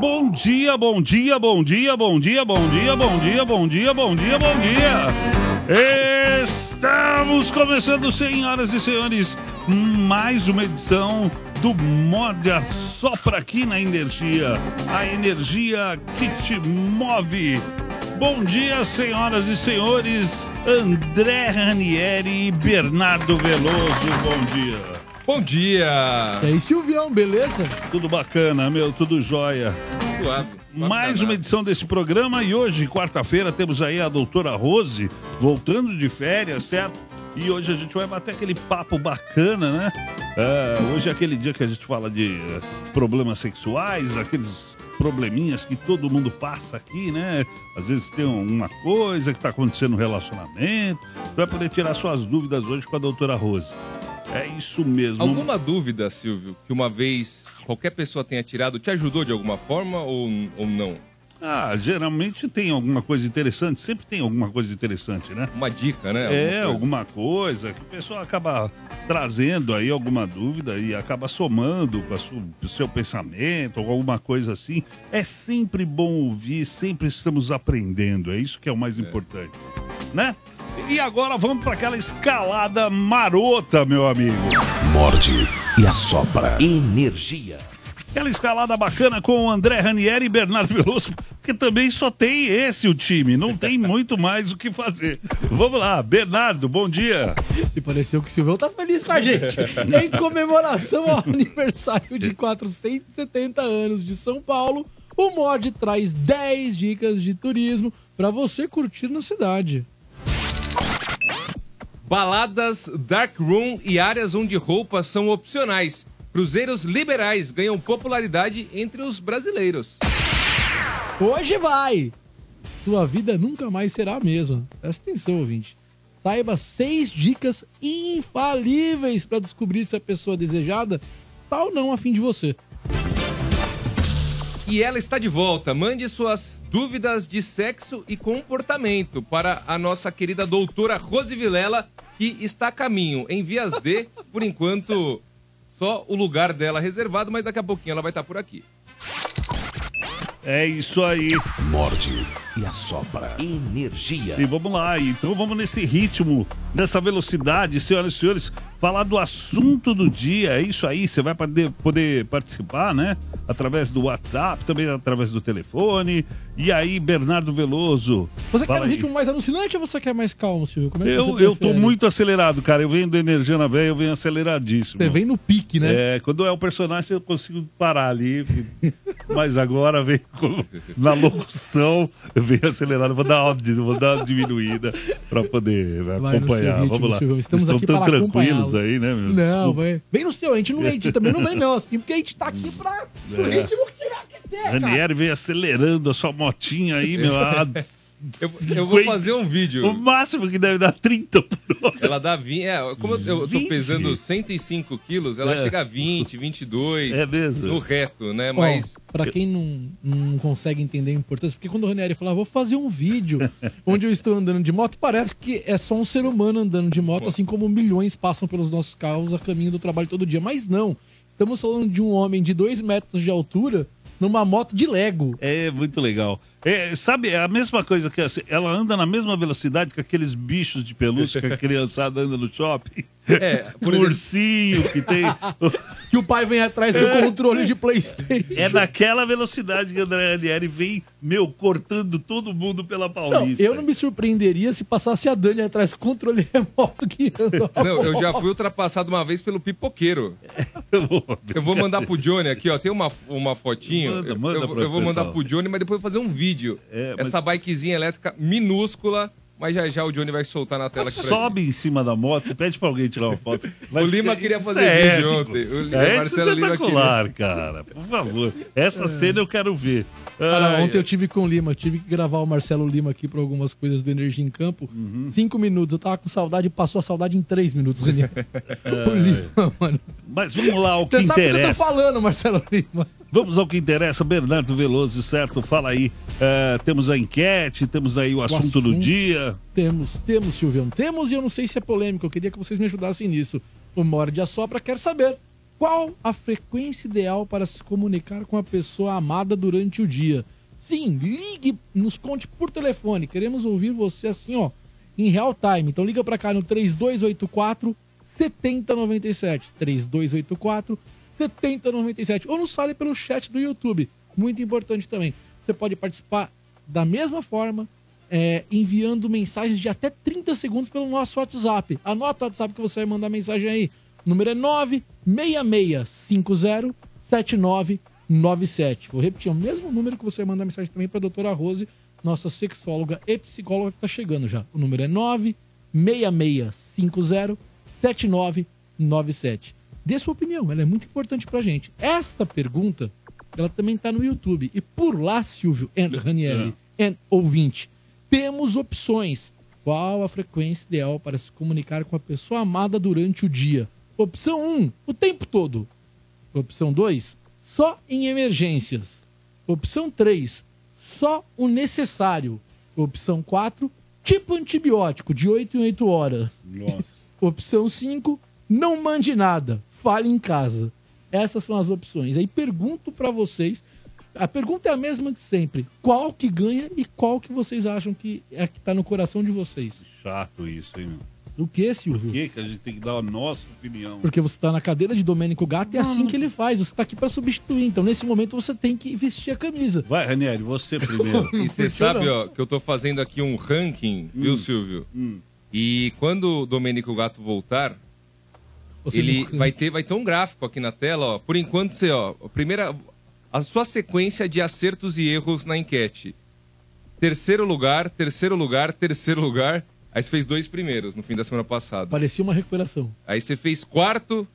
Bom dia, bom dia, bom dia, bom dia, bom dia, bom dia, bom dia, bom dia, bom dia. Estamos começando, senhoras e senhores, mais uma edição do Morde a Sopra aqui na Energia. A energia que te move. Bom dia, senhoras e senhores. André Ranieri e Bernardo Veloso, bom dia. Bom dia! E aí, Silvião, beleza? Tudo bacana, meu, tudo jóia. Suave. Mais uma edição desse programa e hoje, quarta-feira, temos aí a doutora Rose voltando de férias, certo? E hoje a gente vai bater aquele papo bacana, né? É, hoje é aquele dia que a gente fala de eh, problemas sexuais, aqueles probleminhas que todo mundo passa aqui, né? Às vezes tem uma coisa que tá acontecendo no relacionamento. Você vai poder tirar suas dúvidas hoje com a doutora Rose. É isso mesmo. Alguma dúvida, Silvio, que uma vez qualquer pessoa tenha tirado, te ajudou de alguma forma ou, ou não? Ah, geralmente tem alguma coisa interessante, sempre tem alguma coisa interessante, né? Uma dica, né? É, Alguma coisa que o pessoal acaba trazendo aí alguma dúvida e acaba somando com, o seu pensamento ou alguma coisa assim. É sempre bom ouvir, sempre estamos aprendendo, é isso que é o mais importante, né? E agora vamos para aquela escalada marota, meu amigo. Morde e a sopra. Energia. Aquela escalada bacana com o André Ranieri e Bernardo Veloso, porque também só tem esse o time, não tem muito mais o que fazer. Vamos lá, Bernardo, bom dia. E pareceu que o Silvião tá feliz com a gente. em comemoração ao aniversário de 470 anos de São Paulo, o Mod traz 10 dicas de turismo pra você curtir na cidade. Baladas, dark room e áreas onde roupas são opcionais. Cruzeiros liberais ganham popularidade entre os brasileiros. Hoje vai! Sua vida nunca mais será a mesma. Presta atenção, ouvinte. Saiba seis dicas infalíveis pra descobrir se a pessoa desejada tá ou não afim de você. E ela está de volta. Mande suas dúvidas de sexo e comportamento para a nossa querida doutora Rose Vilela, que está a caminho em Vias D. Por enquanto, só o lugar dela reservado, mas daqui a pouquinho ela vai estar por aqui. É isso aí. Morde e a sopra. Energia. E vamos lá, então vamos nesse ritmo, nessa velocidade, senhoras e senhores, falar do assunto do dia. É isso aí, você vai poder, poder participar, né? Através do WhatsApp, também através do telefone. E aí, Bernardo Veloso. Você quer um ritmo mais alucinante ou você quer mais calmo, Silvio? Como é que Eu, eu tô muito acelerado, cara. Eu venho do Energia na Véia, eu venho aceleradíssimo. Você vem no pique, né? É, quando é o personagem eu consigo parar ali, mas agora vem com- na locução, eu venho acelerado, vou dar uma, vou dar uma diminuída pra poder Vai acompanhar. Vamos lá. Silvio. Estamos Estão tão para tranquilos aí, né, meu? Não, vai. Vem no seu, a gente não vem, a gente também não vem não, assim, porque a gente tá aqui pra no É. ritmo que tiver que ser, cara. Ranieri vem acelerando a sua motinha aí, meu. ah, Eu, eu vou 50. fazer um vídeo. o máximo que deve dar 30 por hora. Ela dá 20. É, como eu, eu tô 20? pesando 105 quilos, ela É. chega a 20, 22. É mesmo? No reto, né? Ó, Mas. pra quem não, não consegue entender a importância, porque quando o Ranieri fala, "Ah, vou fazer um vídeo onde eu estou andando de moto, parece que é só um ser humano andando de moto, assim como milhões passam pelos nossos carros a caminho do trabalho todo dia. Mas não, estamos falando de um homem de 2 metros de altura numa moto de Lego. É muito legal. É, sabe, é a mesma coisa que assim, ela anda na mesma velocidade que aqueles bichos de pelúcia que a criançada anda no shopping. É, por exemplo- ursinho que tem. Que o pai vem atrás com o controle de Playstation. É naquela velocidade que o André Ranieri vem, meu, cortando todo mundo pela Não, Paulista. eu não me surpreenderia se passasse a Dani atrás com o controle remoto guiando. a Não, eu já fui ultrapassado uma vez pelo pipoqueiro. Eu vou, Eu vou mandar pro Johnny aqui, ó. Tem uma, uma fotinho. Manda, eu, manda eu- eu vou mandar pro Johnny, mas depois eu vou fazer um vídeo. É, mas- Essa bikezinha elétrica minúscula, mas já já o Johnny vai soltar na tela aqui Sobe em cima da moto e pede pra alguém tirar uma foto. Vai O Lima queria fazer é vídeo épico. ontem. O Lima- é Marcelo Lima espetacular, cara. Por favor. Essa cena eu quero ver. Cara, Ai, ontem eu tive com o Lima, tive que gravar o Marcelo Lima aqui pra algumas coisas do Energia em Campo. Uhum. Cinco minutos, eu tava com saudade, passou a saudade em três minutos, Ranieri. É. o Lima, mano. Mas vamos lá, o que Você sabe o que eu tô interessa. falando, Marcelo Lima. Vamos ao que interessa, Bernardo Veloso, certo? Fala aí. É, temos a enquete, temos aí o assunto, do assunto. dia. Temos, temos, Silvião. Temos e eu não sei se é polêmico. Eu queria que vocês me ajudassem nisso. O Morde a Sopra quer saber qual a frequência ideal para se comunicar com a pessoa amada durante o dia. Sim, ligue, nos conte por telefone. Queremos ouvir você assim, ó, em real time. Então liga pra cá no 3284 7097. 3284 7097. Ou nos fale pelo chat do YouTube. Muito importante também. Você pode participar da mesma forma, é, enviando mensagens de até 30 segundos pelo nosso WhatsApp. Anota o WhatsApp que você vai mandar mensagem aí. O número é 966507997. Vou repetir, é o mesmo número que você vai mandar mensagem também para a doutora Rose, nossa sexóloga e psicóloga que está chegando já. O número é 966507997. Dê sua opinião, ela é muito importante pra gente. Esta pergunta, ela também tá no YouTube. E por lá, Silvio, and Ranieri, and ouvinte, temos opções. Qual a frequência ideal para se comunicar com a pessoa amada durante o dia? Opção 1, o tempo todo. Opção 2, só em emergências. Opção 3, só o necessário. Opção 4, tipo antibiótico, de 8 em 8 horas. Nossa. Opção 5, não mande nada, fale em casa. Essas são as opções. Aí pergunto pra vocês, a pergunta é a mesma de sempre. Qual que ganha e qual que vocês acham que é que tá no coração de vocês? Chato isso, hein, meu? O que, Por Silvio? que, que a gente tem que dar a nossa opinião? Porque você tá na cadeira de Domênico Gato e é assim que ele faz. Você tá aqui pra substituir. Então, nesse momento, você tem que vestir a camisa. Vai, Ranieri, você primeiro. E você Por sabe, não? ó, que eu tô fazendo aqui um ranking, viu, Silvio? E quando o Domênico Gato voltar, Você ele não- vai ter, vai ter um gráfico aqui na tela, ó. Por enquanto, você, ó, a primeira. A sua sequência de acertos e erros na enquete. Terceiro lugar, terceiro lugar, terceiro lugar. Aí você fez dois primeiros no fim da semana passada. Parecia uma recuperação. Aí você fez quarto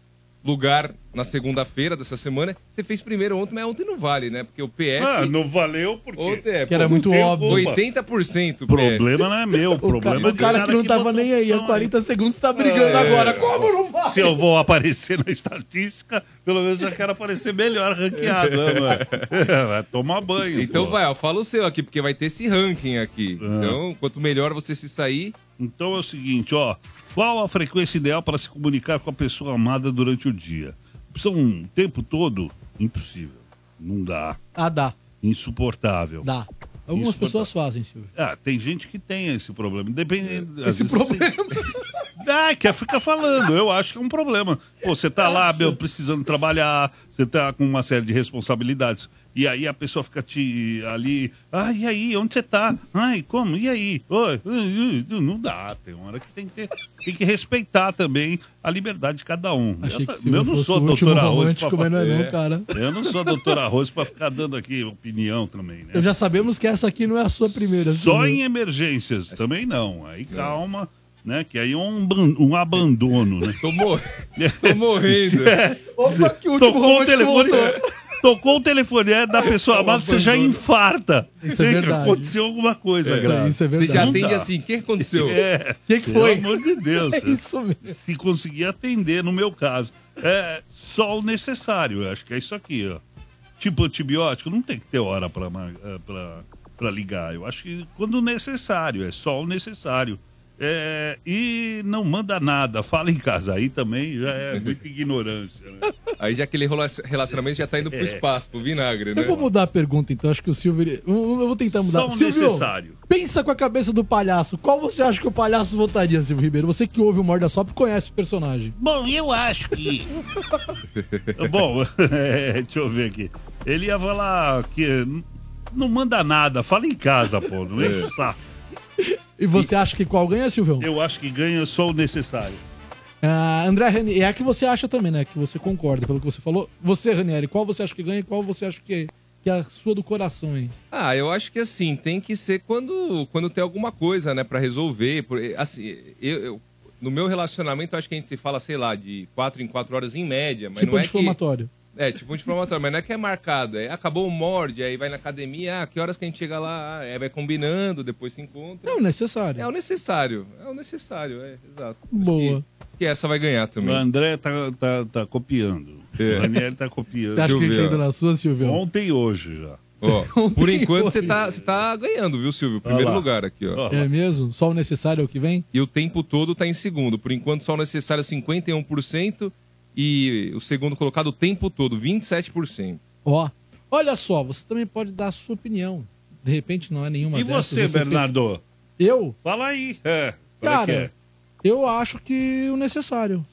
lugar na segunda-feira dessa semana. Você fez primeiro ontem, mas ontem não vale, né? Porque o PF. Ah, não valeu porque. Ontem é, Que era muito óbvio. culpa. 80% O problema não é meu, o O, problema ca- é o cara que não tava nem aí há opção 40 segundos tá brigando É. agora. Como não vai? Se eu vou aparecer na estatística, pelo menos eu quero aparecer melhor ranqueado, né, mano? Vai tomar banho. Então pô. vai, ó, fala o seu aqui, porque vai ter esse ranking aqui. Ah. Então, quanto melhor você se sair, Então é o seguinte, ó. Qual a frequência ideal para se comunicar com a pessoa amada durante o dia? Opção um, tempo todo? Impossível. Não dá. Ah, dá. Insuportável. Dá. Algumas pessoas fazem, Silvio. Ah, tem gente que tem esse problema. Dependendo. Esse vezes problema. você- Ah, quer ficar falando. Eu acho que é um problema. Pô, você tá lá, meu, precisando trabalhar, você tá com uma série de responsabilidades. E aí a pessoa fica te ali. Ah, e aí? Onde você tá? Ai, como? E aí? Oi? Ui, Não dá. Tem uma hora que tem que, ter- tem que respeitar também a liberdade de cada um. Eu, não sou o último doutor Arroz pra não é não, cara. Eu não sou doutor Arroz pra ficar dando aqui opinião também, né? Eu já sabemos que essa aqui não é a sua primeira. Só em emergências, também não. Aí calma, né? Que aí é um, um abandono, né? tô, mor... tô morrendo. Opa, que o último Tocou o telefone. Tocou o telefone é da pessoa amada, você já infarta. Isso é Que verdade. Aconteceu alguma coisa, grave. isso é Você verdade. já Não atende assim, o que aconteceu? É, O que, que pelo foi? amor de Deus. É isso mesmo. Se conseguir atender, no meu caso. É só o necessário, eu acho que é isso aqui, ó. Tipo antibiótico, não tem que ter hora pra, mar- eh, pra, pra ligar. Eu acho que quando necessário, é só o necessário. É, e não manda nada, fala em casa. Aí também já é muita ignorância. Né? Aí já aquele rela- relacionamento já tá indo pro espaço, pro vinagre, né? Eu vou mudar a pergunta, então. Acho que o Silvio. Eu vou tentar mudar. Só o Silvio, necessário. pensa com a cabeça do palhaço. Qual você acha que o palhaço votaria, Silvio Ribeiro? Você que ouve o Morda Sop e conhece o personagem. Bom, eu acho que. Bom, é, deixa eu ver aqui. Ele ia falar que não manda nada, fala em casa, pô. Não enche o saco. E você acha que qual ganha, Silvio? Eu acho que ganha só o necessário. Ah, André Ranieri, é a que você acha também, né? Que você concorda pelo que você falou. Você, Ranieri, qual você acha que ganha e qual você acha que, que é a sua do coração, hein? Ah, eu acho que assim, tem que ser quando, quando tem alguma coisa, né, pra resolver. Por- Assim, eu, eu- no meu relacionamento, eu acho que a gente se fala, sei lá, de quatro em quatro horas em média, mas tipo não é que... É, tipo um anti-inflamatório, mas não é que é marcado. É, acabou o morde, aí vai na academia, ah, que horas que a gente chega lá? Ah, é, vai combinando, depois se encontra. É o necessário. É o necessário, é o necessário, é, exato. Acho Boa. Que, que essa vai ganhar O também. André tá, tá, tá copiando. É. O Ranieri tá copiando. Tá indo na sua, Silvio? Ontem e hoje já. Ó, por enquanto você tá, você tá ganhando, viu, Silvio? Primeiro lugar aqui, ó. Ó, É mesmo? Só o necessário é o que vem? E o tempo todo tá em segundo. Por enquanto, só o necessário 51% e o segundo colocado o tempo todo, 27%. Ó, olha só, você também pode dar a sua opinião. De repente não é nenhuma E dessas, você, Bernardo? Eu? Fala aí. É. é Cara, é? eu acho que o necessário.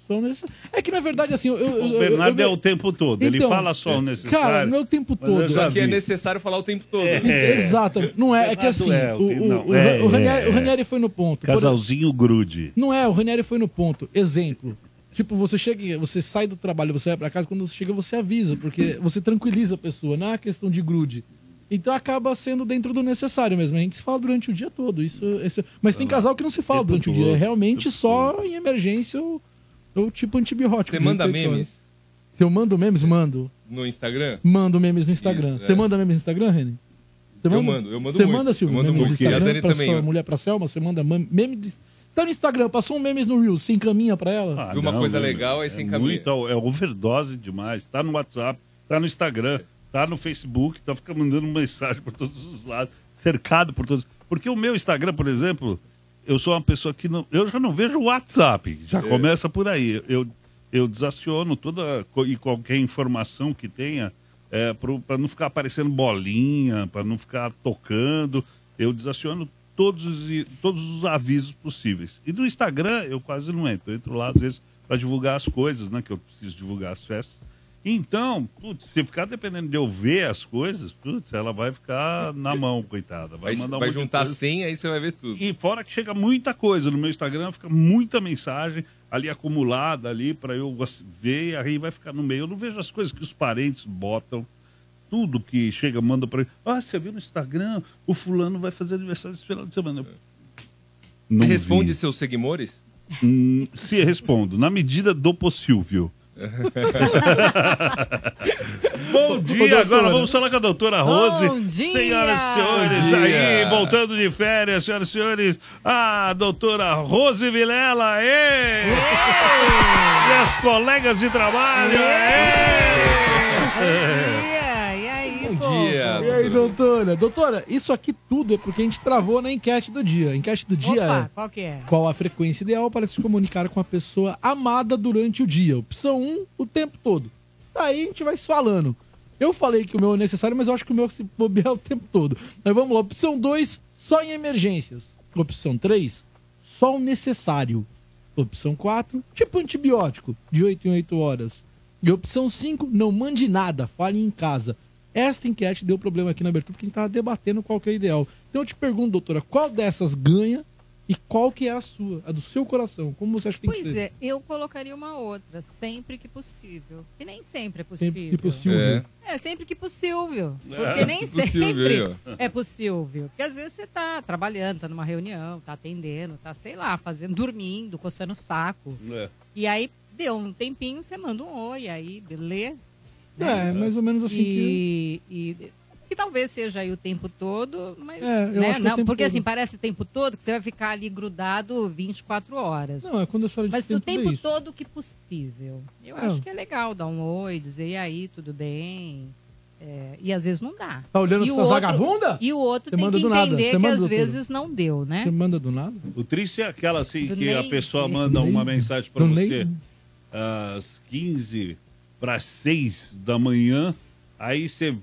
É que na verdade, assim, eu. O Bernardo eu- é o tempo todo. Ele Então, fala só o necessário. Cara, não é o tempo todo. já Só que é necessário falar o tempo todo. É. Exato. Não é, é que assim, é, o, o, o, é, o Ranieri, é, o Ranieri foi no ponto. Casalzinho grude. Não é, o Ranieri foi no ponto. Exemplo. Tipo, você chega, você sai do trabalho, você vai pra casa, quando você chega, você avisa, porque você tranquiliza a pessoa, não é questão de grude. Então acaba sendo dentro do necessário mesmo. A gente se fala durante o dia todo. Isso, isso... Mas tem casal que não se fala durante o dia. É realmente só em emergência ou, ou tipo antibiótico. Você manda memes Se eu mando memes, mando. no Instagram? Mando memes no Instagram. Isso, Você é. manda memes no Instagram, Reni? Você Eu mando, eu mando Você muito. manda, Silvio, Eu memes no Instagram pra também, sua ó. mulher pra Selma? Você manda mem- meme de... Tá no Instagram, passou um memes no Reels, você encaminha pra ela? Ah, Viu uma coisa meu, legal, aí é você encaminha. muito- é overdose demais. Tá no WhatsApp, tá no Instagram, tá no Facebook, tá ficando mandando mensagem por todos os lados, cercado por todos. Porque o meu Instagram, por exemplo, eu sou uma pessoa que não. Eu já não vejo o WhatsApp. Já É. começa por aí. Eu, eu desaciono toda e qualquer informação que tenha é, para não ficar aparecendo bolinha, para não ficar tocando. Eu desaciono todos os, todos os avisos possíveis. E no Instagram eu quase não entro. Eu entro lá, às vezes, para divulgar as coisas, né? Que eu preciso divulgar as festas. Então, putz, se ficar dependendo de eu ver as coisas, putz, ela vai ficar na mão, coitada. Vai, Vai, mandar um vai juntar coisa. 100, aí você vai ver tudo. E fora que chega muita coisa no meu Instagram, fica muita mensagem ali acumulada ali para eu ver, aí vai ficar no meio. Eu não vejo as coisas que os parentes botam. Tudo que chega, manda para ele. Ah, você viu no Instagram? O fulano vai fazer aniversário esse final de semana. Não responde vi. seus seguidores? Hum, se respondo, na medida do possível. Bom dia, agora vamos falar com a doutora Rose. Bom dia. Senhoras e senhores, aí, voltando de férias, senhoras e senhores, a doutora Rose Vilela! E as colegas de trabalho, ê! dia. E aí, Bom povo? dia. E aí, doutora? Doutora, isso aqui tudo é porque a gente travou na enquete do dia. A enquete do dia Opa, é qual é? qual a frequência ideal para se comunicar com a pessoa amada durante o dia. Opção 1, o tempo todo. Daí a gente vai se falando. Eu falei que o meu é necessário, mas eu acho que o meu se bobear é o tempo todo. Mas vamos lá. Opção 2, só em emergências. Opção 3, só o necessário. Opção 4, tipo antibiótico, de 8 em 8 horas. E opção 5, não mande nada, fale em casa. Esta enquete deu problema aqui na abertura porque a gente estava debatendo qual que é o ideal. Então eu te pergunto, doutora, qual dessas ganha e qual que é a sua, a do seu coração? Como você acha que tem que Pois ser? é, eu colocaria uma outra, sempre que possível. Que nem sempre é possível. Sempre que possível. É. É, sempre que possível. Porque nem possível, sempre é possível. Porque às vezes você tá trabalhando, tá numa reunião, tá atendendo, tá, sei lá, fazendo, dormindo, coçando o saco. É. E aí deu um tempinho, você manda um oi, aí, beleza? É, mais ou menos assim que. e, e- que talvez seja aí o tempo todo, mas É, eu né, acho que é o não, tempo porque todo. assim parece o tempo todo que você vai ficar ali grudado 24 horas. Não, é quando a senhora diz Mas tempo o tempo é isso. todo que possível. Eu É. acho que é legal dar um oi, dizer e aí, tudo bem. É, e às vezes não dá. Tá olhando E pra outro- vagabunda? E o outro Você tem que do nada, entender que manda, às doutora? vezes não deu, né? Você manda do nada? O triste é aquela assim Do que a Ney. pessoa Do manda Ney. uma mensagem para Do você Ney. às 15 para 6 da manhã, aí você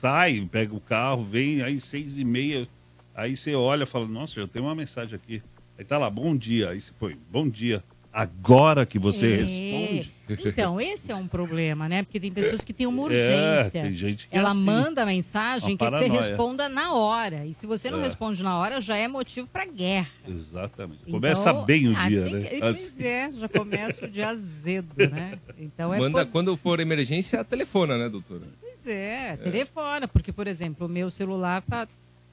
sai, pega o carro, vem, aí 6 e meia, aí você olha fala, nossa, já tem uma mensagem aqui. Aí tá lá, bom dia, aí você põe, bom dia. Agora que você É. responde. Então, esse é um problema, né? Porque tem pessoas que têm uma É, urgência. tem gente que é Ela assim. manda a mensagem quer que você responda na hora. E se você não É. responde na hora, já é motivo para guerra. Exatamente. Então, Começa bem o ah, dia, tem né? que- Assim. Pois é, já começa o dia azedo, né? Então é Manda, quando for emergência, telefona, né, doutora? Pois Pois é, telefona, porque, por exemplo, o meu celular tá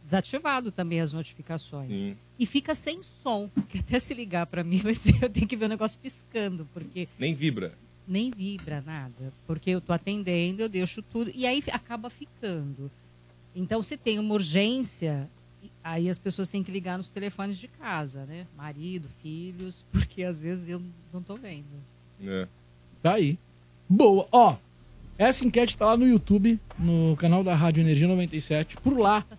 desativado também as notificações. Sim. E fica sem som, que até se ligar pra mim, vai ser, eu tenho que ver o negócio piscando, porque Nem vibra. nem vibra nada. Porque eu tô atendendo, eu deixo tudo, e aí acaba ficando. Então, se tem uma urgência, aí as pessoas têm que ligar nos telefones de casa, né? Marido, filhos, porque às vezes eu não tô vendo. É. Tá aí. Boa. Ó, essa enquete tá lá no YouTube, no canal da Rádio Energia 97. Por lá, Tá.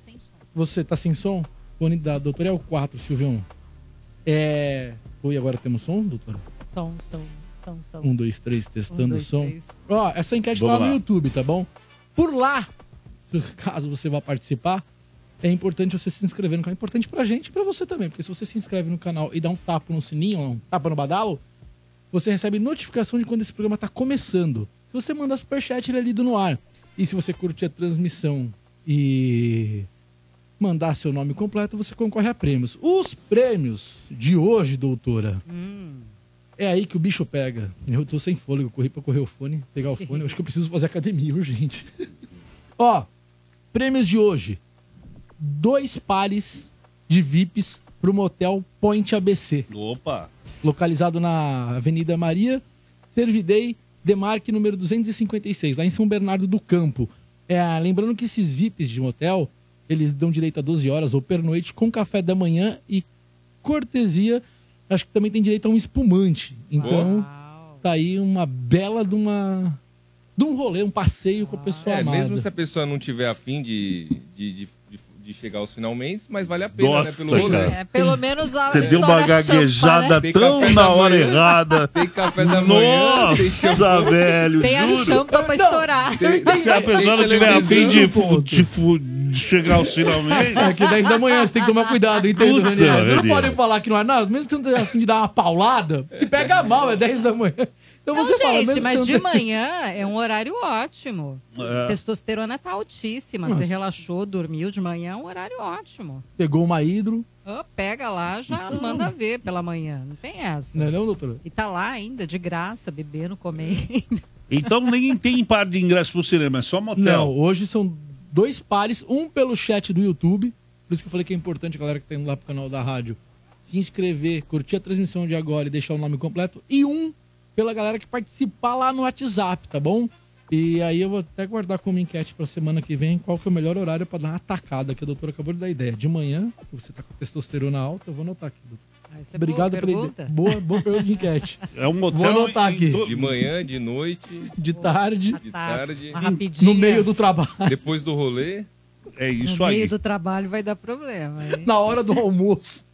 Você tá sem som? Fone da doutora é o 4, Silvio. É. Oi, agora temos som, doutora? Som, som, som, som. Um, dois, três, testando Um, o dois, som. três. Ó, essa enquete Vamos tá lá no. YouTube, tá bom? Por lá, caso você vá participar, é importante você se inscrever no canal. É importante pra gente e pra você também, porque se você se inscreve no canal e dá um tapa no sininho, um tapa no badalo, você recebe notificação de quando esse programa tá começando. Se você mandar superchat, ele é lido no ar. E se você curtir a transmissão e mandar seu nome completo, você concorre a prêmios. Os prêmios de hoje, doutora, é aí que o bicho pega. Eu tô sem fôlego, corri pra correr o fone, pegar o fone. Eu acho que eu preciso fazer academia urgente. Ó, prêmios de hoje. Dois pares de VIPs pro motel Point ABC, Opa! localizado na Avenida Maria Servidei Demarque número 256, lá em São Bernardo do Campo. É, lembrando que esses VIPs de motel, eles dão direito a 12 horas ou pernoite com café da manhã e cortesia. Acho que também tem direito a um espumante. Então, Uau. tá aí uma bela de uma de um rolê, um passeio com a pessoa É, amada. mesmo se a pessoa não tiver afim de, de, de, de- de chegar aos finalmente, mas vale a pena, Nossa, né? Pelo rolê. cara. É, pelo menos a Você deu uma história gaguejada champa, né? Tem tão café na da hora manhã. errada. Tem café da manhã, tem Nossa, velho, Tem a juro. champa pra estourar. tem, Se a pessoa não tem tiver afim de, televisão, fu- de fu- de chegar aos finalmente, É que 10 da manhã, você tem que tomar cuidado, entende, Putz? Você não pode falar que não é nada, mesmo que você não tenha afim de dar uma paulada, se pega mal, é 10 da manhã. Então Não, você fala, gente, mesmo mas de manhã é um horário ótimo. É. Testosterona tá altíssima. Você relaxou, dormiu de manhã, é um horário ótimo. Pegou uma hidro, Ô, pega lá, já manda ver pela manhã. Não tem essa. não é não, doutora? E tá lá ainda, de graça, bebendo, comendo. então nem tem par de ingresso pro cinema, é só motel. Não, hoje são dois pares, um pelo chat do YouTube, por isso que eu falei que é importante a galera que tá indo lá pro canal da rádio se inscrever, curtir a transmissão de agora e deixar o nome completo, e um pela galera que participar lá no WhatsApp, tá bom? E aí eu vou até guardar como enquete pra semana que vem qual que é o melhor horário pra dar uma atacada, que a doutora acabou de dar ideia. De manhã, você tá com testosterona alta, eu vou anotar aqui. doutora. Aí você Obrigado boa pela pergunta. Boa, boa pergunta de enquete. É um motel Vou anotar aqui. to- De manhã, de noite, De tarde, de Tá, tarde, uma rapidinha. no meio do trabalho, depois do rolê. É No isso meio aí. do trabalho vai dar problema. hein? na hora do almoço.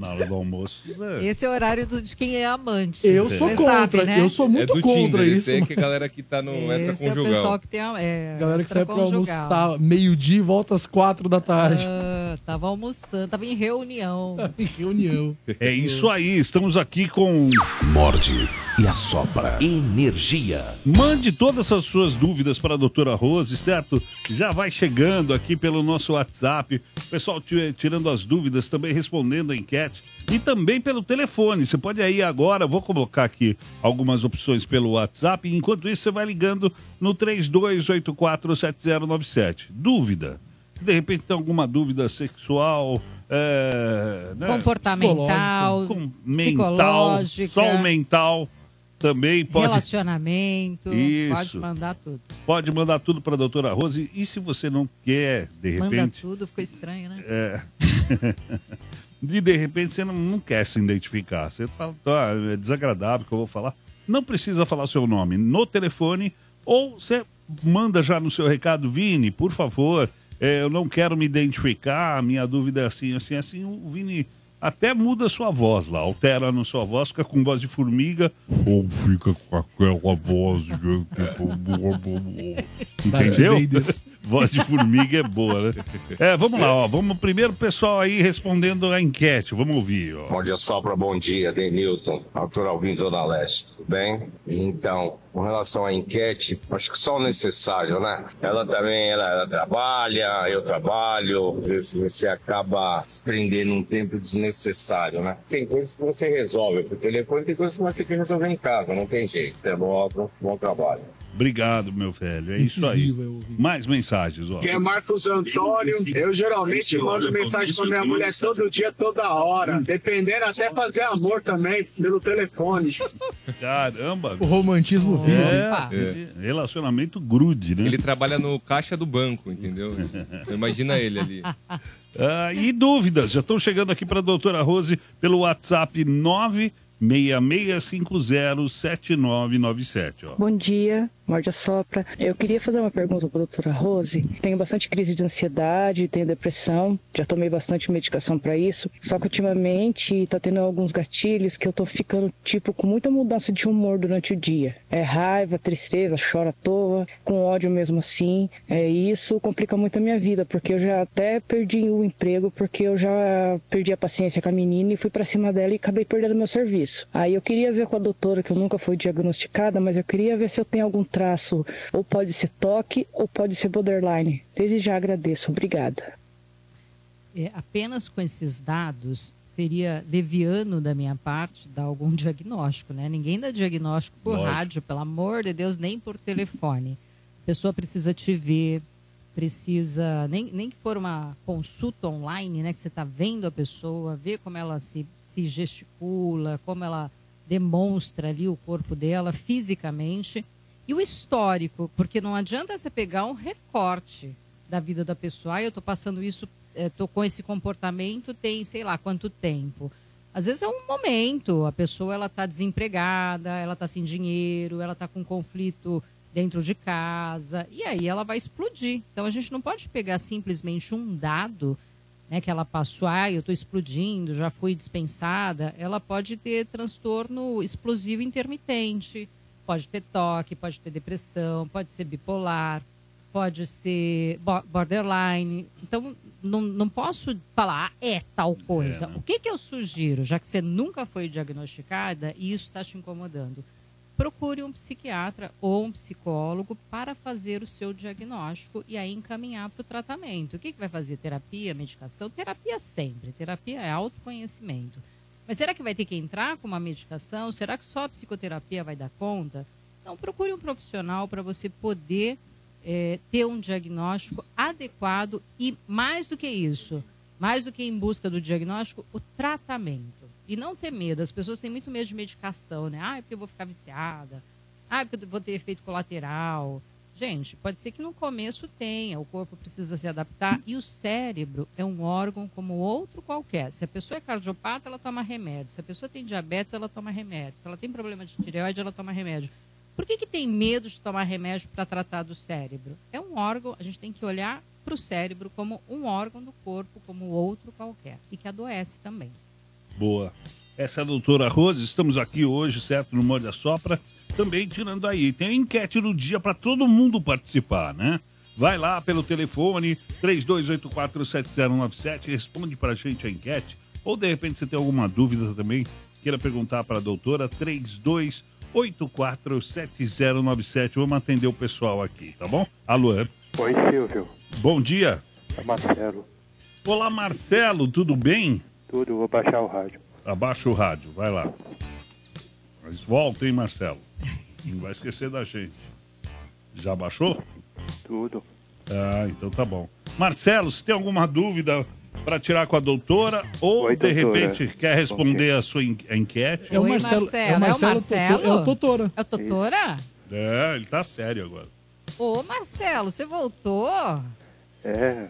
Na hora do almoço. é. Esse é o horário do- de quem é amante. Eu sou Você contra, sabe, né? eu sou é muito do contra Tinder, isso. esse aí que é a galera que tá no Esse é o extraconjugal. pessoal que tem a, é, Galera que sai pra extraconjugal. almoçar meio-dia e volta às quatro da tarde. Ah, tava almoçando, tava em reunião. Em reunião. É isso aí, estamos aqui com. Morde e assopra. Energia. Mande todas as suas dúvidas para a doutora Rose, certo? Já vai chegando aqui pelo nosso WhatsApp. O pessoal ti- tirando as dúvidas, também respondendo a enquete. E também pelo telefone. Você pode aí agora, vou colocar aqui algumas opções pelo WhatsApp. Enquanto isso, você vai ligando no 32847097. Dúvida. De repente tem alguma dúvida sexual, é, né? Comportamental, com mental, só o mental também pode relacionamento. Isso. Pode mandar tudo. Pode mandar tudo para a doutora Rose. E se você não quer, de Manda repente. tudo, ficou estranho, né? É. e de repente você não, não quer se identificar. Você fala, tá, é desagradável que eu vou falar. Não precisa falar seu nome no telefone. Ou você manda já no seu recado, Vini, por favor, é, eu não quero me identificar, minha dúvida é assim, assim, assim. O Vini até muda a sua voz lá, altera na sua voz, fica com voz de formiga, ou fica com aquela voz de. Entendeu? Voz de formiga é boa, né? É, vamos lá, ó. Vamos primeiro, pessoal aí respondendo a enquete. Vamos ouvir, ó. Bom dia, Sopra, bom dia, Denilton, autor Alvim, Zona Leste, tudo bem? Então, com relação à enquete, acho que só o necessário, né? Ela também, ela, ela trabalha, eu trabalho, você acaba se prendendo um tempo desnecessário, né? Tem coisas que você resolve por telefone, tem coisas que você vai ter que resolver em casa, não tem jeito. É bom, bom trabalho. Obrigado, meu velho. É isso aí. Mais mensagens, ó. Que é Marcos Antônio. Eu geralmente mando mensagem pra minha mulher todo dia, toda hora. Dependendo, até fazer amor também, pelo telefone. Caramba. O romantismo vive. É, relacionamento grude, né? Ele trabalha no caixa do banco, entendeu? Então, imagina ele ali. Ah, e dúvidas? Já estão chegando aqui para a doutora Rose pelo WhatsApp 966507997. Ó. Bom dia, Morde a Sopra. Eu queria fazer uma pergunta para a doutora Rose. Tenho bastante crise de ansiedade, tenho depressão, já tomei bastante medicação para isso. Só que ultimamente está tendo alguns gatilhos que eu tô ficando, tipo, com muita mudança de humor durante o dia. É raiva, tristeza, chora à toa, com ódio mesmo assim. É, e isso complica muito a minha vida, porque eu já até perdi o emprego, porque eu já perdi a paciência com a menina e fui para cima dela e acabei perdendo meu serviço. Aí eu queria ver com a doutora, que eu nunca fui diagnosticada, mas eu queria ver se eu tenho algum traço, ou pode ser toque, ou pode ser borderline. Desde já agradeço. Obrigada. É, apenas com esses dados seria leviano da minha parte dar algum diagnóstico, né? Ninguém dá diagnóstico por Lógico. rádio, pelo amor de Deus, nem por telefone. A pessoa precisa te ver, precisa nem, nem que for uma consulta online, né? Que você está vendo a pessoa, ver como ela se, se gesticula, como ela demonstra ali o corpo dela fisicamente e o histórico, porque não adianta você pegar um recorte da vida da pessoa. Ah, eu estou passando isso, estou com esse comportamento tem sei lá quanto tempo. Às vezes é um momento, a pessoa ela está desempregada, ela está sem dinheiro, ela está com conflito dentro de casa e aí ela vai explodir. Então a gente não pode pegar simplesmente um dado, né, que ela passou, ah, eu estou explodindo, já fui dispensada. Ela pode ter transtorno explosivo intermitente, pode ter toque, pode ter depressão, pode ser bipolar, pode ser bo- borderline. Então, não, não posso falar, ah, é tal coisa. o que, que eu sugiro, já que você nunca foi diagnosticada e isso está te incomodando? Procure um psiquiatra ou um psicólogo para fazer o seu diagnóstico e aí encaminhar para o tratamento. O que, que vai fazer? Terapia, medicação? Terapia sempre. Terapia é autoconhecimento. Mas será que vai ter que entrar com uma medicação? Será que só a psicoterapia vai dar conta? Então, procure um profissional para você poder eh, ter um diagnóstico adequado e, mais do que isso, mais do que em busca do diagnóstico, o tratamento. E não ter medo. As pessoas têm muito medo de medicação, né? Ah, é porque eu vou ficar viciada. Ah, é porque eu vou ter efeito colateral. Gente, pode ser que no começo tenha, o corpo precisa se adaptar e o cérebro é um órgão como outro qualquer. Se a pessoa é cardiopata, ela toma remédio. Se a pessoa tem diabetes, ela toma remédio. Se ela tem problema de tireoide, ela toma remédio. Por que, que tem medo de tomar remédio para tratar do cérebro? É um órgão, a gente tem que olhar para o cérebro como um órgão do corpo, como outro qualquer, e que adoece também. Boa. Essa é a doutora Rose. Estamos aqui hoje, certo? No Morde a Sopra. Também tirando aí. Tem a enquete do dia para todo mundo participar, né? Vai lá pelo telefone 32847097, responde pra gente a enquete. Ou de repente você tem alguma dúvida também, queira perguntar para a doutora 32847097. Vamos atender o pessoal aqui, tá bom? Alô? Oi, Silvio. Bom dia. É Marcelo. Olá, Marcelo, tudo bem? Tudo, vou baixar o rádio. Abaixa o rádio, vai lá. Mas volta, hein, Marcelo? Não vai esquecer da gente. Já baixou? Tudo. Ah, então tá bom. Marcelo, se tem alguma dúvida para tirar com a doutora ou Oi, de doutora. repente quer responder a sua en- a enquete? É o Oi, Marcelo- é o Marcelo é o Totora. É o Totora? É, ele tá sério agora. Ô, Marcelo, você voltou? É.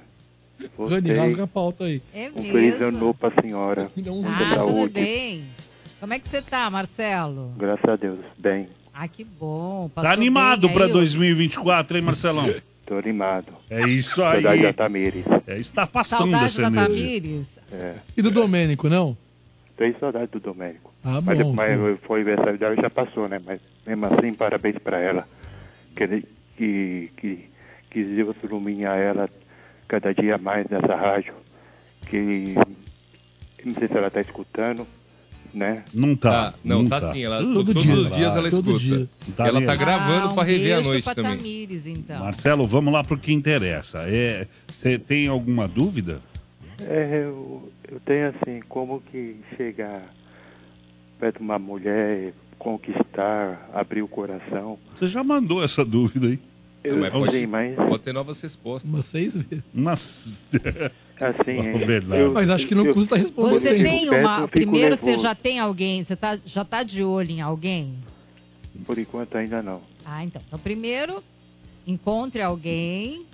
Rani, rasga a pauta aí. É Um feliz ano mesmo? novo pra senhora. Um Ah, tudo saúde. bem. Como é que você tá, Marcelo? Graças a Deus, bem. Ah, que bom. Tá Passou animado bem para aí, 2024, hein, Marcelão? Tô animado. É isso aí. Saudade da Tamires. É, está o passando Saudade essa da. Tamires? É. E do Domênico, não? Tenho saudade do Domênico. Ah, Mas, bom. mas foi aniversário dela já passou, né? Mas mesmo assim, parabéns pra ela. Que, que, que, que Deus iluminar ela cada dia mais nessa rádio. Que não sei se ela tá escutando, né? Não tá. Tá, não, tá sim. Ela, Todo todos dia. os dias ela Todo escuta. dia. Tá ela tá gravando ah, um pra rever à noite também. Tamires, então. Marcelo, vamos lá pro que interessa. É, você tem alguma dúvida? É, eu, eu tenho assim, como que chegar perto de uma mulher conquistar, abrir o coração. Você já mandou essa dúvida aí? Eu Mas pode, sei, mas pode ter novas respostas. Umas seis vezes. Mas... assim, é, eu- Mas acho que não eu- custa responder. Você tem uma. Primeiro, você já tem alguém, você tá, já tá de olho em alguém? Por enquanto ainda não. Ah, então. Então, primeiro, encontre alguém.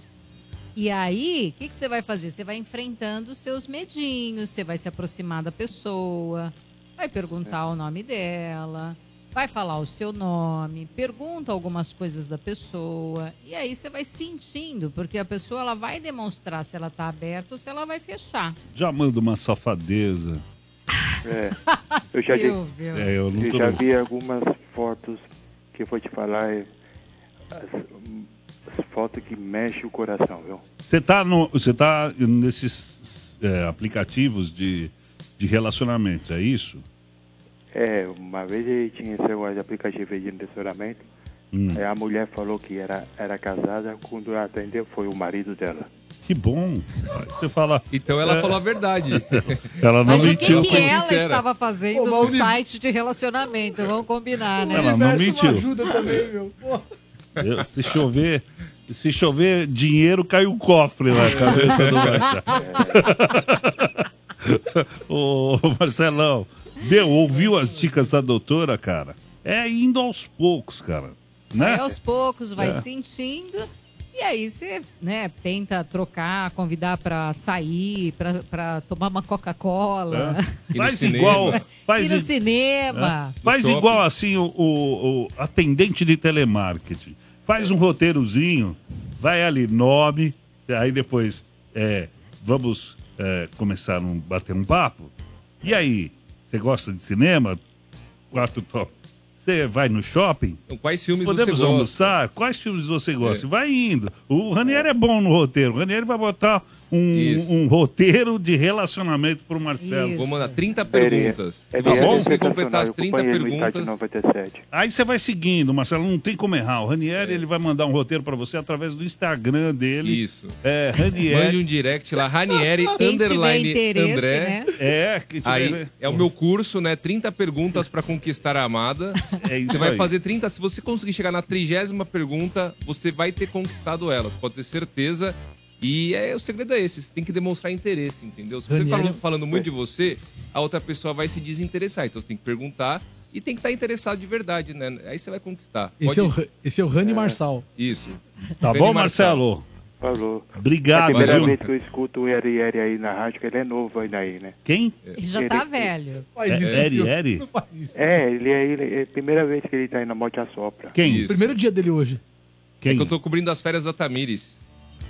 E aí, o que, que você vai fazer? Você vai enfrentando os seus medinhos, você vai se aproximar da pessoa, vai perguntar o nome dela, vai falar o seu nome, pergunta algumas coisas da pessoa. E aí você vai sentindo, porque a pessoa ela vai demonstrar se ela tá aberta ou se ela vai fechar. Já manda uma safadeza. É, eu já, vi? É, eu não eu já vi algumas fotos que eu vou te falar, é, as, as fotos que mexem o coração, viu? Você tá, no, você tá nesses é, aplicativos de, de relacionamento, é isso? É, uma vez ele tinha esse aplicativo de relacionamento, Hum. aí a mulher falou que era, era casada, quando ela atendeu foi o marido dela. Que bom. Você fala. Então ela É. falou a verdade. Ela não Mas o mentiu. que, que ela sincera. estava fazendo Ô, no site de relacionamento? Vamos combinar, né? Ela não mentiu. ajuda também, meu. Pô. Eu- se chover, se chover dinheiro, cai o cofre na cabeça do Marcelo. Ô, Marcelão, deu, ouviu as dicas da doutora, cara? É indo aos poucos, cara. Né? Aí aos poucos vai É. sentindo. E aí você, né, tenta trocar, convidar pra sair, pra, pra tomar uma Coca-Cola, É. Faz cinema. igual. ir Faz, no cinema. é. Faz shopping. igual assim o, o- o atendente de telemarketing. Faz um roteirozinho, vai ali, nome, aí depois é, vamos é, começar a bater um papo. E aí, você gosta de cinema? Quarto top. Você vai no shopping? Então, quais filmes Podemos você gosta? almoçar? Quais filmes você gosta? Vai indo. O Ranieri é bom no roteiro. O Ranieri vai botar um, um roteiro de relacionamento pro Marcelo. Isso. Vou mandar 30 Ele- perguntas. Você é conseguir sensacional, completar as eu 30 acompanhei no estádio perguntas. 97. Aí você vai seguindo, Marcelo, não tem como errar. O Ranieri, ele vai mandar um roteiro pra você através do Instagram dele. Isso. É, Mande Ranieri. um direct lá, Ranieri, underline André. né? É, que tiver- Aí é o meu curso, né? 30 perguntas pra conquistar a amada. É isso Você vai aí. fazer 30. Se você conseguir chegar na trigésima pergunta, você vai ter conquistado elas, pode ter certeza. E é, o segredo é esse, você tem que demonstrar interesse, entendeu? Se você Ranieri- fala falando muito de você, a outra pessoa vai se desinteressar. Então você tem que perguntar e tem que estar interessado de verdade, né? Aí você vai conquistar. Esse, é o, esse é o Rani Marçal. Isso. Tá Rani bom, Marcelo. Falou. é a Obrigado, primeira viu? vez que eu escuto o Eri Eri aí na rádio, que ele é novo ainda aí, né? Quem? Ele já tá velho. Faz É, isso. É, ele é, ele é a primeira vez que ele tá aí na Morte Assopra. Quem? Isso. Primeiro dia dele hoje. É Quem? que eu tô cobrindo as férias da Tamires.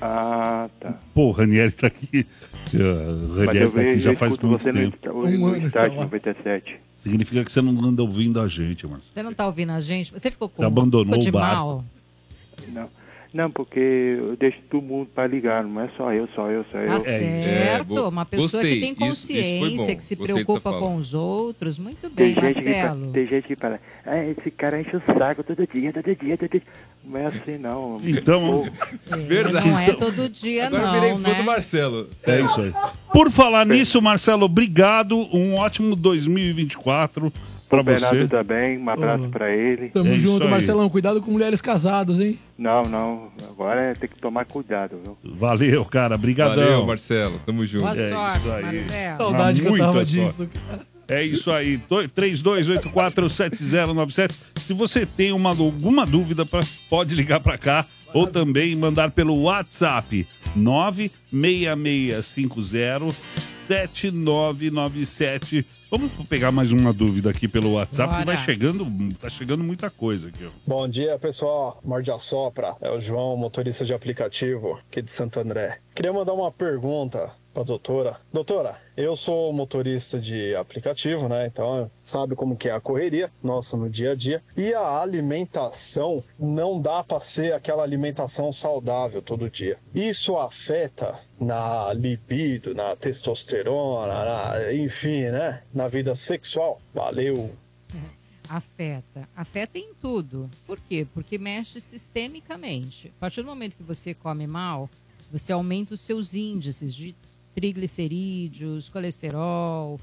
Ah, tá. Pô, o Ranieri tá aqui. O Ranieri tá aqui já faz muito você no, tempo. está- Um no ano, estádio então, ó. 97. Significa que você não anda ouvindo a gente, Marcelo. Você não tá ouvindo a gente? Você ficou com Já abandonou ficou de o bar. mal? Não, não, porque eu deixo todo mundo para ligar, não é só eu, só eu, só eu. Tá certo, bo- uma pessoa gostei. que tem Isso- isso consciência, bom. que se Gostei preocupa com fala. os outros. Muito Tem bem, gente, que, fa- Marcelo. tem gente que fala, ah, esse cara enche o saco todo dia, todo dia, todo dia. Não é assim, não. Então- É, Verdade. Não é todo dia, Agora eu virei não, fã né? do Marcelo. É isso aí. Por falar nisso, Marcelo, obrigado. Um ótimo 2024 pra o Bernardo você. também, um abraço Ô. para ele. Tamo É junto. Marcelão. Cuidado com mulheres casadas, hein? Não, não, agora é ter que tomar cuidado, viu? Valeu, cara. Brigadão. Valeu, Marcelo. Tamo junto. Boa É sorte, isso aí. Marcelo. Saudade que eu tava sorte. disso. É isso aí. Do- 32847097. Se você tem uma, alguma dúvida, pra- pode ligar para cá ou também mandar pelo WhatsApp 966507997. Vamos pegar mais uma dúvida aqui pelo WhatsApp, que Bora. vai chegando, tá chegando muita coisa aqui, ó. Bom dia, pessoal. Morde a Sopra. É o João, motorista de aplicativo aqui de Santo André. Queria mandar uma pergunta doutora. Doutora, eu sou motorista de aplicativo, né? Então, sabe como que é a correria nossa no dia a dia. E a alimentação não dá para ser aquela alimentação saudável todo dia. Isso afeta na libido, na testosterona, na- enfim, né? Na vida sexual. Valeu. Afeta. Afeta em tudo. Por quê? Porque mexe sistemicamente. A partir do momento que você come mal, você aumenta os seus índices de triglicerídeos, colesterol,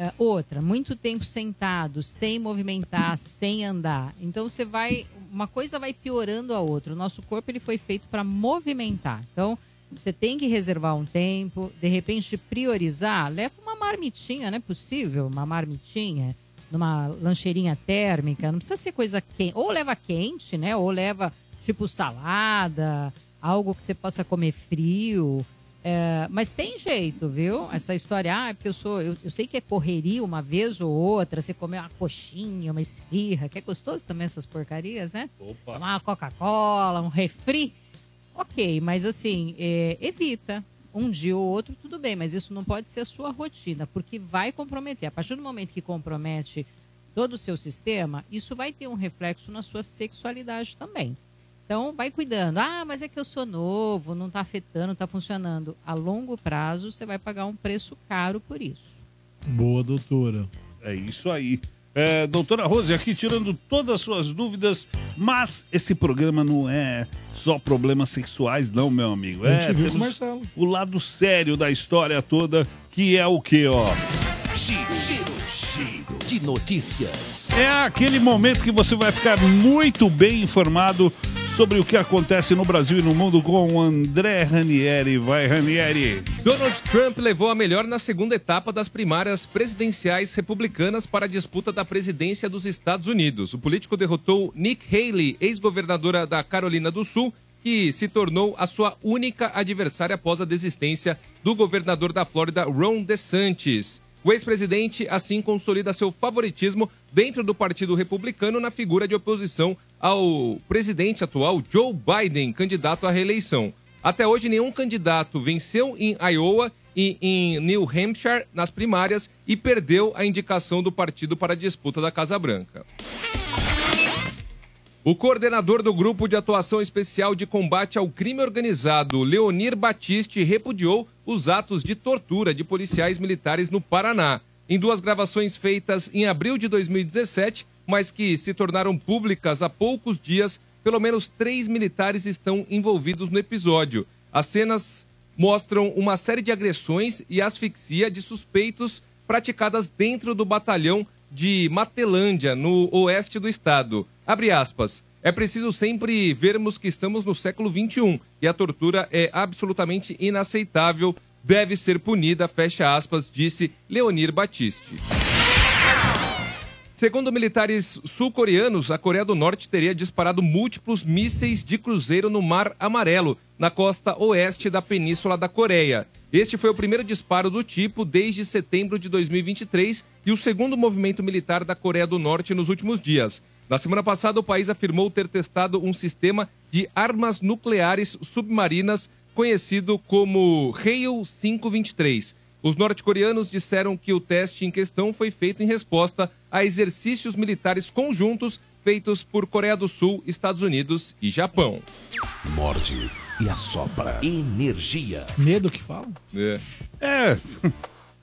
É, outra, muito tempo sentado, sem movimentar, sem andar. Então você vai, uma coisa vai piorando a outra. O nosso corpo ele foi feito para movimentar. Então você tem que reservar um tempo, de repente priorizar, leva uma marmitinha, não é possível? Uma marmitinha, numa lancheirinha térmica, não precisa ser coisa quente. Ou leva quente, né? Ou leva tipo salada, algo que você possa comer frio. É, mas tem jeito, viu? Essa história, ah, porque eu sou. Eu, eu sei que é correria uma vez ou outra, você comer uma coxinha, uma esfirra, que é gostoso também essas porcarias, né? Opa. Tomar uma Coca-Cola, um refri. Ok, mas assim, é, evita. Um dia ou outro, tudo bem, mas isso não pode ser a sua rotina, porque vai comprometer. A partir do momento que compromete todo o seu sistema, isso vai ter um reflexo na sua sexualidade também. Então, vai cuidando. Ah, mas é que eu sou novo, não está afetando, não está funcionando. A longo prazo, você vai pagar um preço caro por isso. Boa, doutora. É isso aí. É, doutora Rose, aqui tirando todas as suas dúvidas, mas esse programa não é só problemas sexuais, não, meu amigo. É, temos Marcelo. o lado sério da história toda, que é o quê, ó? Giro, giro, giro de notícias. É aquele momento que você vai ficar muito bem informado sobre o que acontece no Brasil e no mundo com André Ranieri. Vai, Ranieri. Donald Trump levou a melhor na segunda etapa das primárias presidenciais republicanas para a disputa da presidência dos Estados Unidos. O político derrotou Nick Haley, ex-governadora da Carolina do Sul, que se tornou a sua única adversária após a desistência do governador da Flórida, Ron DeSantis. O ex-presidente assim consolida seu favoritismo dentro do Partido Republicano na figura de oposição ao presidente atual Joe Biden, candidato à reeleição. Até hoje, nenhum candidato venceu em Iowa e em New Hampshire nas primárias e perdeu a indicação do partido para a disputa da Casa Branca. O coordenador do Grupo de Atuação Especial de Combate ao Crime Organizado, Leonir Batiste, repudiou os atos de tortura de policiais militares no Paraná. Em duas gravações feitas em abril de 2017, mas que se tornaram públicas há poucos dias, pelo menos três militares estão envolvidos no episódio. As cenas mostram uma série de agressões e asfixia de suspeitos praticadas dentro do batalhão de Matelândia, no oeste do estado. Abre aspas. É preciso sempre vermos que estamos no século XXI e a tortura é absolutamente inaceitável, deve ser punida, fecha aspas, disse Leonir Batiste. Segundo militares sul-coreanos, a Coreia do Norte teria disparado múltiplos mísseis de cruzeiro no Mar Amarelo, na costa oeste da Península da Coreia. Este foi o primeiro disparo do tipo desde setembro de 2023 e o segundo movimento militar da Coreia do Norte nos últimos dias. Na semana passada, o país afirmou ter testado um sistema de armas nucleares submarinas conhecido como Hail 523. Os norte-coreanos disseram que o teste em questão foi feito em resposta a exercícios militares conjuntos feitos por Coreia do Sul, Estados Unidos e Japão. Morde e assopra. Energia. Medo que fala? É. É.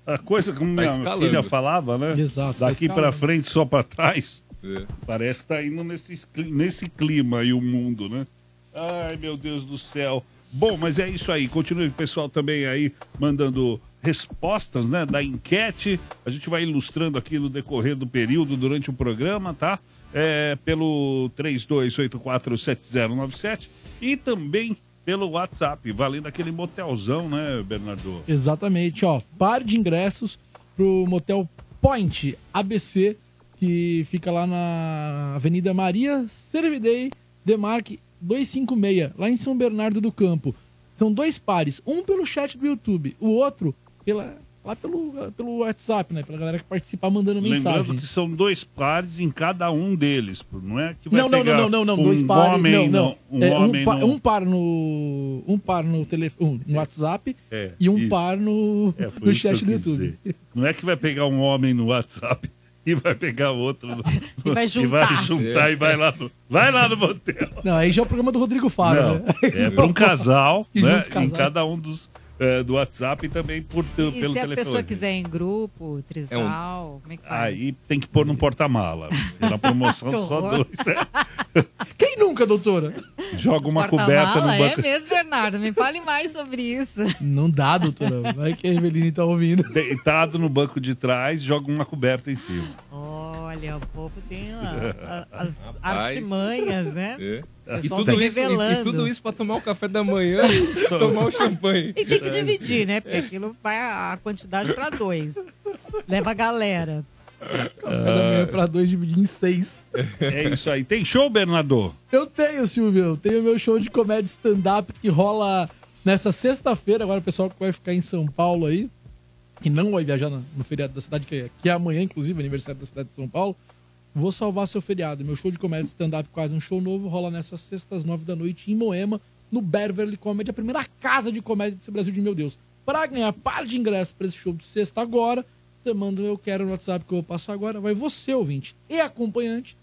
A coisa como minha escalando. filha falava, né? Exato, tá Daqui pra escalando. frente, só pra trás. É. Parece que tá indo nesse, nesse clima aí o mundo, né? Ai, meu Deus do céu. Bom, mas é isso aí. Continue o pessoal também aí mandando respostas, né, da enquete. A gente vai ilustrando aqui no decorrer do período durante o programa, tá? É, pelo 32847097 e também pelo WhatsApp, valendo aquele motelzão, né, Bernardo? Exatamente, ó. Par de ingressos pro motel Point ABC, que fica lá na Avenida Maria Servidei Demarque 256, lá em São Bernardo do Campo. São dois pares, um pelo chat do YouTube, o outro pela, lá pelo, pelo WhatsApp, né? Pela galera que participa mandando Lembrando mensagem. que são dois pares em cada um deles, não é que vai Não, não, pegar não, não, não, não, um dois pares. homem, não, não. Um É, um, homem pa- no- um par no. Um par no telefone, no WhatsApp É, e um isso. par no, É, no chat do YouTube. dizer. Não é que vai pegar um homem no WhatsApp e vai pegar outro no... E vai e juntar. vai juntar e vai lá no, vai lá no motel. Não, aí já é o programa do Rodrigo Faro, Não, né? é para um casal, E né? Em cada um dos é, do WhatsApp e também por, E pelo se a telefone. pessoa quiser em grupo, trisal, como é que faz? Aí tem que pôr no porta-mala. Na promoção Que só dois. é. Quem nunca, doutora? Joga uma coberta no Porta-mala, banco. É mesmo, Bernardo? Me fale mais sobre isso. Não dá, doutora. Vai que a Eveline tá ouvindo. Deitado no banco de trás, joga uma coberta em cima. Olha, o povo tem a- a- as Rapaz. artimanhas, né? É. O E pessoal tudo, se isso, e- e, revelando. tudo isso pra tomar o café da manhã e tomar o champanhe. E tem que dividir, né? Porque aquilo vai a a quantidade pra dois. Leva a galera. Café da manhã pra dois dividir em seis. É isso aí. Tem show, Bernardo? Eu tenho, Silvio. Eu tenho meu show de comédia stand-up que rola nessa sexta-feira. Agora o pessoal que vai ficar em São Paulo aí, que não vai viajar no, feriado da cidade, que é, que é amanhã, inclusive, aniversário da cidade de São Paulo. Vou salvar seu feriado. Meu show de comédia stand-up, quase um show novo, rola nessa sexta às nove da noite em Moema, no Beverly Comedy, a primeira casa de comédia desse Brasil de meu Deus. Para ganhar par de ingressos para esse show de sexta agora, você manda eu quero no WhatsApp que eu vou passar agora. Vai você, ouvinte, e acompanhante,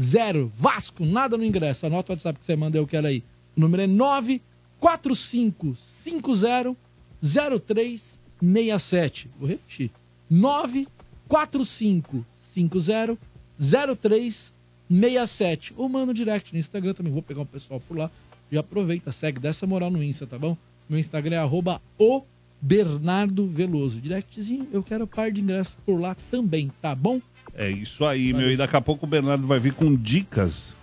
Zero. Vasco, nada no ingresso. Anota o WhatsApp que você manda, eu quero aí. O número é 945500367. Vou repetir. 945500367. Ou manda um direct no Instagram também. Vou pegar o pessoal por lá. Já aproveita, segue, dessa moral no Insta, tá bom? Meu Instagram é arroba o Bernardo Veloso. Directzinho, eu quero par de ingressos por lá também, tá bom? É isso aí, meu. E daqui a pouco o Bernardo vai vir com dicas,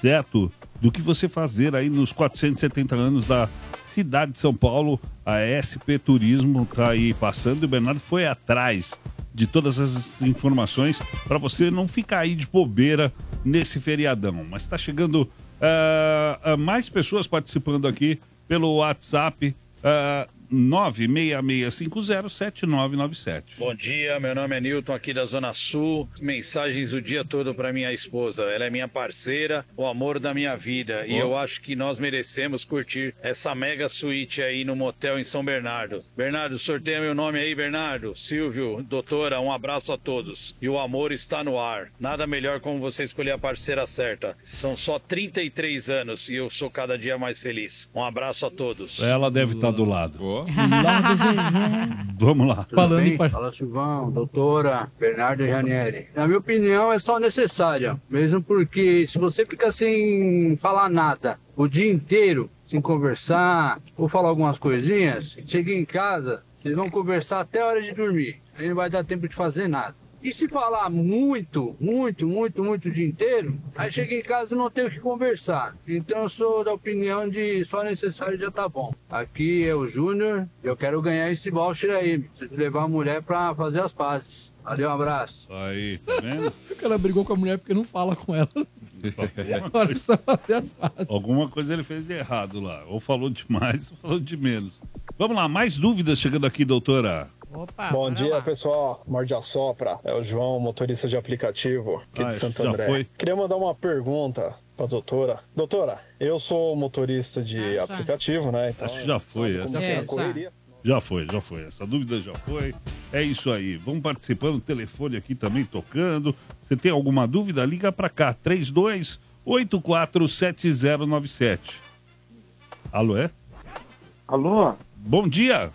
certo? Do que você fazer aí nos 470 anos da cidade de São Paulo. A SP Turismo tá aí passando e o Bernardo foi atrás de todas as informações para você não ficar aí de bobeira nesse feriadão. Mas está chegando ah, mais pessoas participando aqui pelo WhatsApp ah, 966507997. Bom dia, meu nome é Newton aqui da Zona Sul. Mensagens o dia todo para minha esposa. Ela é minha parceira, o amor da minha vida. E Ó. eu acho que nós merecemos curtir essa mega suíte aí no motel em São Bernardo. Bernardo, sorteia meu nome aí, Bernardo. Silvio, doutora, um abraço a todos. E o amor está no ar. Nada melhor como você escolher a parceira certa. São só 33 anos e eu sou cada dia mais feliz. Um abraço a todos. Ela deve estar do lado. Vamos lá. Tudo bem? Fala Silvão, doutora, Bernardo e Ranieri. Na minha opinião, é só necessária. Mesmo porque se você fica sem falar nada o dia inteiro, sem conversar, ou falar algumas coisinhas, chega em casa, vocês vão conversar até a hora de dormir. Aí não vai dar tempo de fazer nada. E se falar muito, muito, muito, muito o dia inteiro, aí chega em casa e não tem o que conversar. Então eu sou da opinião de só necessário já tá bom. Aqui é o Júnior, eu quero ganhar esse voucher aí. Preciso levar a mulher pra fazer as pazes. Valeu, um abraço. Aí, tá vendo? O cara brigou com a mulher porque não fala com ela. Agora precisa fazer as pazes. Alguma coisa ele fez de errado lá. Ou falou demais ou falou de menos. Vamos lá, mais dúvidas chegando aqui, doutora. Opa, Bom dia, pessoal. Morde a Sopra. É o João, motorista de aplicativo aqui Ah, de Santo já André. foi? Queria mandar uma pergunta pra doutora. Doutora, eu sou motorista de Ah, já. aplicativo, né? Então, Acho que já foi essa. que é É, a correria. Já foi, já foi. Essa dúvida já foi. É isso aí. Vamos participando. O telefone aqui também tocando. Você tem alguma dúvida? Liga pra cá. 32847097. Alô, é? Alô? Bom dia.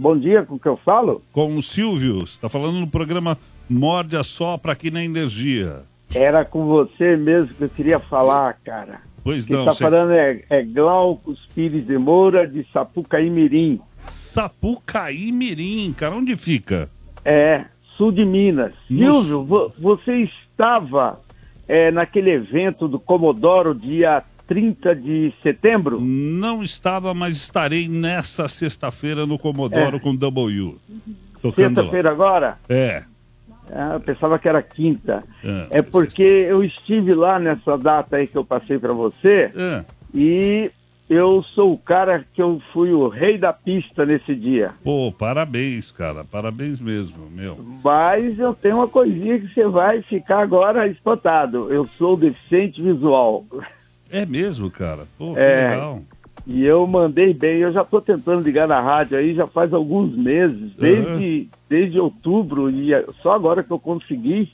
Bom dia, com o que eu falo? Com o Silvio. Você está falando no programa Morde a Sopra aqui na Energia. Era com você mesmo que eu queria falar, cara. Pois Quem não, tá você- falando é, é Glaucus Pires de Moura, de Sapucaí Mirim. Sapucaí Mirim, cara, onde fica? É, sul de Minas. Silvio, vo- você estava é, naquele evento do Comodoro dia 30 de setembro? Não estava, mas estarei nessa sexta-feira no Comodoro É. com W. Sexta-feira agora? É. Ah, eu pensava que era quinta. É. É porque eu estive lá nessa data aí que eu passei para você É. e eu sou o cara que eu fui o rei da pista nesse dia. Pô, parabéns, cara. Parabéns mesmo, meu. Mas eu tenho uma coisinha que você vai ficar agora espantado. Eu sou deficiente visual. É mesmo, cara? Pô, que É. legal. E eu mandei bem. Eu já estou tentando ligar na rádio aí já faz alguns meses, desde, desde outubro, e é só agora que eu consegui,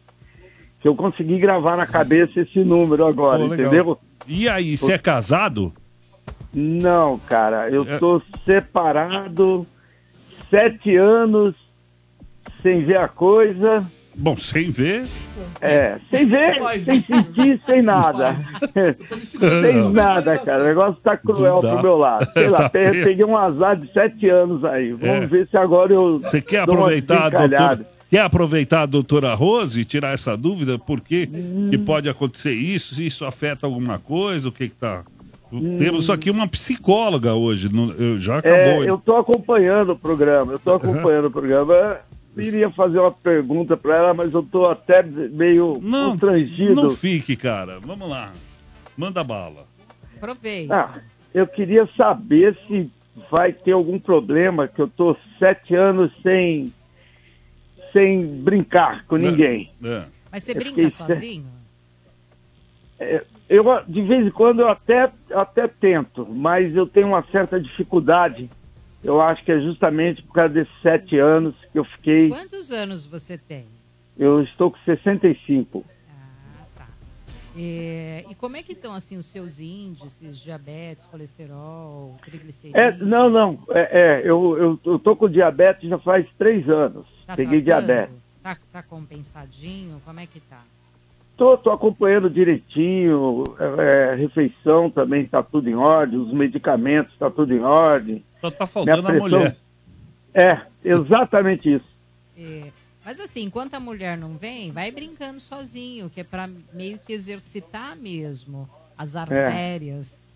que eu consegui gravar na cabeça esse número agora, Pô, entendeu? E aí, você é casado? Não, cara, eu É. tô separado sete anos sem ver a coisa Bom, sem ver. É, sem ver, sem sentir, sem nada. sem nada, cara. O negócio tá cruel pro meu lado. Sei lá, Tá peguei um azar de sete anos aí. Vamos É. ver se agora eu. Você quer aproveitar, doutora? Quer aproveitar a doutora Rose e tirar essa dúvida? Por que, que pode acontecer isso? Se isso afeta alguma coisa? O que que tá... Temos aqui uma psicóloga hoje. não- Já acabou. É, eu tô acompanhando o programa, eu tô acompanhando o programa. Eu iria fazer uma pergunta pra ela, mas eu tô até meio constrangido. Não fique, cara. Vamos lá. Manda bala. Aproveita. Ah, eu queria saber se vai ter algum problema, que eu tô sete anos sem, sem brincar com ninguém. É. Mas você Eu brinca fiquei- sozinho? É, eu, de vez em quando, eu até, até tento, mas eu tenho uma certa dificuldade. Eu acho que é justamente por causa desses sete anos que eu fiquei. Quantos anos você tem? Eu estou com 65. É, e como é que estão assim os seus índices, diabetes, colesterol, É, triglicerídeos? não, não. É, é, eu, eu, eu tô com diabetes já faz três anos. Tá Peguei tratando? diabetes. Tá, tá compensadinho? Como é que tá? Tô, tô acompanhando direitinho, é, é, refeição também está tudo em ordem, os medicamentos está tudo em ordem. Só tá faltando Minha a mulher. É, exatamente isso. É, mas assim, enquanto a mulher não vem, vai brincando sozinho, que é para meio que exercitar mesmo as artérias.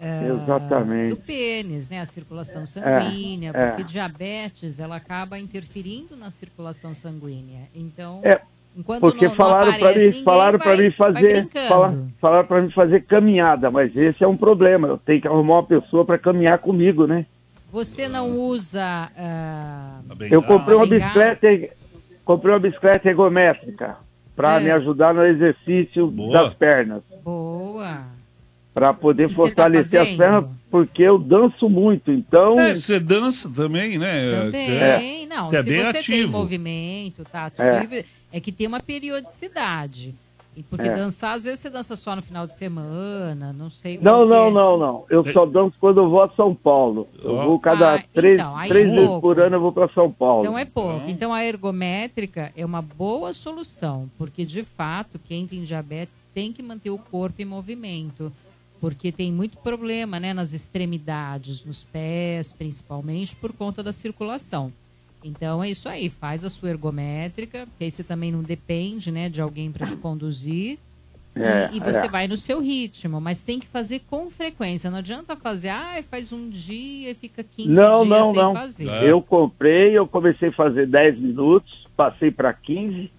ah, Exatamente. Do pênis, né? A circulação sanguínea, é. porque diabetes ela acaba interferindo na circulação sanguínea. Então, É, enquanto Porque não, falaram para mim, falaram para mim fazer, brincando. fala- falaram para mim fazer caminhada, mas esse é um problema. Eu tenho que arrumar uma pessoa para caminhar comigo, né? Você não usa. ah, Eu comprei uma bicicleta, comprei uma bicicleta ergométrica para É. me ajudar no exercício das pernas, Boa. Para poder E tá fortalecer as fazendo? pernas, porque eu danço muito. Então, É, você dança também, né? Também, não. Você é se bem você tem ativo. movimento, tá ativo, é. que tem uma periodicidade. E Porque É. dançar, às vezes você dança só no final de semana, não sei. não, não, é. não, não. Eu só danço quando eu vou a São Paulo. Eu vou cada Ah, três, então, três é vezes pouco. por ano eu vou para São Paulo. Então é pouco. Então a ergométrica é uma boa solução, porque de fato quem tem diabetes tem que manter o corpo em movimento, porque tem muito problema, né, nas extremidades, nos pés, principalmente por conta da circulação. Então é isso aí, faz a sua ergométrica, porque aí você também não depende, né, de alguém para te conduzir. E- É, e, você é. vai no seu ritmo, mas tem que fazer com frequência. Não adianta fazer, ah, faz um dia e fica 15 Não, dias não, sem não. fazer. Eu comprei, eu comecei a fazer 10 minutos, passei para 15,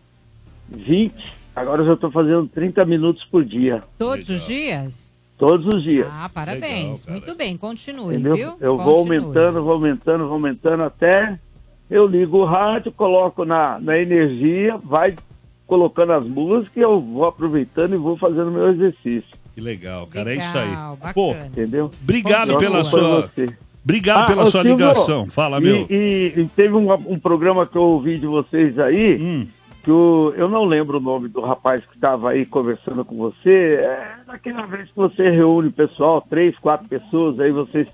20, agora eu já estou fazendo 30 minutos por dia. Todos os dias? Todos os dias. Ah, parabéns. Muito bem, continue, entendeu? viu? Eu vou Continue. aumentando, vou aumentando, vou aumentando até eu ligo o rádio, coloco na, na energia, vai colocando as músicas, eu vou aproveitando e vou fazendo meu exercício. Que legal, cara. é Legal, isso aí. bacana. Pô, Entendeu? obrigado Eu pela sua. você. Obrigado Ah, pela sua Silvio, ligação. Fala, e- meu. E, e teve um, um programa que eu ouvi de vocês aí, Hum. Que o- eu não lembro o nome do rapaz que estava aí conversando com você. É daquela vez que você reúne o pessoal, três, quatro pessoas, aí vocês.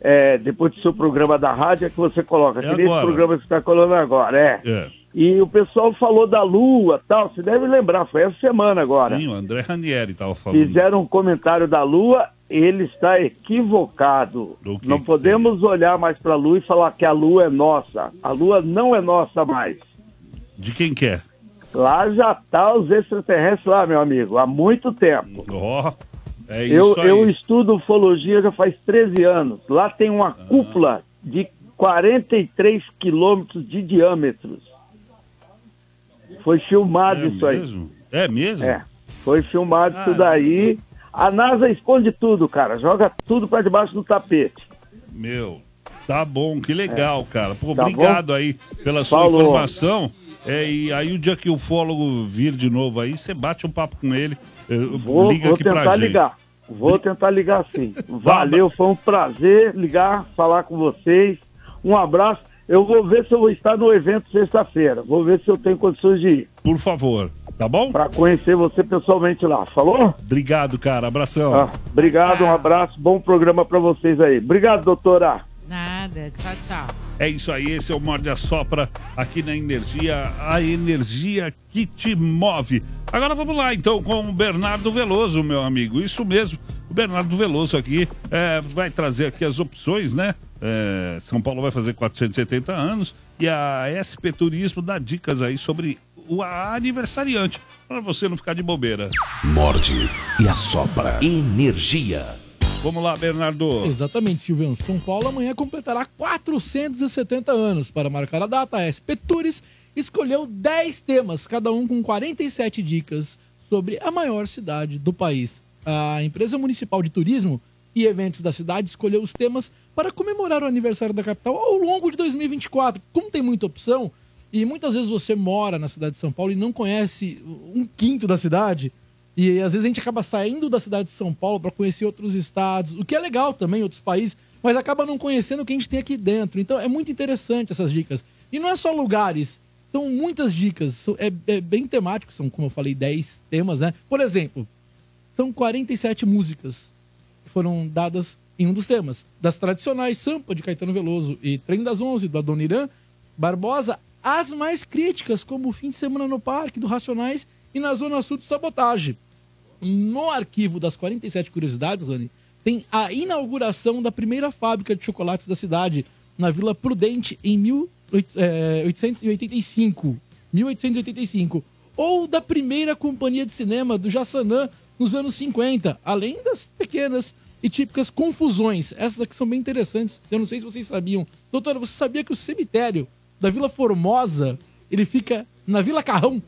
é, depois do seu programa da rádio é que você coloca. É que nem esse agora. programa que você está colando agora, é. É. E o pessoal falou da Lua tal, você deve lembrar, foi essa semana agora. Sim, o André Ranieri tava falando. Fizeram um comentário da Lua, ele está equivocado. Não podemos olhar mais para a Lua e falar que a Lua é nossa. A Lua não é nossa mais. De quem que é? Lá já tá os extraterrestres lá, meu amigo, há muito tempo. Ó, é eu, isso aí. eu estudo ufologia já faz 13 anos. Lá tem uma cúpula de 43 quilômetros de diâmetros. Foi filmado É isso aí. mesmo? É mesmo? É, foi filmado Ah. isso daí. A NASA esconde tudo, cara. Joga tudo para debaixo do tapete. Meu, tá bom, que legal, cara. Pô, Tá obrigado bom? aí pela sua Falou. informação. É, e aí o dia que o ufólogo vir de novo aí, você bate um papo com ele. eh, Vou, liga vou aqui pra tentar gente. ligar. Vou tentar ligar sim. Valeu, foi um prazer ligar, falar com vocês. Um abraço. Eu vou ver se eu vou estar no evento sexta-feira. Vou ver se eu tenho condições de ir. Por favor, tá bom? Para conhecer você pessoalmente lá. Falou? Obrigado, cara. Abração. Ah, obrigado, um abraço. Bom programa para vocês aí. Obrigado, doutora. Nada, tchau, tchau. É isso aí, esse é o Morde a Sopra aqui na Energia, a energia que te move. Agora vamos lá então com o Bernardo Veloso, meu amigo. Isso mesmo, o Bernardo Veloso aqui é, vai trazer aqui as opções, né? É, São Paulo vai fazer 470 anos e a SP Turismo dá dicas aí sobre o aniversariante, para você não ficar de bobeira. Morde e assopra. Energia. Vamos lá, Bernardo. Exatamente, Silvio. São Paulo amanhã completará 470 anos. Para marcar a data, a SP Tours escolheu 10 temas, cada um com 47 dicas sobre a maior cidade do país. A empresa municipal de turismo e eventos da cidade escolheu os temas para comemorar o aniversário da capital ao longo de 2024. Como tem muita opção, e muitas vezes você mora na cidade de São Paulo e não conhece um quinto da cidade, e às vezes a gente acaba saindo da cidade de São Paulo para conhecer outros estados, o que é legal também, outros países, mas acaba não conhecendo o que a gente tem aqui dentro. Então é muito interessante essas dicas. E não é só lugares, são muitas dicas, é, é bem temático, são, como eu falei, 10 temas, né? Por exemplo, são 47 músicas que foram dadas em um dos temas. Das tradicionais, Sampa, de Caetano Veloso, e Trem das Onze, do Adoniran Barbosa, as mais críticas, como o Fim de Semana no Parque, do Racionais, e na Zona Sul do Sabotagem. No arquivo das 47 curiosidades, Rani, tem a inauguração da primeira fábrica de chocolates da cidade, na Vila Prudente, em eh, 1885. 1885. Ou da primeira companhia de cinema do Jassanã, nos anos 50, além das pequenas e típicas confusões. Essas aqui são bem interessantes. Eu não sei se vocês sabiam. Doutora, você sabia que o cemitério da Vila Formosa, ele fica na Vila Carrão?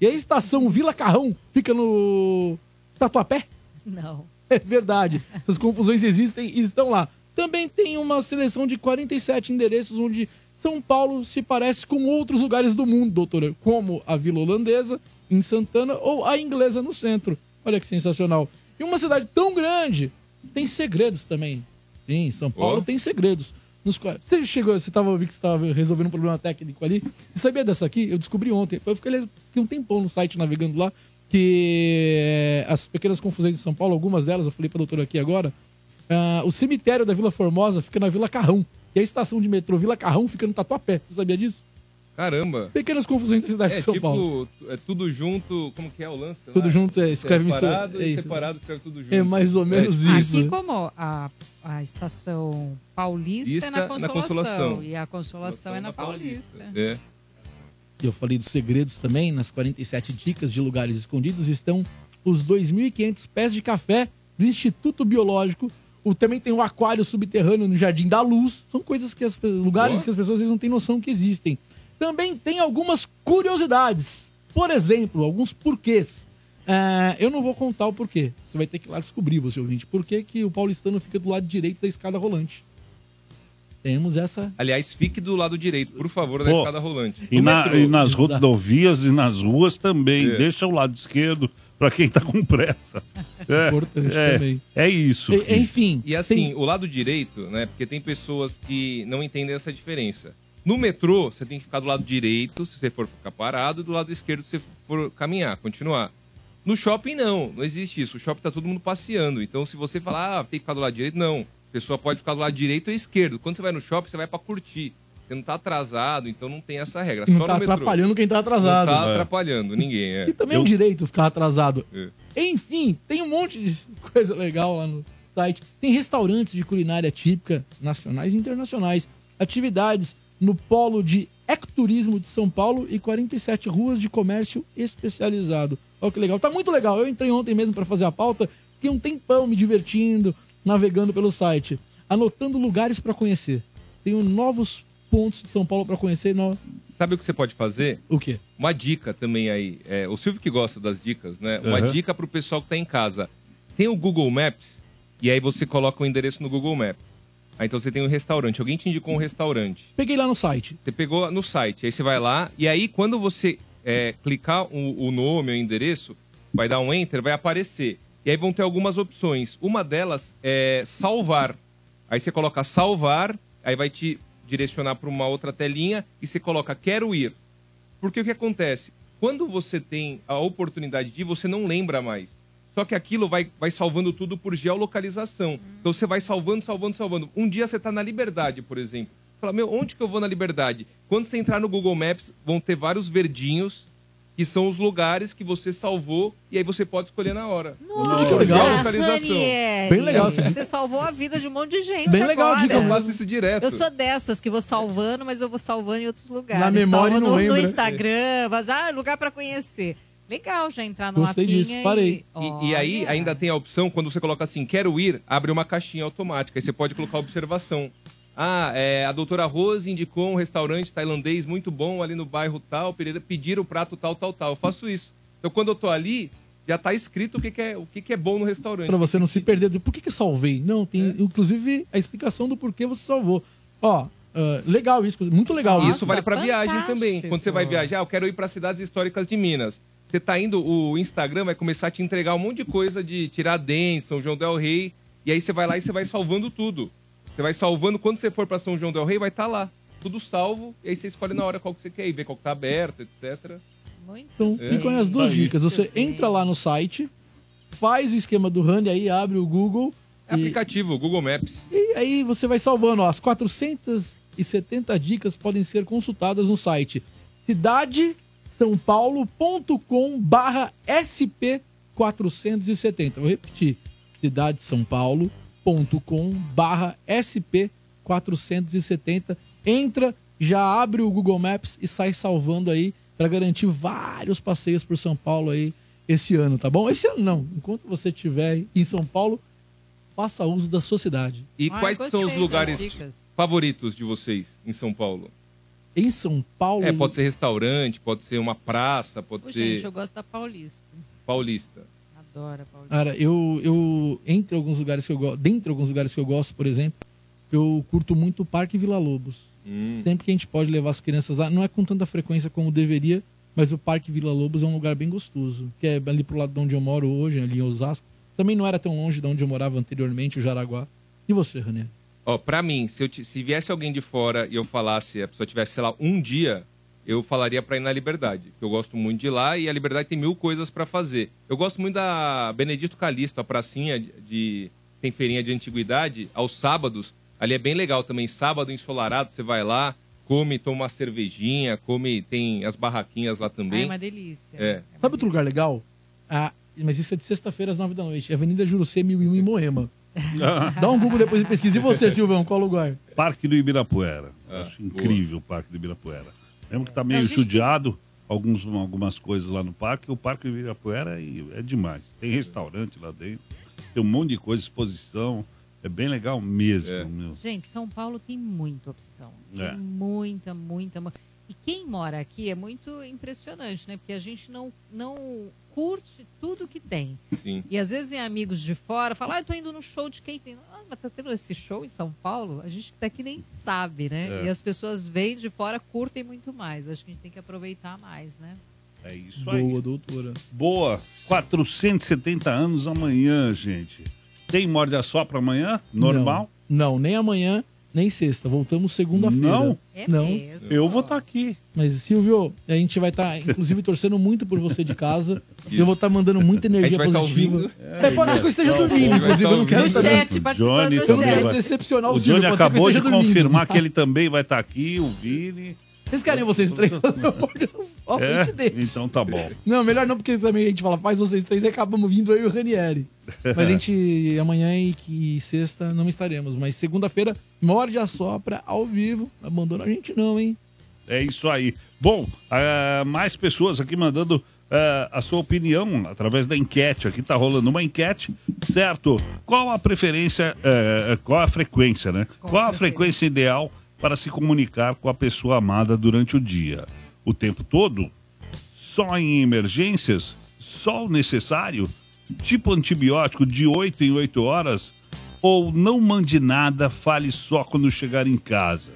E a estação Vila Carrão fica no Tatuapé? Não. É verdade. Essas confusões existem e estão lá. Também tem uma seleção de 47 endereços onde São Paulo se parece com outros lugares do mundo, doutora, como a Vila Holandesa, em Santana, ou a Inglesa, no centro. Olha que sensacional. E uma cidade tão grande tem segredos também. Sim, São Paulo Ó. tem segredos. Nos. Você chegou, você estava vi que você estava resolvendo um problema técnico ali. Você sabia dessa aqui? Eu descobri ontem. Eu fiquei, fiquei um tempão no site navegando lá que eh, as pequenas confusões de São Paulo, algumas delas, eu falei para doutora aqui agora, ah, o cemitério da Vila Formosa fica na Vila Carrão. E a estação de metrô Vila Carrão fica no Tatuapé. Você sabia disso? Caramba. Pequenas confusões da cidade É de São tipo, Paulo. é tudo junto, como que é o lance? Tudo lá? junto, é, escreve separado, mistura- é e isso. separado, escreve tudo junto. É mais ou menos É, isso. Aqui como a, a estação paulista Isca é na na Consolação, Consolação. E a Consolação é na Paulista. É. Eu falei dos segredos também, nas 47 dicas de lugares escondidos estão os 2.500 pés de café do Instituto Biológico. O, também tem o aquário subterrâneo no Jardim da Luz. São coisas que as lugares Boa. que as pessoas vezes não têm noção que existem. Também tem algumas curiosidades. Por exemplo, alguns porquês. É, eu não vou contar o porquê. Você vai ter que ir lá descobrir, você ouvinte. Por que, que o paulistano fica do lado direito da escada rolante? Temos essa Aliás, fique do lado direito, por favor, da Pô, escada rolante. E, na- metrô. e nas rodovias e nas ruas também. É. Deixa o lado esquerdo para quem tá com pressa. É, Importante é, também. É isso. E assim, o lado direito, né? Porque tem pessoas que não entendem essa diferença. No metrô, você tem que ficar do lado direito, se você for ficar parado, e do lado esquerdo, se você for caminhar, continuar. No shopping, não. Não existe isso. O shopping tá todo mundo passeando. Então, se você falar, ah, tem que ficar do lado direito, não. A pessoa pode ficar do lado direito ou esquerdo. Quando você vai no shopping, você vai pra curtir. Você não tá atrasado, então não tem essa regra. Não Só tá no metrô. atrapalhando quem tá atrasado. Não tá É. atrapalhando ninguém, é. E também é um direito ficar atrasado. É. Enfim, tem um monte de coisa legal lá no site. Tem restaurantes de culinária típica, nacionais e internacionais. Atividades no polo de ecoturismo de São Paulo e 47 ruas de comércio especializado. Olha que legal. Tá muito legal. Eu entrei ontem mesmo para fazer a pauta. Fiquei um tempão me divertindo, navegando pelo site, anotando lugares para conhecer. Tenho novos pontos de São Paulo para conhecer. No... Sabe o que você pode fazer? O quê? Uma dica também aí. É, o Silvio que gosta das dicas, né? Uma Uhum. dica pro pessoal que tá em casa. Tem o Google Maps e aí você coloca o endereço no Google Maps. Aí então você tem um restaurante. Alguém te indicou um restaurante. Peguei lá no site. Você pegou no site. Aí você vai lá e aí quando você é, clicar o, o nome, o endereço, vai dar um enter, vai aparecer. E aí vão ter algumas opções. Uma delas é salvar. Aí você coloca salvar, aí vai te direcionar para uma outra telinha e você coloca quero ir. Porque o que acontece? Quando você tem a oportunidade de ir, você não lembra mais. Só que aquilo vai, vai salvando tudo por geolocalização. Então você vai salvando, salvando, salvando. Um dia você está na liberdade, por exemplo. fala, meu, onde que eu vou na Liberdade? Quando você entrar no Google Maps, vão ter vários verdinhos que são os lugares que você salvou e aí você pode escolher na hora. Nossa, que legal. Localização. Bem legal. Você salvou a vida de um monte de gente Bem legal dica. Eu faço isso direto. Eu sou dessas que vou salvando, mas eu vou salvando em outros lugares. Na memória Salvo não no, no lembra. Instagram, mas, ah, lugar pra conhecer. Legal já entrar no Gostei mapinha disso, parei. E... E, e aí ainda tem a opção, quando você coloca assim, quero ir, abre uma caixinha automática. Aí você pode colocar observação. Ah, é, a doutora Rose indicou um restaurante tailandês muito bom ali no bairro tal, pedir o prato tal, tal, tal. Eu faço isso. Então quando eu tô ali, já tá escrito o que, que é, o que, que é bom no restaurante. Pra você não se perder. Por que, que salvei? Não, tem É. inclusive a explicação do porquê você salvou. Ó, ah, legal isso, muito legal Isso vale pra viagem também. Quando você vai viajar, eu quero ir para cidades históricas de Minas. Você tá indo, o Instagram vai começar a te entregar um monte de coisa de Tiradentes, São João del Rei, e aí você vai lá e você vai salvando tudo. Você vai salvando, quando você for para São João del Rei, vai estar lá. Tudo salvo, e aí você escolhe na hora qual que você quer ir, ver qual que tá aberto, etc. Então, É. ficam as duas Aí. dicas. Você entra lá no site, faz o esquema do Rand, aí abre o Google. É aplicativo, Google Maps. E aí você vai salvando. Ó, as 470 dicas podem ser consultadas no site cidadesaopaulo.com barra SP470. Vou repetir. cidadesaopaulo.com barra SP470. Entra, já abre o Google Maps e sai salvando aí para garantir vários passeios por São Paulo aí esse ano, tá bom? Esse ano não. Enquanto você estiver em São Paulo, faça uso da sua cidade. E Ah, quais são os lugares favoritos de vocês em São Paulo? Em São Paulo. É, pode ser restaurante, pode ser uma praça, pode Pô, ser gente, eu gosto da Paulista. paulista. Adoro a Paulista. Cara, eu, eu entre alguns lugares que eu gosto, dentre alguns lugares que eu gosto, por exemplo, eu curto muito o Parque Vila Lobos. Hum. Sempre que a gente pode levar as crianças lá, não é com tanta frequência como deveria, mas o Parque Vila Lobos é um lugar bem gostoso, que é ali pro lado de onde eu moro hoje, ali em Osasco. Também não era tão longe de onde eu morava anteriormente, o Jaraguá. E você, René? Ó, pra mim, se, eu se viesse alguém de fora e eu falasse, a pessoa tivesse, sei lá, um dia, eu falaria pra ir na Liberdade. que Eu gosto muito de lá e a Liberdade tem mil coisas pra fazer. Eu gosto muito da Benedito Calixto, a pracinha de, de- tem feirinha de antiguidade, aos sábados. Ali é bem legal também. Sábado ensolarado, você vai lá, come, toma uma cervejinha, come, tem as barraquinhas lá Ai, também. uma delícia. É. Sabe outro lugar legal? Ah, mas isso é de sexta-feira às nove da noite. Avenida Jurucê 1001 em Moema. Dá um Google depois e pesquisa. E você, Silvão, qual lugar? Parque do Ibirapuera. Ah, Acho incrível o Parque do Ibirapuera. Mesmo que tá meio gente judiado, alguns, algumas coisas lá no parque, o Parque do Ibirapuera é, é demais. Tem restaurante lá dentro, tem um monte de coisa, exposição. É bem legal mesmo. meu. Gente, São Paulo tem muita opção. É. Tem muita, muita. E quem mora aqui é muito impressionante, né? Porque a gente não, não curte tudo que tem. Sim. E às vezes vem amigos de fora, falam, ah, eu tô indo no show de quem tem. Ah, mas tá tendo esse show em São Paulo? A gente daqui nem sabe, né? É. E as pessoas vêm de fora, curtem muito mais. Acho que a gente tem que aproveitar mais, né? É isso aí. Boa, doutora. Boa. 470 anos amanhã, gente. Tem morde a sopra amanhã? Normal? Não, não, nem amanhã, nem sexta. Voltamos segunda-feira. Não? É não. mesmo. Eu vou estar aqui. Mas, Silvio, a gente vai estar, inclusive, torcendo muito por você de casa. Eu vou estar mandando muita energia vai tá positiva. ouvindo. É, pode ser que eu esteja dormindo, inclusive. tá Eu não quero ouvindo. No saber. chat, participando Johnny do Eu não quero vai- decepcionar o, O Silvio. Johnny acabou de confirmar que ele também vai estar aqui, o Vini. Vocês querem vocês três fazer um a sopra? A É? gente deixa. Então tá bom. Não, melhor não, porque também a gente fala, faz vocês três e acabamos vindo eu e o Ranieri. Mas a gente, amanhã e, e sexta não estaremos. Mas segunda-feira, morde a sopra ao vivo. Não abandona a gente não, hein? É isso aí. Bom, ah, mais pessoas aqui mandando ah, a sua opinião através da enquete. Aqui tá rolando uma enquete, certo? Qual a preferência, eh, qual a frequência, né? Qual, a frequência ideal para se comunicar com a pessoa amada durante o dia? O tempo todo? Só em emergências? Só o necessário? Tipo antibiótico de 8 em 8 horas? Ou não mande nada, fale só quando chegar em casa?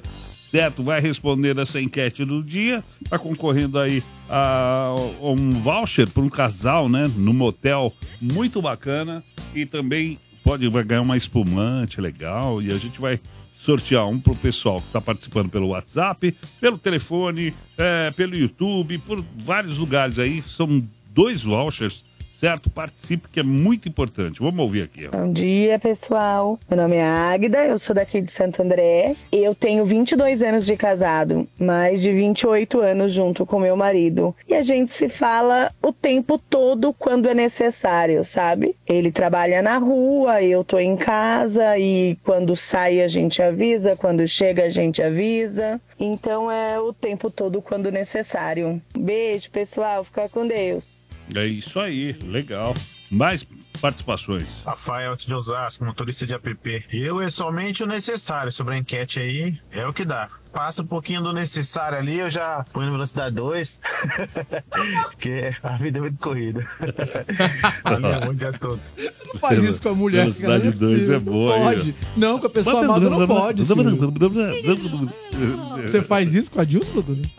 certo? Vai responder essa enquete do dia, tá concorrendo aí a um voucher para um casal, né? No motel muito bacana e também pode vai ganhar uma espumante legal e a gente vai sortear um pro pessoal que está participando pelo WhatsApp, pelo telefone, é, pelo YouTube, por vários lugares aí. São dois vouchers certo? Participe, que é muito importante. Vamos ouvir aqui. ó. Bom dia, pessoal. Meu nome é Águida, eu sou daqui de Santo André. Eu tenho 22 anos de casado, mais de 28 anos junto com meu marido. E a gente se fala o tempo todo quando é necessário, sabe? Ele trabalha na rua, eu tô em casa e quando sai a gente avisa, quando chega a gente avisa. Então é o tempo todo quando necessário. Beijo, pessoal. Fica com Deus. É isso aí, legal. Mais participações. Rafael aqui de Osasco, motorista de app. Eu é somente o necessário sobre a enquete aí, é o que dá. Passa um pouquinho do necessário ali, eu já ponho na velocidade 2, porque a vida é muito corrida. Valeu, bom dia a todos. Não faz isso com a mulher. Velocidade cara, não 2 é boa aí, Pode. Não, com a pessoa amada não pode. Você faz isso com a Dilson, Dudu?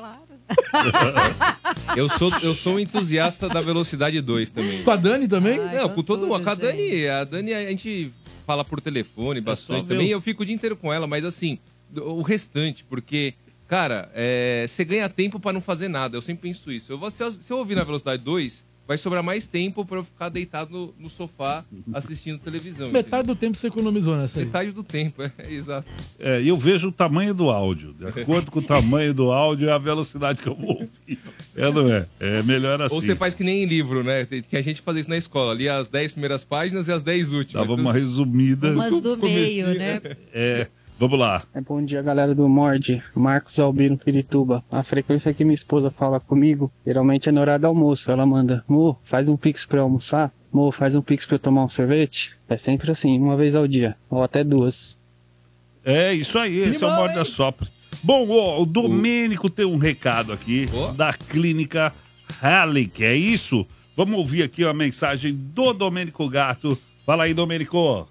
Eu sou, eu sou um entusiasta da velocidade 2 também. Com a Dani também? Não, com todo mundo. Com a Dani, a Dani a gente fala por telefone bastante ver também. Eu fico o dia inteiro com ela, mas assim, o restante, porque, cara, é, você ganha tempo pra não fazer nada. Eu sempre penso isso. Eu vou, se, eu, se eu ouvir na velocidade 2, vai sobrar mais tempo pra eu ficar deitado no, no sofá assistindo televisão. Metade do tempo você economizou nessa aí. Metade do tempo, é, é exato. É, eu vejo o tamanho do áudio. De acordo com o tamanho do áudio, é a velocidade que eu vou ouvir. É, não é? É melhor assim. Ou você faz que nem em livro, né? Tem- Que a gente faz isso na escola. Ali as 10 primeiras páginas e as 10 últimas. Dava uma resumida. Umas do meio, né? É, vamos lá. É, bom dia, galera do Mord. Marcos Albino Pirituba. A frequência que minha esposa fala comigo, geralmente é no horário do almoço. Ela manda, Mo, faz um pix pra eu almoçar. Mo, faz um pix pra eu tomar um sorvete. É sempre assim, uma vez ao dia. Ou até duas. É isso aí, esse é o Morde a Sopra. Bom, ó, o Domênico tem um recado aqui da clínica Halleck, é isso? Vamos ouvir aqui a mensagem do Domênico Gato. Fala aí, Domênico.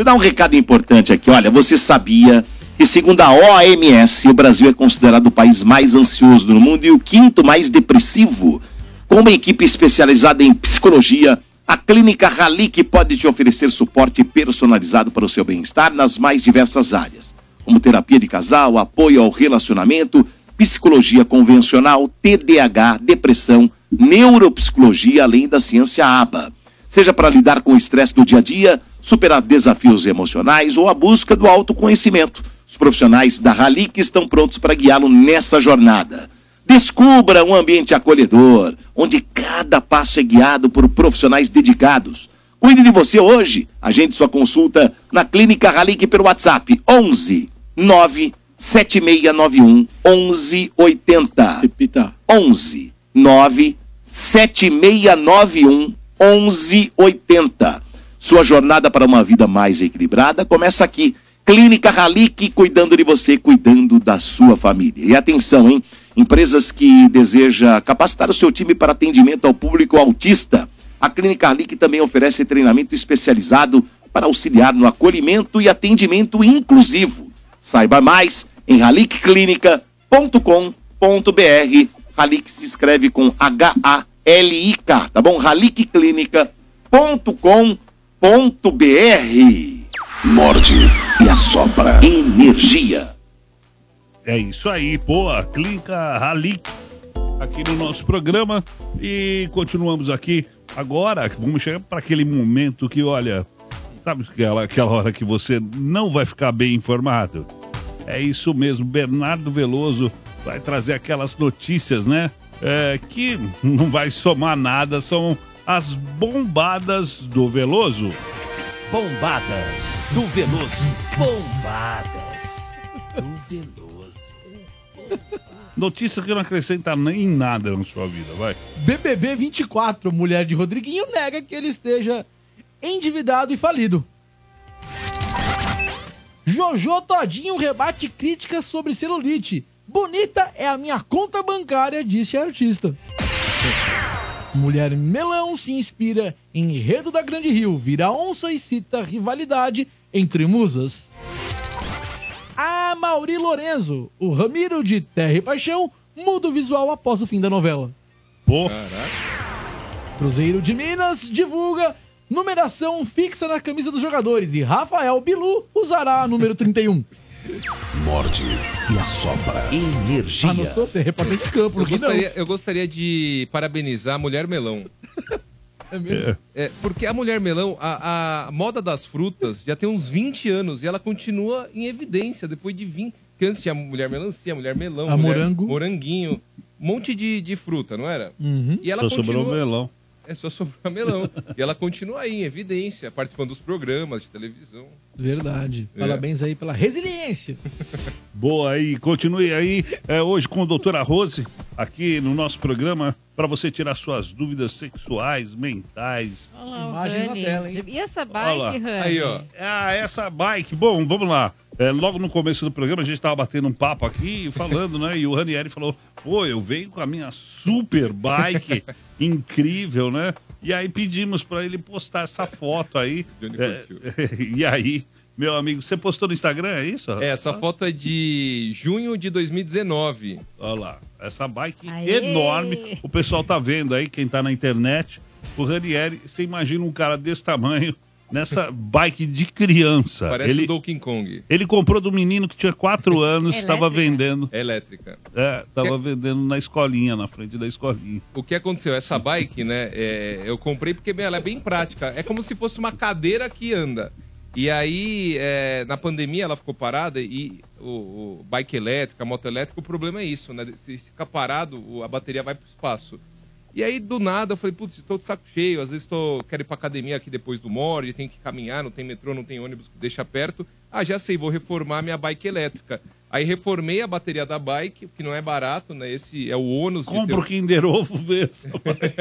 Eu dar um recado importante aqui. Olha, você sabia que, segundo a OMS, o Brasil é considerado o país mais ansioso do mundo e o quinto mais depressivo? Com uma equipe especializada em psicologia, a Clínica Ralic pode te oferecer suporte personalizado para o seu bem-estar nas mais diversas áreas, como terapia de casal, apoio ao relacionamento, psicologia convencional, TDAH, depressão, neuropsicologia, além da ciência ABA seja para lidar com o estresse do dia a dia, superar desafios emocionais ou a busca do autoconhecimento. Os profissionais da Ralic estão prontos para guiá-lo nessa jornada. Descubra um ambiente acolhedor, onde cada passo é guiado por profissionais dedicados. Cuide de você hoje. Agende sua consulta na Clínica Ralic pelo WhatsApp 11 9 7691 1180. Repita. 11 9 7691 1180. Sua jornada para uma vida mais equilibrada começa aqui. Clínica Ralic, cuidando de você, cuidando da sua família. E atenção, hein? Empresas que deseja capacitar o seu time para atendimento ao público autista. A Clínica Ralic também oferece treinamento especializado para auxiliar no acolhimento e atendimento inclusivo. Saiba mais em ralicclinica.com.br. Ralic se escreve com H-A-L-I-K, tá bom? ralicclinica.com.br. Morde e assopra. Energia. É isso aí, pô, a Clínica Ralic aqui no nosso programa e continuamos aqui agora. Vamos chegar para aquele momento que, olha, sabe aquela, aquela hora que você não vai ficar bem informado? É isso mesmo, Bernardo Veloso vai trazer aquelas notícias, né? É, que não vai somar nada, são as bombadas do Veloso. Bombadas do Veloso. Bombadas do Veloso. Notícia que não acrescenta nem nada na sua vida, vai. BBB 24, mulher de Rodriguinho nega que ele esteja endividado e falido. Jojo Todinho rebate críticas sobre celulite. Bonita é a minha conta bancária, disse a artista. Mulher melão se inspira em enredo da Grande Rio, vira onça e cita rivalidade entre musas. A Mauri Lorenzo, o Ramiro de Terra e Paixão, muda o visual após o fim da novela. Pô. Cruzeiro de Minas divulga numeração fixa na camisa dos jogadores e Rafael Bilu usará a número 31. Morde e assopra. Energia. Anotou? Você é repórter de campo, Eu gostaria, eu gostaria de parabenizar a Mulher Melão. mesmo? É, porque a mulher melão, a, a moda das frutas já tem uns 20 anos e ela continua em evidência depois de 20. Porque antes tinha a mulher melancia, a mulher melão, A mulher morango. moranguinho, um monte de, de fruta, não era? Uhum. E ela Só continua... sobrou melão. É, só sobrou melão. e ela continua aí em evidência, participando dos programas de televisão. Verdade. É. Parabéns aí pela resiliência. Boa aí, continue aí é, hoje com a doutora Rose, aqui no nosso programa, para você tirar suas dúvidas sexuais, mentais. Imagens na tela, hein? E essa bike, Rani? Aí, ó. Ah, essa bike. Bom, vamos lá. É, logo no começo do programa, a gente tava batendo um papo aqui, falando, né? E o Ranieri falou: pô, eu venho com a minha super bike incrível, né? E aí pedimos para ele postar essa foto aí. É, e aí, meu amigo, você postou no Instagram, é isso? É, essa foto é de junho de 2019. Olha lá, essa bike Aê! enorme. O pessoal tá vendo aí, quem tá na internet. O Ranieri, você imagina um cara desse tamanho nessa bike de criança. Parece ele, o Donkey Kong. ele comprou do menino que tinha quatro anos, estava vendendo. Elétrica. É, tava Que- vendendo na escolinha, na frente da escolinha. O que aconteceu? Essa bike, né? é, eu comprei porque ela é bem prática. É como se fosse uma cadeira que anda. E aí, é, na pandemia, ela ficou parada e o, o bike elétrica, a moto elétrica, o problema é isso, né? Se, se ficar parado, o- a bateria vai pro espaço. E aí, do nada, eu falei, putz, estou de saco cheio, às vezes tô, quero ir pra academia aqui depois do Mord, tem que caminhar, não tem metrô, não tem ônibus que deixa perto. Ah, já sei, vou reformar minha bike elétrica. Aí reformei a bateria da bike, que não é barato, né? Esse é o ônus de ter Compra o Kinder Ovo, vê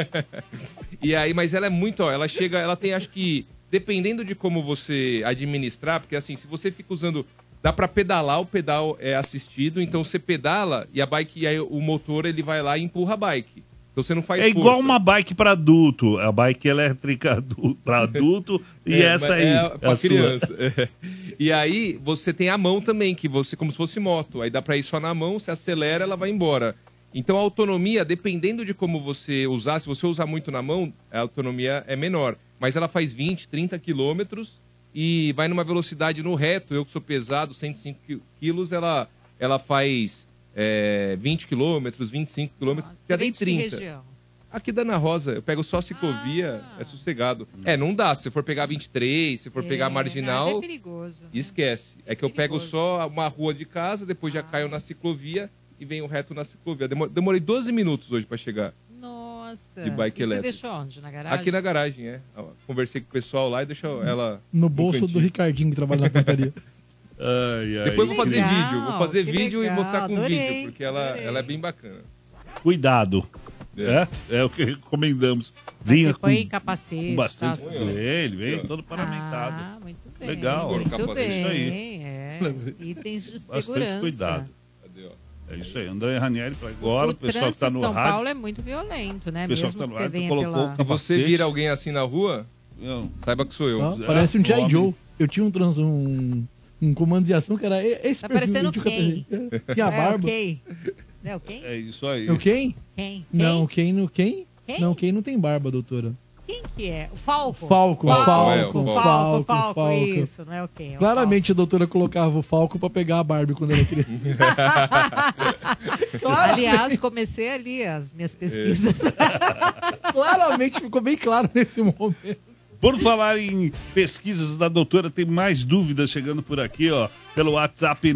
e aí, mas ela é muito, ó, ela chega, ela tem, acho que, dependendo de como você administrar, porque assim, se você fica usando, dá pra pedalar, o pedal é assistido, então você pedala e a bike, e aí o motor ele vai lá e empurra a bike. Então você não faz É igual força. uma bike para adulto, a bike elétrica para adulto e É, essa aí. É pra a sua. criança. é. E aí você tem a mão também, que você, como se fosse moto. Aí dá pra ir só na mão, você acelera, ela vai embora. Então a autonomia, dependendo de como você usar, se você usar muito na mão, a autonomia é menor. Mas ela faz 20, 30 quilômetros e vai numa velocidade no reto. Eu que sou pesado, 105 qui- quilos, ela, ela faz é, 20 quilômetros, 25 quilômetros. Já dei Excelente 30. região. Aqui da Ana Rosa, eu pego só ciclovia, é sossegado. É, não dá. Se for pegar 23, se for pegar a É, marginal, é perigoso. esquece. É que eu pego só uma rua de casa, depois já caio na ciclovia e venho reto na ciclovia. Demo- Demorei 12 minutos hoje pra chegar. Nossa. De bike e elétrica. Você deixou onde? Na garagem? Aqui na garagem, é. Conversei com o pessoal lá e deixou ela. No bolso do. Ricardinho que trabalha na portaria. Depois eu vou fazer Legal, vídeo. Vou fazer vídeo legal, e mostrar com adorei, vídeo, porque ela, ela é bem bacana. Cuidado. É. é, o que recomendamos. Vinha Você põe com, capacete, com bastante tá? joelho, vem todo paramentado. Ah, muito bem. Legal, muito capacete, bem. isso aí. É. Itens de Bastante segurança. cuidado. É isso aí, André Ranieri para agora, o, pessoal que está no São rádio. Paulo é muito violento, né? O pessoal Mesmo que que tá no você rádio venha colocou pela... Você vira alguém assim na rua, saiba que sou eu. Ó, parece um G.I. Joe. Eu tinha um, trans, um, um comando de ação que era esse Tá perfil. parecendo quem? cabelo- Tinha a barba. É. É o quem? É isso aí. O quem? Quem? Não, quem no quem? Quem? Não, quem não tem barba, doutora. Quem que é? O Falco? Falco, Falco, Falco, é, Falco, Falco, Falco, Falco, Falco. isso, não é o quem? É o Claramente a doutora colocava o Falco pra pegar a Barbie quando criança. Claramente. Aliás, comecei ali as minhas pesquisas. Claramente ficou bem claro nesse momento. Por falar em pesquisas da doutora, tem mais dúvidas chegando por aqui, ó, pelo WhatsApp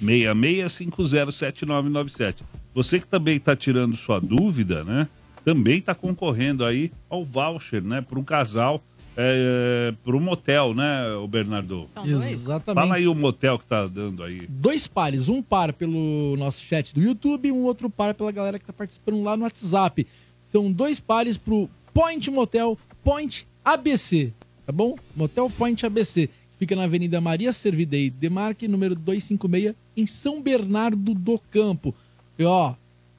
966507997. Você que também está tirando sua dúvida, né? Também está concorrendo aí ao voucher, né? Para um casal, é, para um motel, né, o Bernardo? São dois? Exatamente. Fala aí o motel que tá dando aí. Dois pares, um par pelo nosso chat do YouTube e um outro par pela galera que tá participando lá no WhatsApp. São dois pares pro Point Motel Point ABC, tá bom? Motel Point ABC. Fica na Avenida Maria Servidei Demarque, número 256, em São Bernardo do Campo. E ó,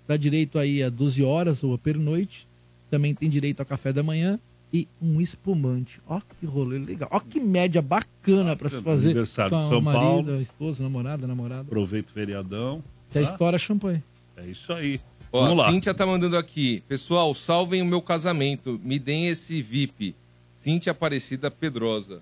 dá direito aí a 12 horas ou a pernoite. Também tem direito a café da manhã e um espumante. Ó que rolê legal. Ó que média bacana pra se fazer Aniversário com de São marido, Paulo. esposa, namorada, namorada. Aproveita o feriadão. Já tá? estoura champanhe. É isso aí. Ó, Vamos a lá. Cíntia tá mandando aqui. Pessoal, salvem o meu casamento. Me deem esse VIP. Cíntia Aparecida Pedrosa.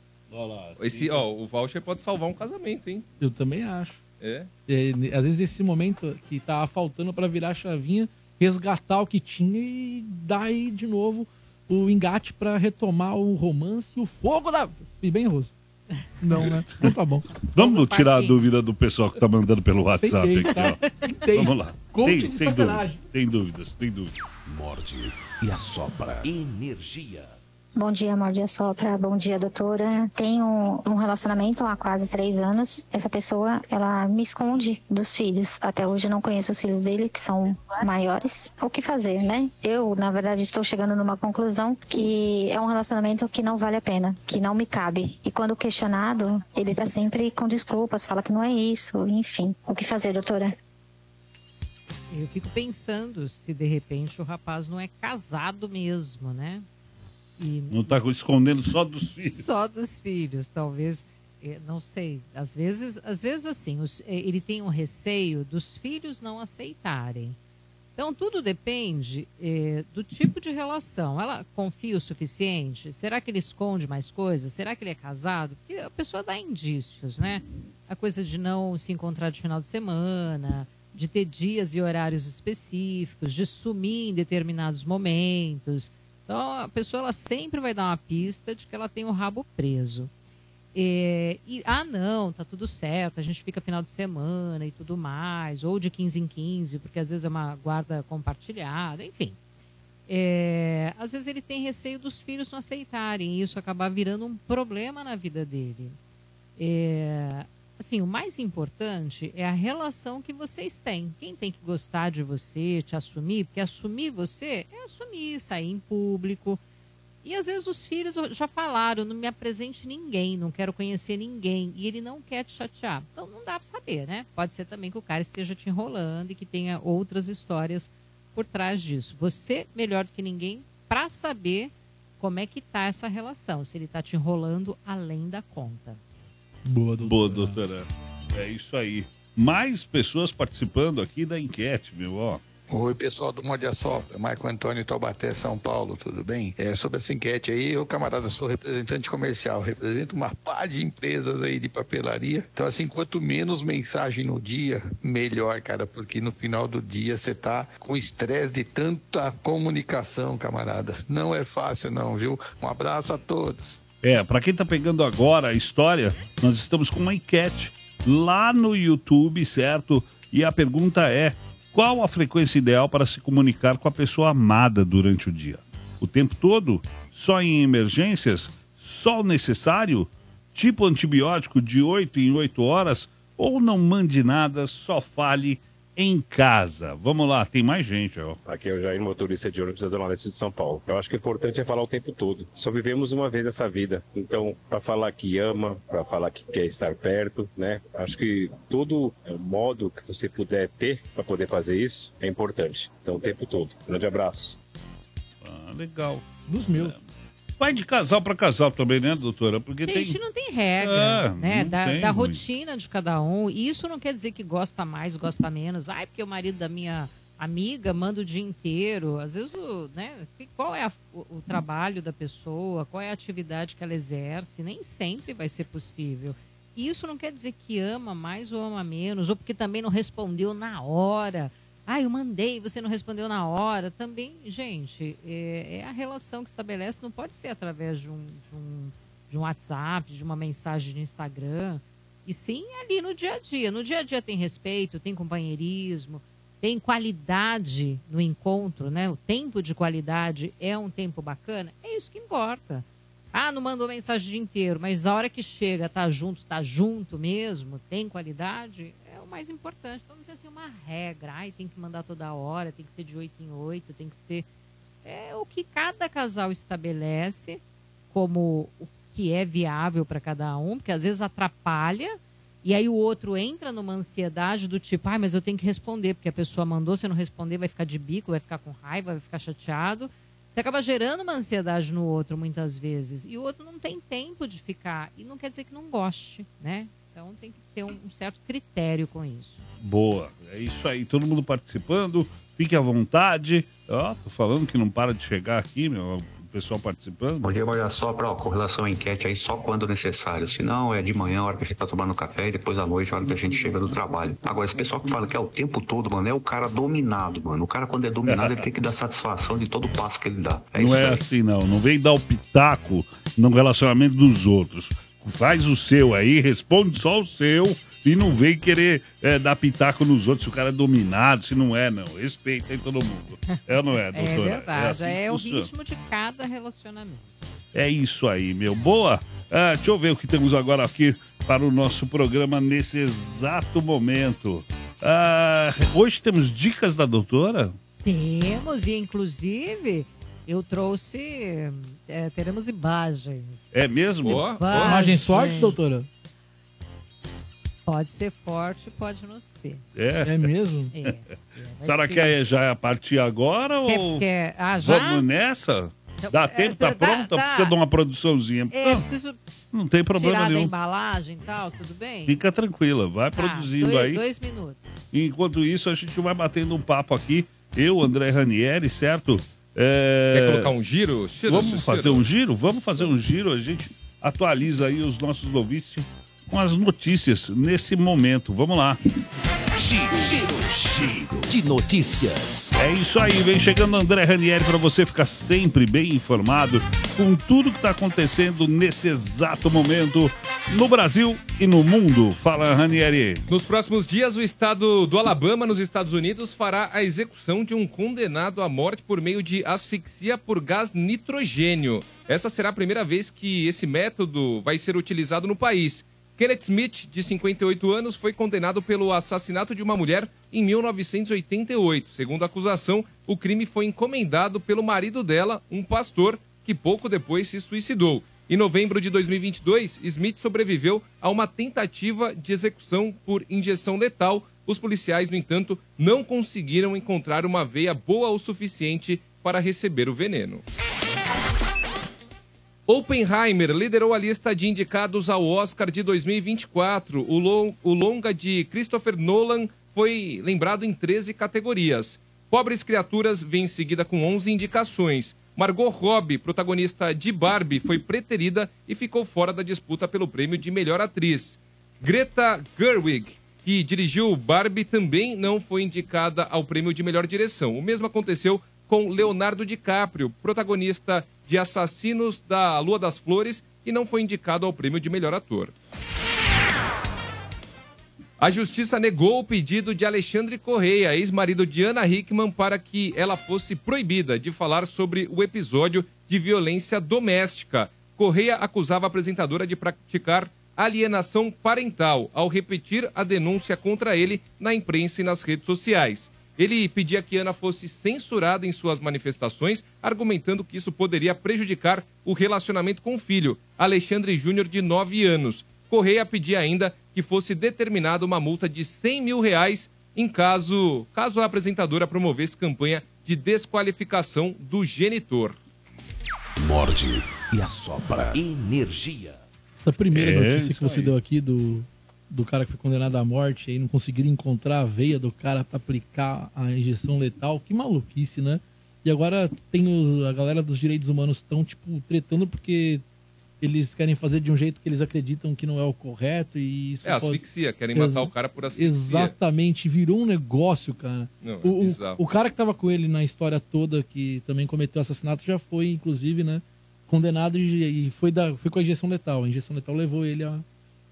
Esse, ó, o voucher pode salvar um casamento, hein? Eu também acho. É. É, às vezes esse momento que tava faltando pra virar a chavinha, resgatar o que tinha e dar aí de novo o engate pra retomar o romance e o fogo da. E bem, Rose? Não, né? Então tá bom. Vamos tirar a dúvida do pessoal que tá mandando pelo WhatsApp Tentei, aqui, tá? ó. Tentei. Vamos lá. Coaching Tem, de tem, dúvidas, tem dúvidas, tem dúvidas. Morde e assopra. Energia. Bom dia, Mordia Sopra. Bom dia, doutora. Tenho um relacionamento há quase três anos. Essa pessoa, ela me esconde dos filhos. Até hoje eu não conheço os filhos dele, que são maiores. O que fazer, né? Eu, na verdade, estou chegando numa conclusão que é um relacionamento que não vale a pena, que não me cabe. E quando questionado, ele tá sempre com desculpas, fala que não é isso, enfim. O que fazer, doutora? Eu fico pensando se de repente o rapaz não é casado mesmo, né? E Não tá escondendo só dos filhos. só dos filhos, talvez, eh, não sei. Às vezes, às vezes assim, os- eh, ele tem um receio dos filhos não aceitarem. Então tudo depende eh, do tipo de relação. Ela confia o suficiente? Será que ele esconde mais coisas? Será que ele é casado? Porque a pessoa dá indícios, né? A coisa de não se encontrar de final de semana, de ter dias e horários específicos, de sumir em determinados momentos. Então a pessoa ela sempre vai dar uma pista de que ela tem o rabo preso. É, e, ah, não, tá tudo certo, a gente fica final de semana e tudo mais, ou de 15 em 15, porque às vezes é uma guarda compartilhada, enfim. É, às vezes ele tem receio dos filhos não aceitarem e isso acabar virando um problema na vida dele. É, assim, o mais importante é a relação que vocês têm. Quem tem que gostar de você, te assumir, porque assumir você é assumir, sair em público. E às vezes os filhos já falaram, não me apresente ninguém, não quero conhecer ninguém, e ele não quer te chatear. Então não dá para saber, né? Pode ser também que o cara esteja te enrolando e que tenha outras histórias por trás disso. Você melhor do que ninguém para saber como é que tá essa relação, se ele tá te enrolando além da conta. Boa, doutora. Boa, doutora. É isso aí. Mais pessoas participando aqui da enquete, meu, ó. Oi, pessoal do Morde Assopra, Marco Antônio Taubaté, São Paulo, tudo bem? É, sobre essa enquete aí, eu, camarada, sou representante comercial, represento uma pá de empresas aí de papelaria. Então, assim, quanto menos mensagem no dia, melhor, cara, porque no final do dia você tá com estresse de tanta comunicação, camarada. Não é fácil, não, viu? Um abraço a todos. É, pra quem tá pegando agora a história, nós estamos com uma enquete lá no YouTube, certo? E a pergunta é: qual a frequência ideal para se comunicar com a pessoa amada durante o dia? O tempo todo? Só em emergências? Só o necessário? Tipo antibiótico de 8 em 8 horas? Ou não mande nada, só fale em casa? Vamos lá, tem mais gente, ó. Aqui é o Jair, motorista de ônibus da Zona Leste de São Paulo. Eu acho que o importante é falar o tempo todo. Só vivemos uma vez essa vida. Então, para falar que ama, para falar que quer estar perto, né? Acho que todo é, modo que você puder ter para poder fazer isso é importante. Então, o tempo todo. Grande abraço. Ah, legal. Dos meus. Vai de casal para casal também, né, doutora? Porque Gente, tem. não tem regra, É, né? Da, tem da muito. rotina de cada um. E isso não quer dizer que gosta mais, gosta menos. Ai, porque o marido da minha amiga manda o dia inteiro. Às vezes, o, né? Qual é a- o, o trabalho da pessoa? Qual é a atividade que ela exerce? Nem sempre vai ser possível. E isso não quer dizer que ama mais ou ama menos, ou porque também não respondeu na hora. Ah, eu mandei, você não respondeu na hora. Também, gente, é, é a relação que estabelece, não pode ser através de um, de um, de um WhatsApp, de uma mensagem de Instagram. E sim ali no dia a dia. No dia a dia tem respeito, tem companheirismo, tem qualidade no encontro, né? O tempo de qualidade é um tempo bacana. É isso que importa. Ah, não mandou mensagem o dia inteiro, mas a hora que chega, tá junto, tá junto mesmo, tem qualidade, o mais importante. Então não tem assim uma regra, ai, tem que mandar toda hora, tem que ser de 8 em 8, tem que ser. É o que cada casal estabelece como o que é viável para cada um, porque às vezes atrapalha, e aí o outro entra numa ansiedade do tipo, ai, mas eu tenho que responder, porque a pessoa mandou, se não responder, vai ficar de bico, vai ficar com raiva, vai ficar chateado. Você acaba gerando uma ansiedade no outro muitas vezes. E o outro não tem tempo de ficar. E não quer dizer que não goste, né? Então tem que ter um, certo critério com isso. Boa, é isso aí, todo mundo participando, fique à vontade. Ó, tô falando que não para de chegar aqui, meu. O pessoal participando. Bom dia, olha só, pra, ó, com relação à enquete aí, só quando necessário. Se não, é de manhã, a hora que a gente tá tomando café, e depois à noite, a hora que a gente chega do trabalho. Agora, esse pessoal que fala que é o tempo todo, mano, é o cara dominado, mano. O cara, quando é dominado, ele tem que dar satisfação de todo passo que ele dá. É não isso é aí. assim, não. Não vem dar o pitaco no relacionamento dos outros. Faz o seu aí, responde só o seu e não vem querer é, dar pitaco nos outros se o cara é dominado, se não é, não. Respeita aí todo mundo. É ou não é, É doutora? verdade, assim que é, o ritmo de cada relacionamento. É isso aí, meu. Boa. Ah, deixa eu ver o que temos agora aqui para o nosso programa nesse exato momento. Ah, hoje temos dicas da doutora? Temos, e inclusive eu trouxe. é, teremos imagens. É mesmo? Imagens. Imagens fortes, doutora? Pode ser forte, pode não ser. É? É mesmo? É. A senhora quer já a partir agora Quer- ou quer- ah, já? vamos nessa? Dá É, tempo? Tá pronta? dá. Precisa de uma produçãozinha. É, Ah, preciso Não tem problema tirar da nenhum. embalagem e tal, tudo bem? Fica tranquila, vai Tá, produzindo dois, aí. Dois minutos. Enquanto isso, a gente vai batendo um papo aqui. Eu, André Ranieri, certo? É... Quer colocar um giro? Ciro, Vamos Ciro. fazer um giro? Vamos fazer um giro. A gente atualiza aí os nossos ouvintes com as notícias nesse momento. Vamos lá. Giro, giro, de notícias. É isso aí, vem chegando André Ranieri para você ficar sempre bem informado com tudo que está acontecendo nesse exato momento no Brasil e no mundo. Fala, Ranieri. Nos próximos dias, o estado do Alabama, nos Estados Unidos, fará a execução de um condenado à morte por meio de asfixia por gás nitrogênio. Essa será a primeira vez que esse método vai ser utilizado no país. Kenneth Smith, de 58 anos, foi condenado pelo assassinato de uma mulher em 1988. Segundo a acusação, o crime foi encomendado pelo marido dela, um pastor, que pouco depois se suicidou. Em novembro de 2022, Smith sobreviveu a uma tentativa de execução por injeção letal. Os policiais, no entanto, não conseguiram encontrar uma veia boa o suficiente para receber o veneno. Oppenheimer liderou a lista de indicados ao Oscar de 2024. O, lon- o longa de Christopher Nolan foi lembrado em 13 categorias. Pobres Criaturas vem em seguida com 11 indicações. Margot Robbie, protagonista de Barbie, foi preterida e ficou fora da disputa pelo prêmio de melhor atriz. Greta Gerwig, que dirigiu Barbie, também não foi indicada ao prêmio de melhor direção. O mesmo aconteceu com Leonardo DiCaprio, protagonista de Assassinos da Lua das Flores, e não foi indicado ao prêmio de melhor ator. A justiça negou o pedido de Alexandre Correia, ex-marido de Ana Hickman, para que ela fosse proibida de falar sobre o episódio de violência doméstica. Correia acusava a apresentadora de praticar alienação parental ao repetir a denúncia contra ele na imprensa e nas redes sociais. Ele pedia que Ana fosse censurada em suas manifestações, argumentando que isso poderia prejudicar o relacionamento com o filho, Alexandre Júnior, de 9 anos. Correia pedia ainda que fosse determinada uma multa de 100 mil reais em caso, caso a apresentadora promovesse campanha de desqualificação do genitor. Morde e assopra. Energia. Essa primeira É, notícia que você aí. deu aqui do, do cara que foi condenado à morte e não conseguiram encontrar a veia do cara pra aplicar a injeção letal, que maluquice, né? E agora tem os- a galera dos direitos humanos estão, tipo, tretando porque eles querem fazer de um jeito que eles acreditam que não é o correto e isso É pode- asfixia, querem matar Exa- o cara por asfixia. Exatamente, virou um negócio, cara. Não, é o, bizarro. o cara que tava com ele na história toda, que também cometeu assassinato, já foi, inclusive, né, condenado e, e foi, da, foi com a injeção letal. A injeção letal levou ele a,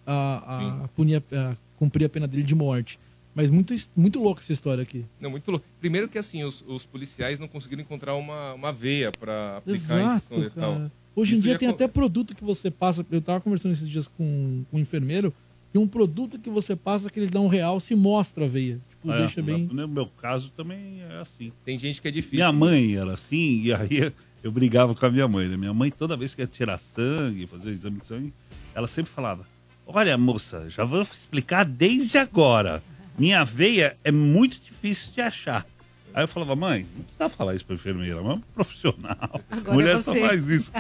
a, a, punir a- a cumprir a pena dele de morte. Mas muito, muito louca essa história aqui. Não, muito louco. Primeiro que assim, os, os policiais não conseguiram encontrar uma, uma veia para aplicar a Exato, injeção letal. cara. Hoje em Isso dia tem con- até produto que você passa. Eu tava conversando esses dias com, com um enfermeiro. E um produto que você passa que ele dá um real se mostra a veia. Tipo, É, deixa bem. No meu caso também é assim. Tem gente que é difícil. Minha mãe era assim, e aí eu brigava com a minha mãe. Né? Minha mãe, toda vez que ia tirar sangue, fazer o exame de sangue, ela sempre falava: Olha, moça, já vou explicar desde agora. Minha veia é muito difícil de achar. Aí eu falava, mãe, não precisa falar isso pra enfermeira, mas é um profissional. Agora Mulher é só faz isso.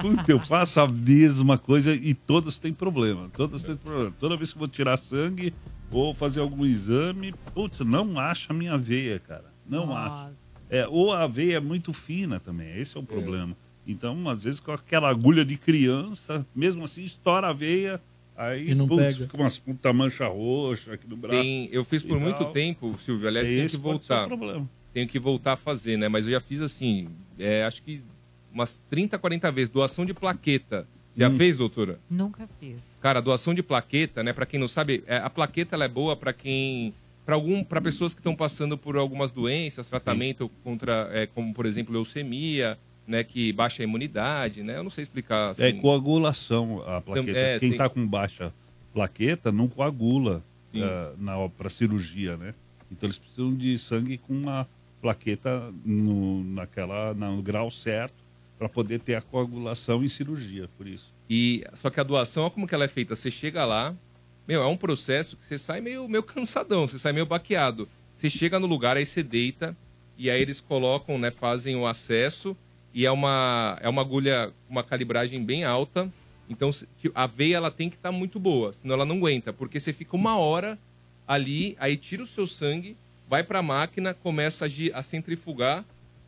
Puta, eu faço a mesma coisa e todas têm problema. Todas têm problema. Toda vez que vou tirar sangue ou fazer algum exame, putz, não acha a minha veia, cara. Não acha. É, ou a veia é muito fina também, esse é o problema. Então, às vezes, com aquela agulha de criança, mesmo assim, estoura a veia, aí E não putz, pega. fica umas puta mancha roxa aqui no braço. Tem- eu fiz por muito tempo, Silvio. Aliás, tenho Esse que voltar. Tenho que voltar a fazer, né? Mas eu já fiz assim, é, acho que umas 30, 40 vezes. Doação de plaqueta. Já Hum. fez, doutora? Nunca fiz. Cara, doação de plaqueta, né? Pra quem não sabe, é, a plaqueta ela é boa pra quem. Para algum, para pessoas que estão passando por algumas doenças, tratamento contra, é, como por exemplo leucemia, né, que baixa a imunidade, né? Eu não sei explicar. Assim. É coagulação a plaqueta. é, Quem tem- está com baixa plaqueta não coagula ah, na para cirurgia, né? Então eles precisam de sangue com uma plaqueta no, naquela, no grau certo para poder ter a coagulação em cirurgia, por isso. E só que a doação, como que ela é feita. Você chega lá, meu, é um processo que você sai meio, meio cansadão, você sai meio baqueado. Você chega no lugar, aí você deita, e aí eles colocam, né, fazem o acesso, e é uma, é uma agulha, uma calibragem bem alta. Então a veia ela tem que estar muito boa, senão ela não aguenta, porque você fica uma hora ali, aí tira o seu sangue, vai para a máquina, começa a, a centrifugar,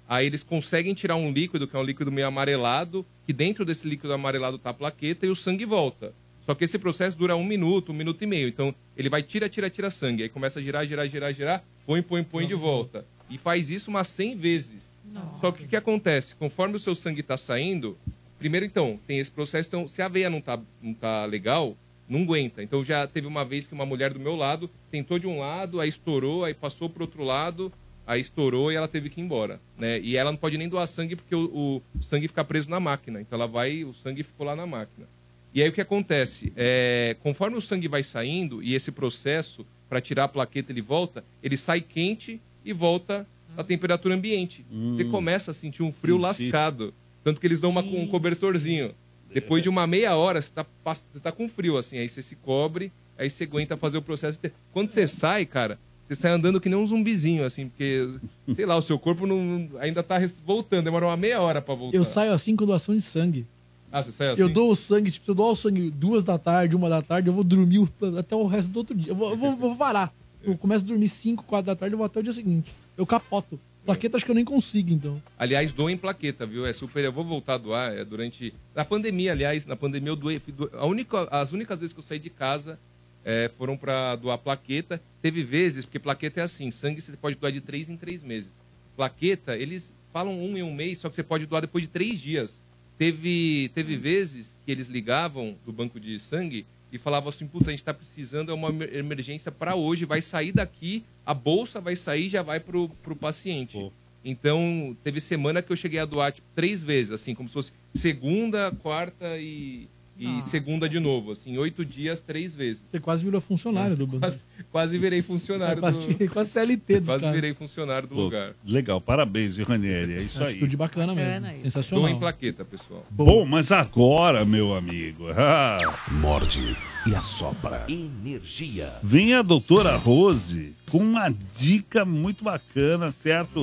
Aí eles conseguem tirar um líquido, que é um líquido meio amarelado, que dentro desse líquido amarelado tá a plaqueta e o sangue volta. Só que esse processo dura um minuto, um minuto e meio. Então ele vai tira, tira, tira sangue. Aí começa a girar, girar, girar, girar, põe, põe, põe de volta. E faz isso umas 100 vezes. Só que o que acontece? Conforme o seu sangue tá saindo, primeiro então, tem esse processo. Então, se a veia não tá, não tá legal, não aguenta. Então já teve uma vez que uma mulher do meu lado tentou de um lado, aí estourou, aí passou pro outro lado, aí estourou e ela teve que ir embora, né? E ela não pode nem doar sangue porque o, o sangue fica preso na máquina. Então ela vai, o sangue ficou lá na máquina. E aí o que acontece? É, conforme o sangue vai saindo e esse processo para tirar a plaqueta ele volta, ele sai quente e volta à temperatura ambiente. Você começa a sentir um frio Senti. lascado, tanto que eles dão uma, um cobertorzinho. Depois de uma meia hora, você tá, você tá com frio, assim, aí você se cobre, aí você aguenta fazer o processo. Quando você sai, cara, você sai andando que nem um zumbizinho, assim, porque, sei lá, o seu corpo não, ainda tá voltando, demora uma meia hora pra voltar. Eu saio assim com doação de sangue. Ah, você sai assim? Eu dou o sangue, tipo, se eu dou o sangue duas da tarde, uma da tarde, eu vou dormir até o resto do outro dia. Eu vou, eu vou, vou varar. Eu começo a dormir 5, 4 da tarde, eu vou até o dia seguinte. Eu capoto. Plaqueta acho que eu nem consigo, então. Aliás, doem plaqueta, viu? É super. Eu vou voltar a doar. É durante. Na pandemia, aliás, na pandemia eu doei. A única, as únicas vezes que eu saí de casa é, foram para doar plaqueta. Teve vezes, porque plaqueta é assim: sangue você pode doar de três em três meses. Plaqueta, eles falam um em um mês, só que você pode doar depois de três dias. Teve, teve vezes que eles ligavam do banco de sangue e falavam assim: putz, a gente está precisando, é uma emer- emergência para hoje, vai sair daqui, a bolsa vai sair e já vai pro, pro paciente. Então, teve semana que eu cheguei a doar tipo, três vezes, assim, como se fosse segunda, quarta e, e Nossa. segunda de novo, assim, oito dias, três vezes. Você quase virou funcionário do banco. Quase, quase virei funcionário Quase, do... quase CLT dos Quase caras. virei funcionário do Pô, lugar. Legal, parabéns, Ranieri? É isso aí. Atitude bacana mesmo. Sensacional. Doem plaqueta, pessoal. Bom, mas agora, meu amigo. ah, Morde e assopra. Energia. Vem a doutora Rose com uma dica muito bacana, certo?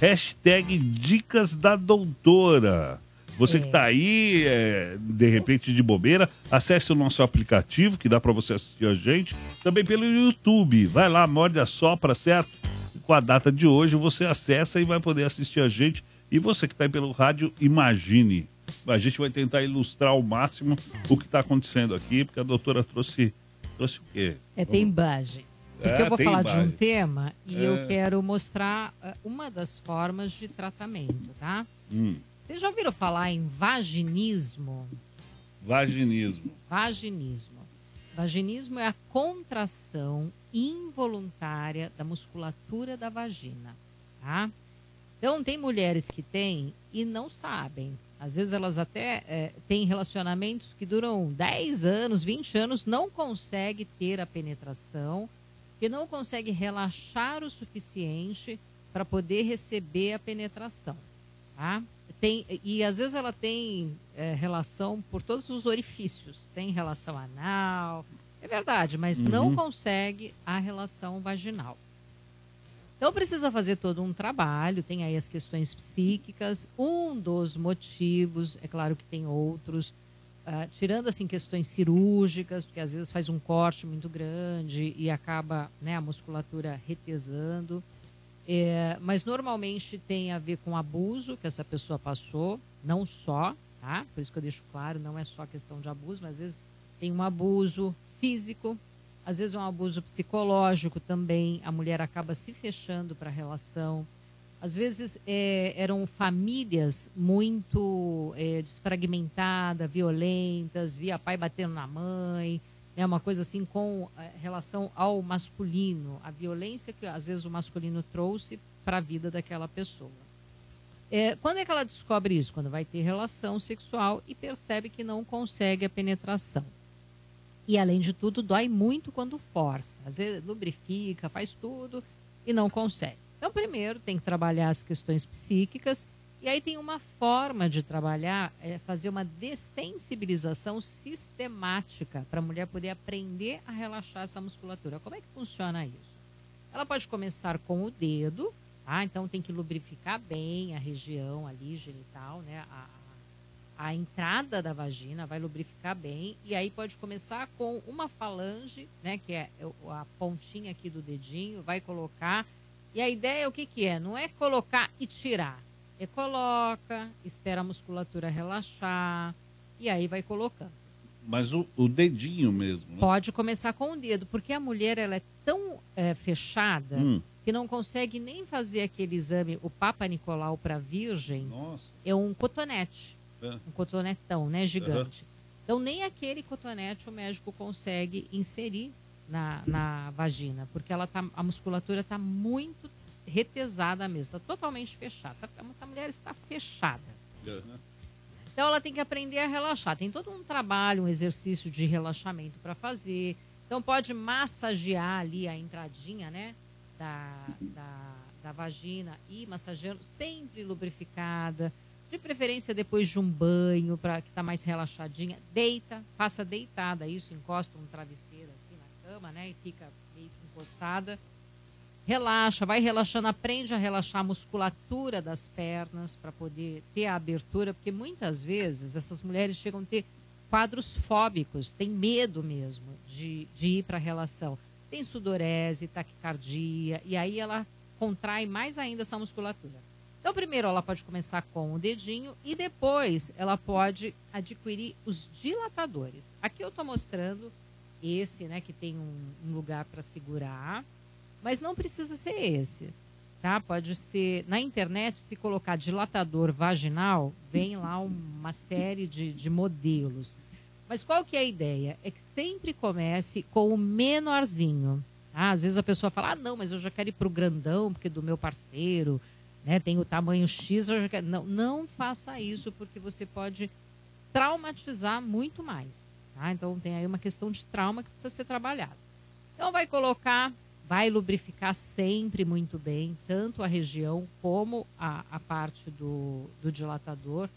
Hashtag Dicas da Doutora. Você que tá aí, é, de repente de bobeira, acesse o nosso aplicativo que dá para você assistir a gente. Também pelo YouTube. Vai lá, morde a sopra, certo? Com a data de hoje você acessa e vai poder assistir a gente. E você que tá aí pelo rádio, imagine. A gente vai tentar ilustrar ao máximo o que está acontecendo aqui, porque a doutora trouxe, trouxe o quê? É, tem imagens. Porque É, eu vou falar de um imagem. tema e É. eu quero mostrar eh, uma das formas de tratamento, tá? Hum, Vocês já ouviram falar em vaginismo? vaginismo. Vaginismo. Vaginismo é a contração involuntária da musculatura da vagina, tá? Então, tem mulheres que têm e não sabem. Às vezes elas até eh, têm relacionamentos que duram 10 anos, 20 anos, não consegue ter a penetração, que não consegue relaxar o suficiente para poder receber a penetração, tá? Tem, e às vezes ela tem eh, relação por todos os orifícios. Tem relação anal, é verdade, mas não Uhum. consegue a relação vaginal. Então precisa fazer todo um trabalho, tem aí as questões psíquicas, um dos motivos, é claro que tem outros, ah, tirando assim questões cirúrgicas, porque às vezes faz um corte muito grande e acaba né, a musculatura retesando. É, mas normalmente tem a ver com abuso que essa pessoa passou, Não só, tá? Por isso que eu deixo claro, não é só questão de abuso, mas às vezes tem um abuso físico, às vezes é um abuso psicológico também. A mulher acaba se fechando para a relação. Às vezes é, eram famílias muito é, desfragmentadas, violentas, via pai batendo na mãe, né, uma coisa assim com é, relação ao masculino, a violência que às vezes o masculino trouxe para a vida daquela pessoa. É, quando é que ela descobre isso? Quando vai ter relação sexual e percebe que não consegue a penetração. E além de tudo, dói muito quando força. Às vezes lubrifica, faz tudo e não consegue. Então, primeiro tem que trabalhar as questões psíquicas. E aí tem uma forma de trabalhar, é fazer uma dessensibilização sistemática para a mulher poder aprender a relaxar essa musculatura. Como é que funciona isso? Ela pode começar com o dedo, tá? Então tem que lubrificar bem a região ali genital, né? A, a entrada da vagina vai lubrificar bem e aí pode começar com uma falange, né, que é a pontinha aqui do dedinho, vai colocar. E a ideia é o que que é? Não é colocar e tirar. É coloca, espera a musculatura relaxar e aí vai colocando. Mas o, o dedinho mesmo, né? Pode começar com o dedo, porque a mulher ela é tão é, fechada Hum. que não consegue nem fazer aquele exame, o Papa Nicolau para virgem. Nossa. É um cotonete, É. um cotonetão, né, gigante. Então nem aquele cotonete o médico consegue inserir na, na vagina, porque ela tá, a musculatura está muito retesada mesmo, está totalmente fechada. Tá- Essa mulher está fechada. Então ela tem que aprender a relaxar. Tem todo um trabalho, um exercício de relaxamento para fazer. Então pode massagear ali a entradinha, né? Da, da, da vagina e massageando, sempre lubrificada. De preferência depois de um banho, para que está mais relaxadinha. Deita, faça deitada, isso, encosta um travesseiro assim na cama, né? E fica meio que encostada. Relaxa, vai relaxando, aprende a relaxar a musculatura das pernas para poder ter a abertura, porque muitas vezes essas mulheres chegam a ter quadros fóbicos, tem medo mesmo de, de ir para a relação. Tem sudorese, taquicardia, e aí ela contrai mais ainda essa musculatura. Então, primeiro ela pode começar com o dedinho e depois ela pode adquirir os dilatadores. Aqui eu estou mostrando esse, né, que tem um, um lugar para segurar. Mas não precisa ser esses, tá? Pode ser na internet se colocar dilatador vaginal, vem lá uma série de, de modelos. Mas qual que é a ideia? É que sempre comece com o menorzinho. tá? Às vezes a pessoa fala, ah, não, mas eu já quero ir para o grandão, porque do meu parceiro, né, tem o tamanho X, eu já quero... Não, não faça isso, porque você pode traumatizar muito mais. Tá? Então tem aí uma questão de trauma que precisa ser trabalhada. Então vai colocar vai lubrificar sempre muito bem, tanto a região como a, a parte do, do dilatador.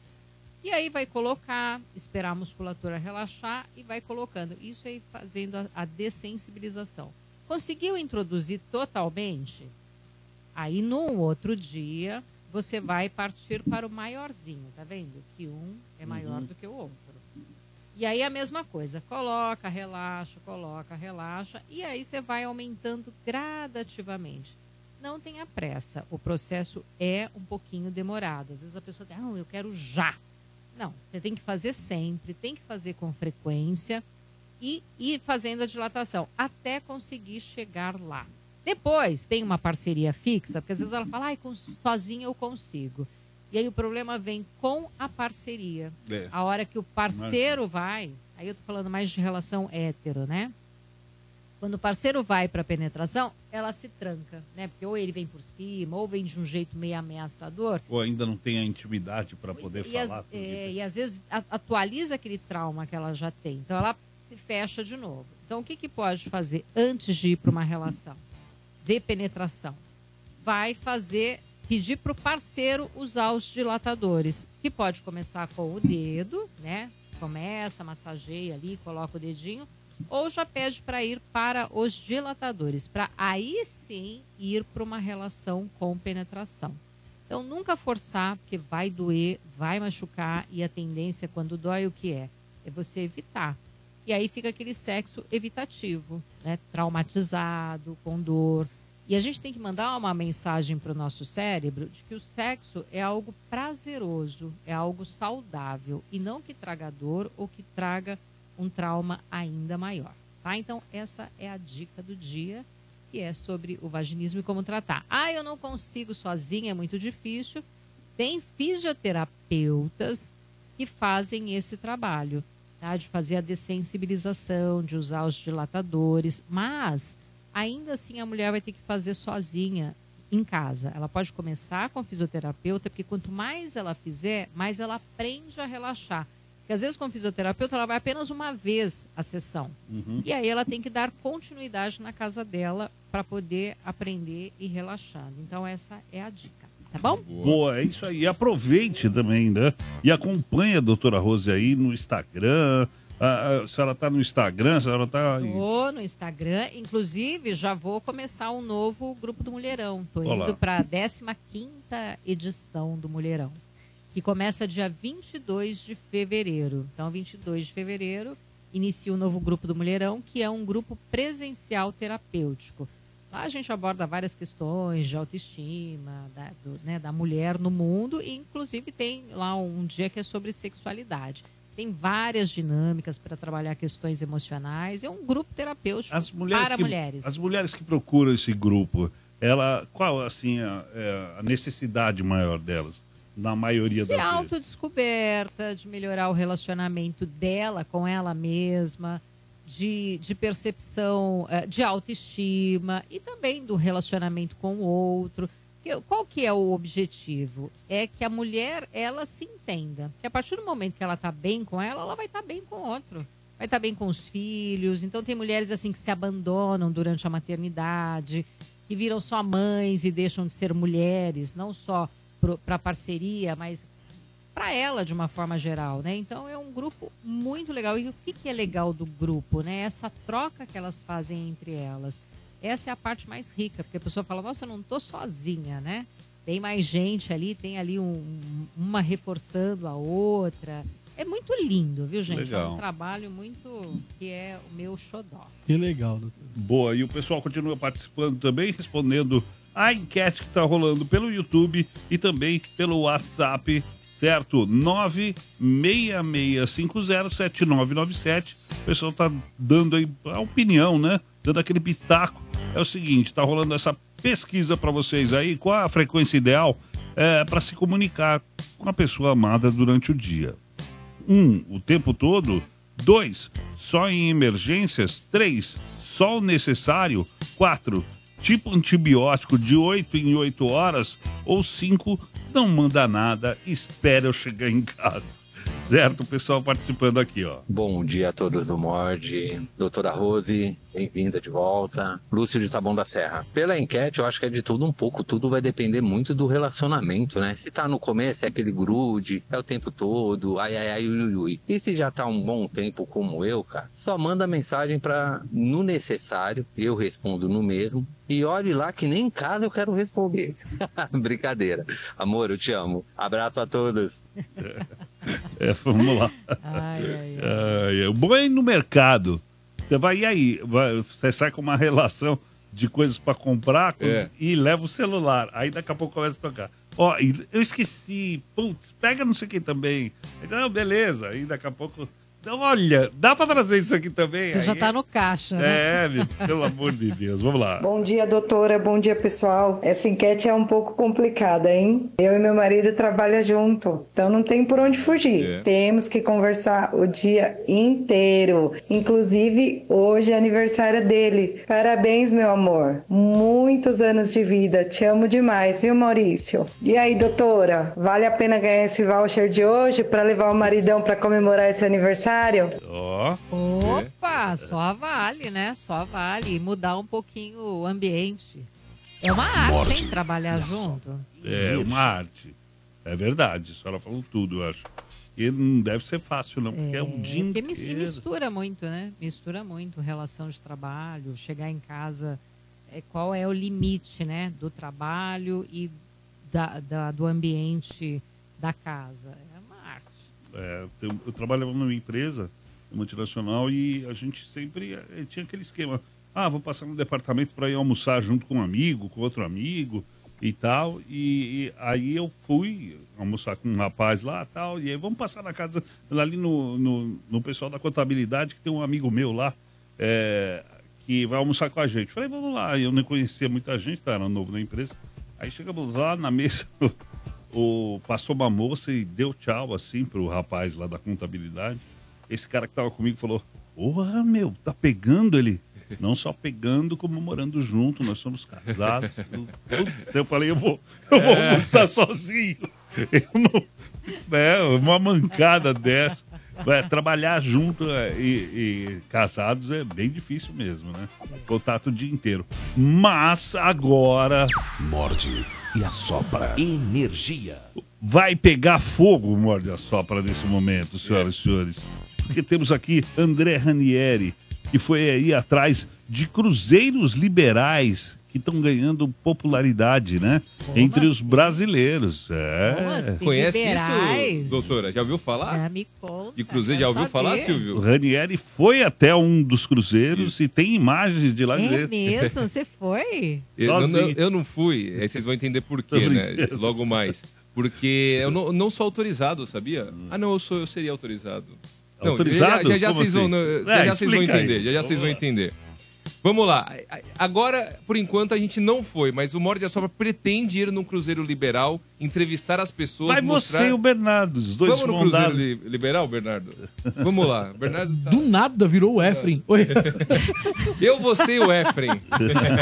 E aí vai colocar, esperar a musculatura relaxar e vai colocando. Isso aí fazendo a, a dessensibilização. Conseguiu introduzir totalmente? Aí no outro dia você vai partir para o maiorzinho, tá vendo? Que um é maior Uhum. do que o outro. E aí a mesma coisa, coloca, relaxa, coloca, relaxa, e aí você vai aumentando gradativamente. Não tenha pressa, o processo é um pouquinho demorado. Às vezes a pessoa diz, não, eu quero já. Não, você tem que fazer sempre, tem que fazer com frequência e ir fazendo a dilatação até conseguir chegar lá. Depois tem uma parceria fixa, porque às vezes ela fala, ai, sozinha eu consigo. E aí o problema vem com a parceria. É. A hora que o parceiro vai, aí eu tô falando mais de relação hétero, né? Quando o parceiro vai para penetração, ela se tranca, né? Porque ou ele vem por cima, ou vem de um jeito meio ameaçador. Ou ainda não tem a intimidade para poder E, falar. as- é, e às vezes atualiza aquele trauma que ela já tem. Então ela se fecha de novo. Então o que, que pode fazer antes de ir para uma relação de penetração? Vai fazer, pedir para o parceiro usar os dilatadores, que pode começar com o dedo, né? Começa, massageia ali, coloca o dedinho, ou já pede para ir para os dilatadores, para aí sim ir para uma relação com penetração. Então, nunca forçar, porque vai doer, vai machucar, e a tendência, quando dói, o que é? É você evitar. E aí fica aquele sexo evitativo, né? traumatizado, com dor. E a gente tem que mandar uma mensagem para o nosso cérebro de que o sexo é algo prazeroso, é algo saudável e não que traga dor ou que traga um trauma ainda maior. Tá? Então, essa é a dica do dia, que é sobre o vaginismo e como tratar. Ah, eu não consigo sozinha, é muito difícil. Tem fisioterapeutas que fazem esse trabalho, tá? de fazer a dessensibilização, de usar os dilatadores, mas ainda assim a mulher vai ter que fazer sozinha em casa. Ela pode começar com fisioterapeuta, porque quanto mais ela fizer, mais ela aprende a relaxar. Porque às vezes com o fisioterapeuta ela vai apenas uma vez a sessão. Uhum. E aí ela tem que dar continuidade na casa dela para poder aprender e relaxando. Então essa é a dica, tá bom? Boa, é isso aí. E aproveite também, né? E acompanhe a doutora Rose aí no Instagram. Ah, ah, se ela tá no Instagram, se ela tá. Tô no Instagram, inclusive já vou começar um novo grupo do Mulherão. Olá. indo para a 15 edição do Mulherão, que começa dia 22 de fevereiro. Então, 22 de fevereiro inicia o novo grupo do Mulherão, que é um grupo presencial terapêutico. Lá a gente aborda várias questões de autoestima, da, do- né, da mulher no mundo, e inclusive tem lá um dia que é sobre sexualidade. Tem várias dinâmicas para trabalhar questões emocionais. É um grupo terapêutico para que, mulheres. As mulheres que procuram esse grupo, ela, qual assim a, é a necessidade maior delas? Na maioria De das autodescoberta, de melhorar o relacionamento dela com ela mesma, de, de percepção, eh, de autoestima e também do relacionamento com o outro. Que- Qual que é o objetivo? É que a mulher, ela se entenda. Que a partir do momento que ela está bem com ela, ela vai estar bem com o outro. Vai estar bem com os filhos. Então tem mulheres assim que se abandonam durante a maternidade, que viram só mães e deixam de ser mulheres, não só para parceria, mas para ela de uma forma geral, né? Então é um grupo muito legal. E o que, que é legal do grupo, né? Essa troca que elas fazem entre elas. Essa é a parte mais rica, porque a pessoa fala, nossa, eu não tô sozinha, né? Tem mais gente ali, tem ali um- uma reforçando a outra. É muito lindo, viu, gente? É Legal. um trabalho muito que é o meu xodó. Que legal, doutor. Boa, e o pessoal continua participando também, respondendo a enquete que está rolando pelo YouTube e também pelo WhatsApp, certo? 966507997. O pessoal tá dando aí a opinião, né? Dando aquele pitaco. É o seguinte, tá rolando essa pesquisa para vocês aí, qual a frequência ideal é, para se comunicar com a pessoa amada durante o dia. Um, o tempo todo. Dois, só em emergências. Três, só o necessário. Quatro, tipo antibiótico de 8 em 8 horas. Ou cinco, não manda nada, espera eu chegar em casa. Certo? O pessoal participando aqui, ó. Bom dia a todos do Mord, doutora Rose, bem-vinda de volta. Lúcio de Taboão da Serra. Pela enquete, eu acho que é de tudo um pouco, tudo vai depender muito do relacionamento, né? Se tá no começo, é aquele grude, é o tempo todo, ai, ai, ai, ui, ui, ui. E se já tá um bom tempo como eu, cara, só manda mensagem pra no necessário, eu respondo no mesmo, e olhe lá que nem em casa eu quero responder. Brincadeira. Amor, eu te amo. Abraço a todos. É, vamos lá. Ai, ai. O bom é ir no mercado. Você vai, e aí? Vai- você sai com uma relação de coisas para comprar com- É. e leva o celular. Aí daqui a pouco começa a tocar. Ó, e eu esqueci. Putz, pega não sei quem também. Aí, não, beleza. Aí daqui a pouco. Então, olha, dá para trazer isso aqui também? Você já Aí- tá no caixa, né? É, meu, pelo amor de Deus. Vamos lá. Bom dia, doutora. Bom dia, pessoal. Essa enquete é um pouco complicada, hein? Eu e meu marido trabalham junto, então não tem por onde fugir. É. Temos que conversar o dia inteiro. Inclusive, hoje é aniversário dele. Parabéns, meu amor. Muitos anos de vida. Te amo demais, viu, Maurício? E aí, doutora? Vale a pena ganhar esse voucher de hoje para levar o maridão para comemorar esse aniversário? Ó. Opa, só vale, né? Só vale. Mudar um pouquinho o ambiente. É uma arte, Morde. hein? Trabalhar junto. É uma arte. É verdade. A senhora falou tudo, eu acho. E não deve ser fácil, não, porque é, um dia Porque mis- e inteiro. mistura muito, né? Mistura muito relação de trabalho, chegar em casa, é, qual é o limite, né? Do trabalho e da, da- do ambiente da casa. É. É, eu, eu trabalhava numa empresa multinacional e a gente sempre eh, tinha aquele esquema. Ah, vou passar no departamento para ir almoçar junto com um amigo, com outro amigo e tal. E, e aí eu fui almoçar com um rapaz lá tal. E aí vamos passar na casa, ali no, no, no pessoal da contabilidade, que tem um amigo meu lá, é, que vai almoçar com a gente. Falei, vamos lá. Eu não conhecia muita gente, tá, era novo na empresa. Aí chegamos lá na mesa, o, passou uma moça e deu tchau assim pro rapaz lá da contabilidade. Esse cara que tava comigo falou: Porra, meu, tá pegando ele? Não só pegando, como morando junto, nós somos casados. Eu falei, eu vou, eu vou É. almoçar sozinho. Eu não. É, uma mancada dessa. É, trabalhar junto é, e, e casados é bem difícil mesmo, né? Contato o dia inteiro. Mas agora. Morde e assopra. Energia. Vai pegar fogo o Morde a Sopra nesse momento, senhoras e senhores. Porque temos aqui André Ranieri, que foi aí atrás de cruzeiros liberais que estão ganhando popularidade, né? Entre os brasileiros. É. Como assim? Conhece Liberais? isso, doutora? Já ouviu falar? Ah, me conta. De Cruzeiro, já ouviu falar, saber. O Silvio? Ranieri foi até um dos cruzeiros e tem imagens de lá É dentro. mesmo? Você foi? Eu, não- Sozinho. eu não fui, aí vocês vão entender por quê, né? Logo mais. Porque eu não, não sou autorizado, sabia? Ah, não, eu, sou, eu seria autorizado. Não, Autorizado? Já, já, já Como vocês vão, assim? já, É, já vocês vão explica aí. entender. Já, já vocês vão entender. Vamos lá. Agora, por enquanto, a gente não foi, mas o Morde a Sobra pretende ir num Cruzeiro Liberal, entrevistar as pessoas. Vai mostrar... você e o Bernardo, os dois Vamos no Cruzeiro li- Liberal, Bernardo? Vamos lá. Bernardo tá... Do nada virou o Efren. Oi. Eu, você e o Efren.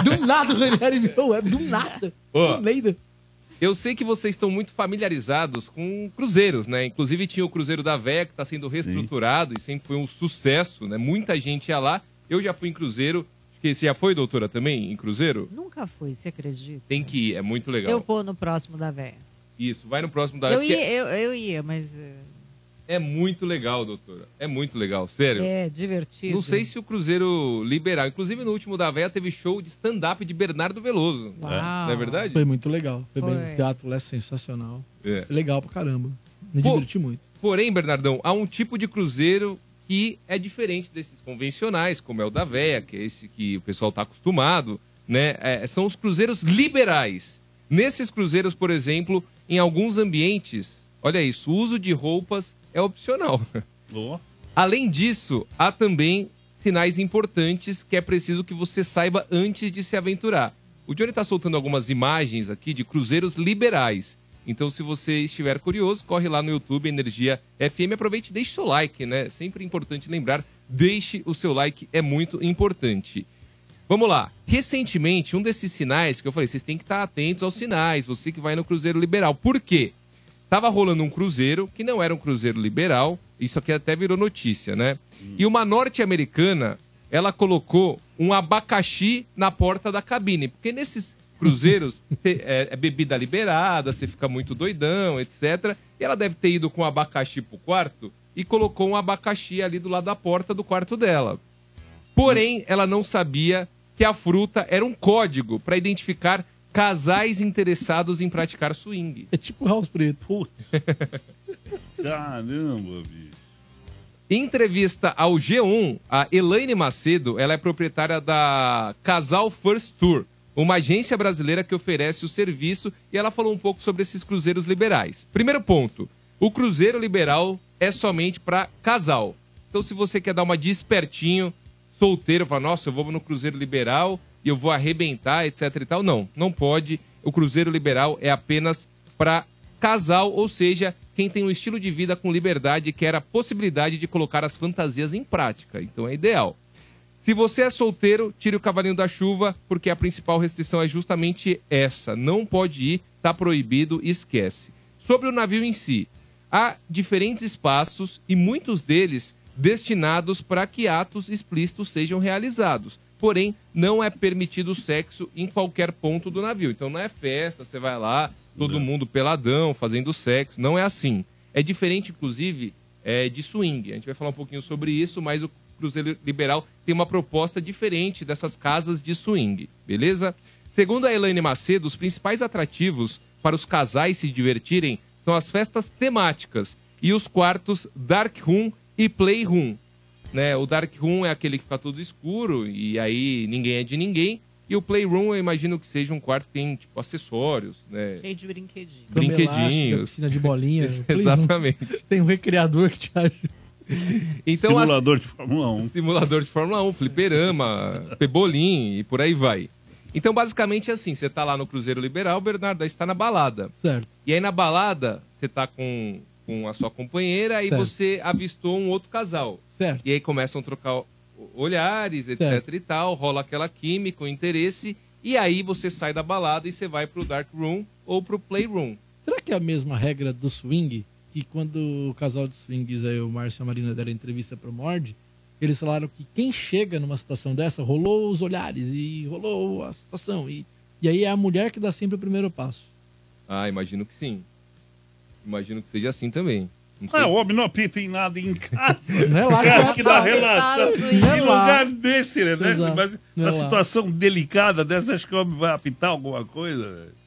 Do nada o Ranieri virou o Efren. Do nada. Ó, Do meio. Eu sei que vocês estão muito familiarizados com cruzeiros, né? Inclusive tinha o Cruzeiro da Véia, que está sendo reestruturado e sempre foi um sucesso, né? Muita gente ia lá. Eu já fui em cruzeiro. Que você já foi, doutora, também, em cruzeiro? Nunca fui, você acredita? Tem que ir, é muito legal. Eu vou no próximo da véia. Isso, vai no próximo da Eu porque ia, eu, eu ia, mas é, É muito legal, doutora. É muito legal, sério. é divertido. Não sei se o Cruzeiro liberal. Inclusive, no último da Véia teve show de stand-up de Bernardo Veloso. Uau. Não é verdade? Foi muito legal. Foi, bem. Foi. O teatro lá é sensacional. É. Legal pra caramba. Me Pô, diverti muito. Porém, Bernardão, há um tipo de cruzeiro que é diferente desses convencionais, como é o da Véia, que é esse que o pessoal está acostumado, né? É, são os cruzeiros liberais. Nesses cruzeiros, por exemplo, em alguns ambientes, olha isso, o uso de roupas é opcional. Além disso, há também sinais importantes que é preciso que você saiba antes de se aventurar. O Johnny está soltando algumas imagens aqui de cruzeiros liberais. Então, se você estiver curioso, corre lá no YouTube Energia FM, aproveite e deixe seu like, né? Sempre importante lembrar, deixe o seu like, é muito importante. Vamos lá. Recentemente, um desses sinais que eu falei, vocês têm que estar atentos aos sinais, você que vai no Cruzeiro Liberal. Por quê? Tava rolando um cruzeiro, que não era um cruzeiro liberal, isso aqui até virou notícia, né? E uma norte-americana, ela colocou um abacaxi na porta da cabine, porque nesses cruzeiros cê- é, é bebida liberada, você fica muito doidão, etc. E ela deve ter ido com um abacaxi pro quarto e colocou um abacaxi ali do lado da porta do quarto dela. Porém, ela não sabia que a fruta era um código para identificar casais interessados em praticar swing. É tipo House Preto. Putz. Caramba, bicho. Em entrevista ao G1, a Elaine Macedo, ela é proprietária da Casal First Tour, uma agência brasileira que oferece o serviço, e ela falou um pouco sobre esses cruzeiros liberais. Primeiro ponto, o cruzeiro liberal é somente para casal. Então, se você quer dar uma de espertinho, solteiro, fala, nossa, eu vou no cruzeiro liberal e eu vou arrebentar, etc e tal. Não, não pode. O cruzeiro liberal é apenas para casal, ou seja, quem tem um estilo de vida com liberdade e quer a possibilidade de colocar as fantasias em prática. Então é ideal. Se você é solteiro, tire o cavalinho da chuva, porque a principal restrição é justamente essa. Não pode ir, tá proibido, esquece. Sobre o navio em si, há diferentes espaços e muitos deles destinados para que atos explícitos sejam realizados. Porém, não é permitido sexo em qualquer ponto do navio. Então não é festa, você vai lá, todo mundo peladão, fazendo sexo. Não é assim. É diferente, inclusive, é, de swing. A gente vai falar um pouquinho sobre isso, mas o Cruzeiro Liberal tem uma proposta diferente dessas casas de swing, beleza? Segundo a Elaine Macedo, os principais atrativos para os casais se divertirem são as festas temáticas e os quartos Dark Room e Playroom. né? O Dark Room é aquele que fica todo escuro e aí ninguém é de ninguém. E o Playroom, eu imagino que seja um quarto que tem, tipo, acessórios, né? Cheio de brinquedinho. Cama elástica, Brinquedinhos. piscina de bolinha. Exatamente. Tem um recreador que te ajuda. Então, Simulador de Fórmula 1. Simulador de Fórmula 1, fliperama, pebolim e por aí vai. Então, basicamente é assim: você tá lá no Cruzeiro Liberal, Bernardo, aí você tá na balada. Certo. E aí na balada, você tá com, com a sua companheira e Certo. você avistou um outro casal. Certo. E aí começam a trocar olhares, etc Certo. e tal, rola aquela química, o interesse, e aí você sai da balada e você vai pro Dark Room ou pro Playroom. Será que é a mesma regra do swing? Que quando o casal de swings, aí, o Márcio e a Marina deram entrevista pro Mord, eles falaram que quem chega numa situação dessa, rolou os olhares e rolou a situação. E, e aí é a mulher que dá sempre o primeiro passo. Ah, imagino que sim. Imagino que seja assim também. Ah, o homem não apita em nada em casa. Não é lá Você que acha vai que dá é Que lá. lugar desse, né? Exato. Mas é lá. situação delicada dessa, acho que o homem vai apitar alguma coisa, velho.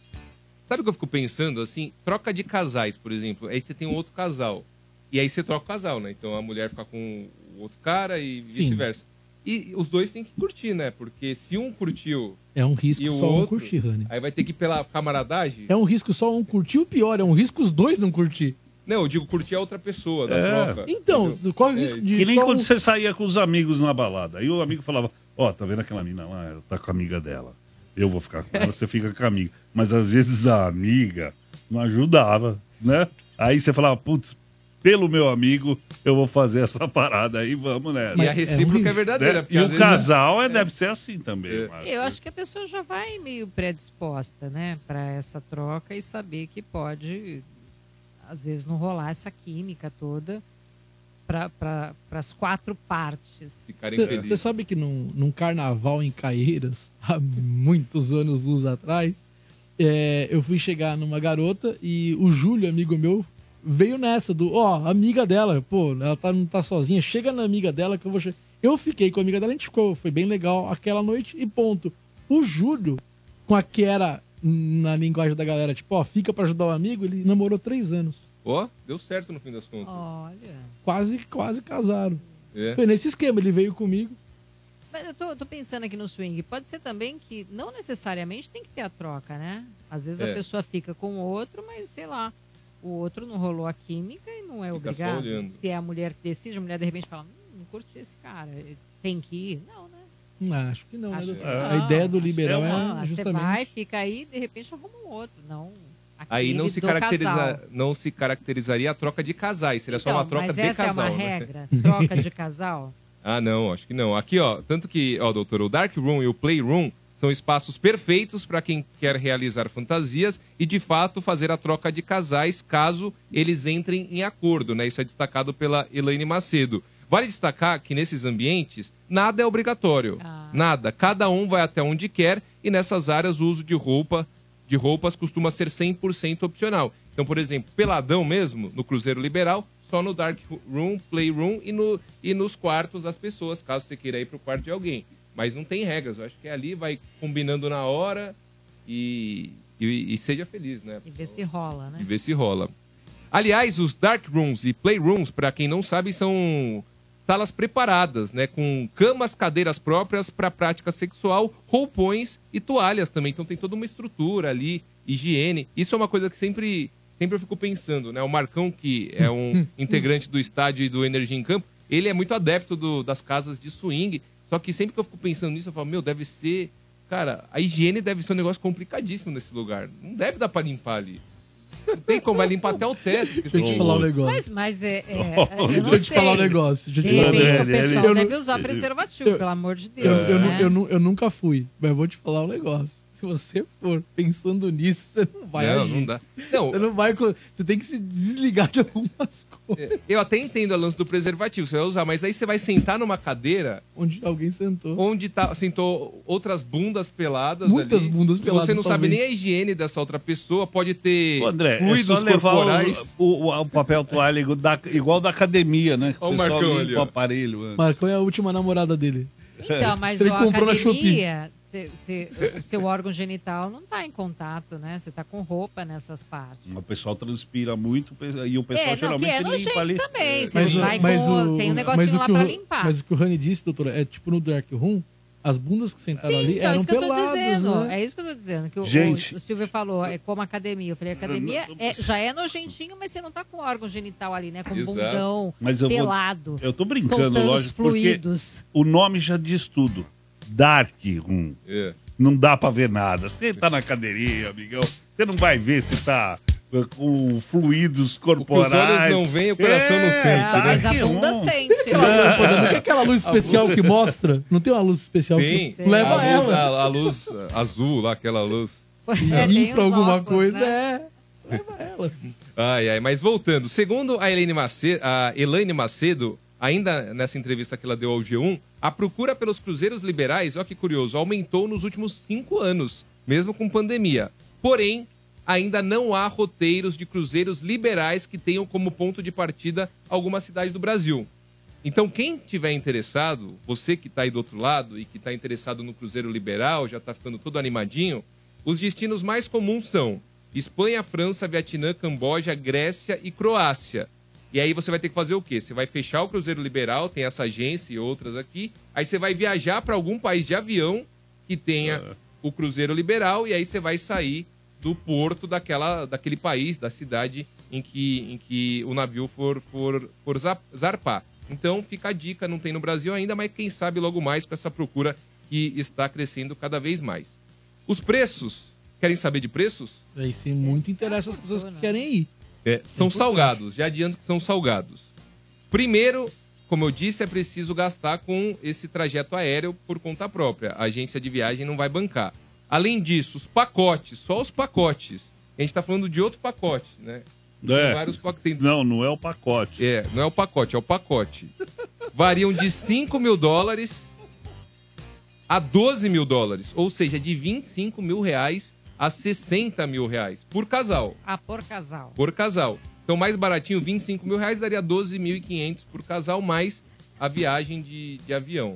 Sabe o que eu fico pensando, assim? Troca de casais, por exemplo. Aí você tem um outro casal. E aí você troca o casal, né? Então a mulher fica com o outro cara e vice-versa. E os dois têm que curtir, né? Porque se um curtiu É um risco e o só um outro, curtir, Rani. aí vai ter que ir pela camaradagem. É um risco só um curtir, o pior, é um risco os dois não curtir. Não, eu digo curtir a outra pessoa da É. troca. Então, qual é o É, risco de Que nem só quando um- você saía com os amigos na balada. Aí o amigo falava, ó, tá vendo aquela mina lá? Ela tá com a amiga dela. Eu vou ficar com ela, você fica com a amiga. Mas às vezes a amiga não ajudava, né? Aí você falava, putz, pelo meu amigo, eu vou fazer essa parada aí, vamos nessa. E a recíproca é verdadeira, Né? porque E às o vezes- casal é, deve ser assim também. eu acho. Eu acho que a pessoa já vai meio predisposta, né, para essa troca e saber que pode, às vezes, não rolar essa química toda para pra, as quatro partes. Você sabe que num, num carnaval em Caeiras, há muitos anos luz atrás, é, eu fui chegar numa garota e o Júlio, amigo meu, veio nessa do, ó, amiga dela, pô, ela tá, não tá sozinha, chega na amiga dela que eu vou chegar. Eu fiquei com a amiga dela, a gente ficou, foi bem legal aquela noite e ponto. O Júlio, com a que era na linguagem da galera, tipo, ó, fica pra ajudar o amigo, ele namorou três anos. Ó, deu certo no fim das contas. Olha. Quase, quase casaram. É. Foi nesse esquema, ele veio comigo. Mas eu tô, tô pensando aqui no swing. Pode ser também que não necessariamente tem que ter a troca, né? Às vezes É. a pessoa fica com o outro, mas sei lá, o outro não rolou a química e não é Fica obrigado. Se é a mulher que decide, a mulher de repente fala, hum, não curti esse cara, tem que ir. Não, né? Não, acho que não. né, Acho que não, a ideia do liberal não. é Você justamente... vai, fica aí, de repente arruma um outro. Não. Aí não se, caracteriza, casal. não se caracterizaria a troca de casais, seria só uma Então, troca mas de essa casal. é uma né? regra? Troca de casal? Ah, não, acho que não. Aqui, ó, tanto que, ó, doutor, o Dark Room e o Playroom são espaços perfeitos para quem quer realizar fantasias e, de fato, fazer a troca de casais caso eles entrem em acordo, né? Isso é destacado pela Elaine Macedo. Vale destacar que nesses ambientes nada é obrigatório. Nada. Cada um vai até onde quer e nessas áreas o uso de roupa, de roupas costuma ser 100% opcional. Então, por exemplo, peladão mesmo, no Cruzeiro Liberal, só no Dark Room, Playroom e, no, e nos quartos das pessoas, caso você queira ir pro quarto de alguém. Mas não tem regras, eu acho que ali vai combinando na hora e, e, e seja feliz, né? E ver se rola, né? E ver se rola. Aliás, os dark rooms e playrooms, para quem não sabe, são salas preparadas, né, com camas, cadeiras próprias para prática sexual, roupões e toalhas também. Então tem toda uma estrutura ali, higiene. Isso é uma coisa que sempre sempre eu fico pensando, né? O Marcão, que é um integrante do estádio e do Energia em Campo, ele é muito adepto do- das casas de swing. Só que sempre que eu fico pensando nisso, eu falo, meu, deve ser. Cara, a higiene deve ser um negócio complicadíssimo nesse lugar. Não deve dar pra limpar ali. Não tem como, vai limpar até o teto. Deixa eu te falar um negócio. Mas, mas é, é, Oh, eu não deixa eu te falar um negócio. Deixa eu te de falar um repente negócio. o pessoal deve usar preservativo, pelo amor de Deus. Eu, eu, né? eu eu nunca fui, mas eu vou te falar um negócio. Se você for pensando nisso, você não vai Não, agir. não dá. Não. Você não vai. Você tem que se desligar de algumas coisas. Eu até entendo a lance do preservativo, você vai usar, mas aí você vai sentar numa cadeira onde alguém sentou. Onde tá, sentou outras bundas peladas Muitas ali, bundas e peladas, Você não sabe talvez. nem a higiene dessa outra pessoa, pode ter Ô, André, é fluidos só levar corporais. o, o, o papel toalha igual da, igual da academia, né? Ó o pessoal Marcão ali, o aparelho. antes. Marcão é a última namorada dele. Então, mas Ele ó, a comprou na Shopee. academia, Cê- cê- o seu órgão genital não está em contato, né? Você está com roupa nessas partes. O pessoal transpira muito e o pessoal É, não, que geralmente é limpa nojento ali. também, É. você vai com- tem um negocinho mas o lá o Ran- limpar. Mas o que o Rani disse, doutora, é tipo no Dark Room, as bundas que sentaram ali Então, eram isso que eu tô peladas, dizendo. né? É isso que eu tô dizendo. Que o- Gente. o, o Silvio falou, é como academia. Eu falei, academia é- já é nojentinho, mas você não tá com órgão genital ali, né? Com Exato. bundão Mas eu vou- pelado. Eu tô brincando, lógico, fluidos. porque o nome já diz tudo. Dark Room. É. Não dá pra ver nada. Você tá na cadeirinha, amigão. Você não vai ver se tá uh, com fluidos corporais. olhos não veem, o coração não sente, né? Mas a bunda sente. Aquela lâmpada, não tem aquela luz especial que mostra? Não tem uma luz especial Tem. que leva a luz, ela. A, a luz azul lá, aquela luz. É, tem Infra os alguma óculos, coisa, né? é. Ai, ai, mas voltando, segundo a Elaine Macedo, a Elaine Macedo, ainda nessa entrevista que ela deu ao G1, a procura pelos cruzeiros liberais, olha que curioso, aumentou nos últimos cinco anos, mesmo com pandemia. Porém, ainda não há roteiros de cruzeiros liberais que tenham como ponto de partida alguma cidade do Brasil. Então, quem tiver interessado, você que está aí do outro lado e que está interessado no Cruzeiro Liberal, já está ficando todo animadinho, os destinos mais comuns são Espanha, França, Vietnã, Camboja, Grécia e Croácia. E aí você vai ter que fazer o quê? Você vai fechar o Cruzeiro Liberal, tem essa agência e outras aqui. Aí você vai viajar para algum país de avião que tenha o Cruzeiro Liberal e aí você vai sair do porto daquela, daquele país, da cidade em que, em que o navio for, for, for za- zarpar. Então fica a dica, não tem no Brasil ainda, mas quem sabe logo mais com essa procura que está crescendo cada vez mais. Os preços, querem saber de preços? Aí sim, muito interessa as pessoas que querem ir. É, são salgados, já adianto que são salgados. Primeiro, como eu disse, é preciso gastar com esse trajeto aéreo por conta própria. A agência de viagem não vai bancar. Além disso, os pacotes, só os pacotes. A gente está falando de outro pacote, né? É. vários pacotes. Não, não é o pacote. É, não é o pacote, é o pacote. Variam de 5 mil dólares a 12 mil dólares. Ou seja, de 25 mil reais a 60 mil reais por casal. Ah, por casal. Por casal. Então, mais baratinho, 25 mil reais, daria 12.500 por casal, mais a viagem de, de avião.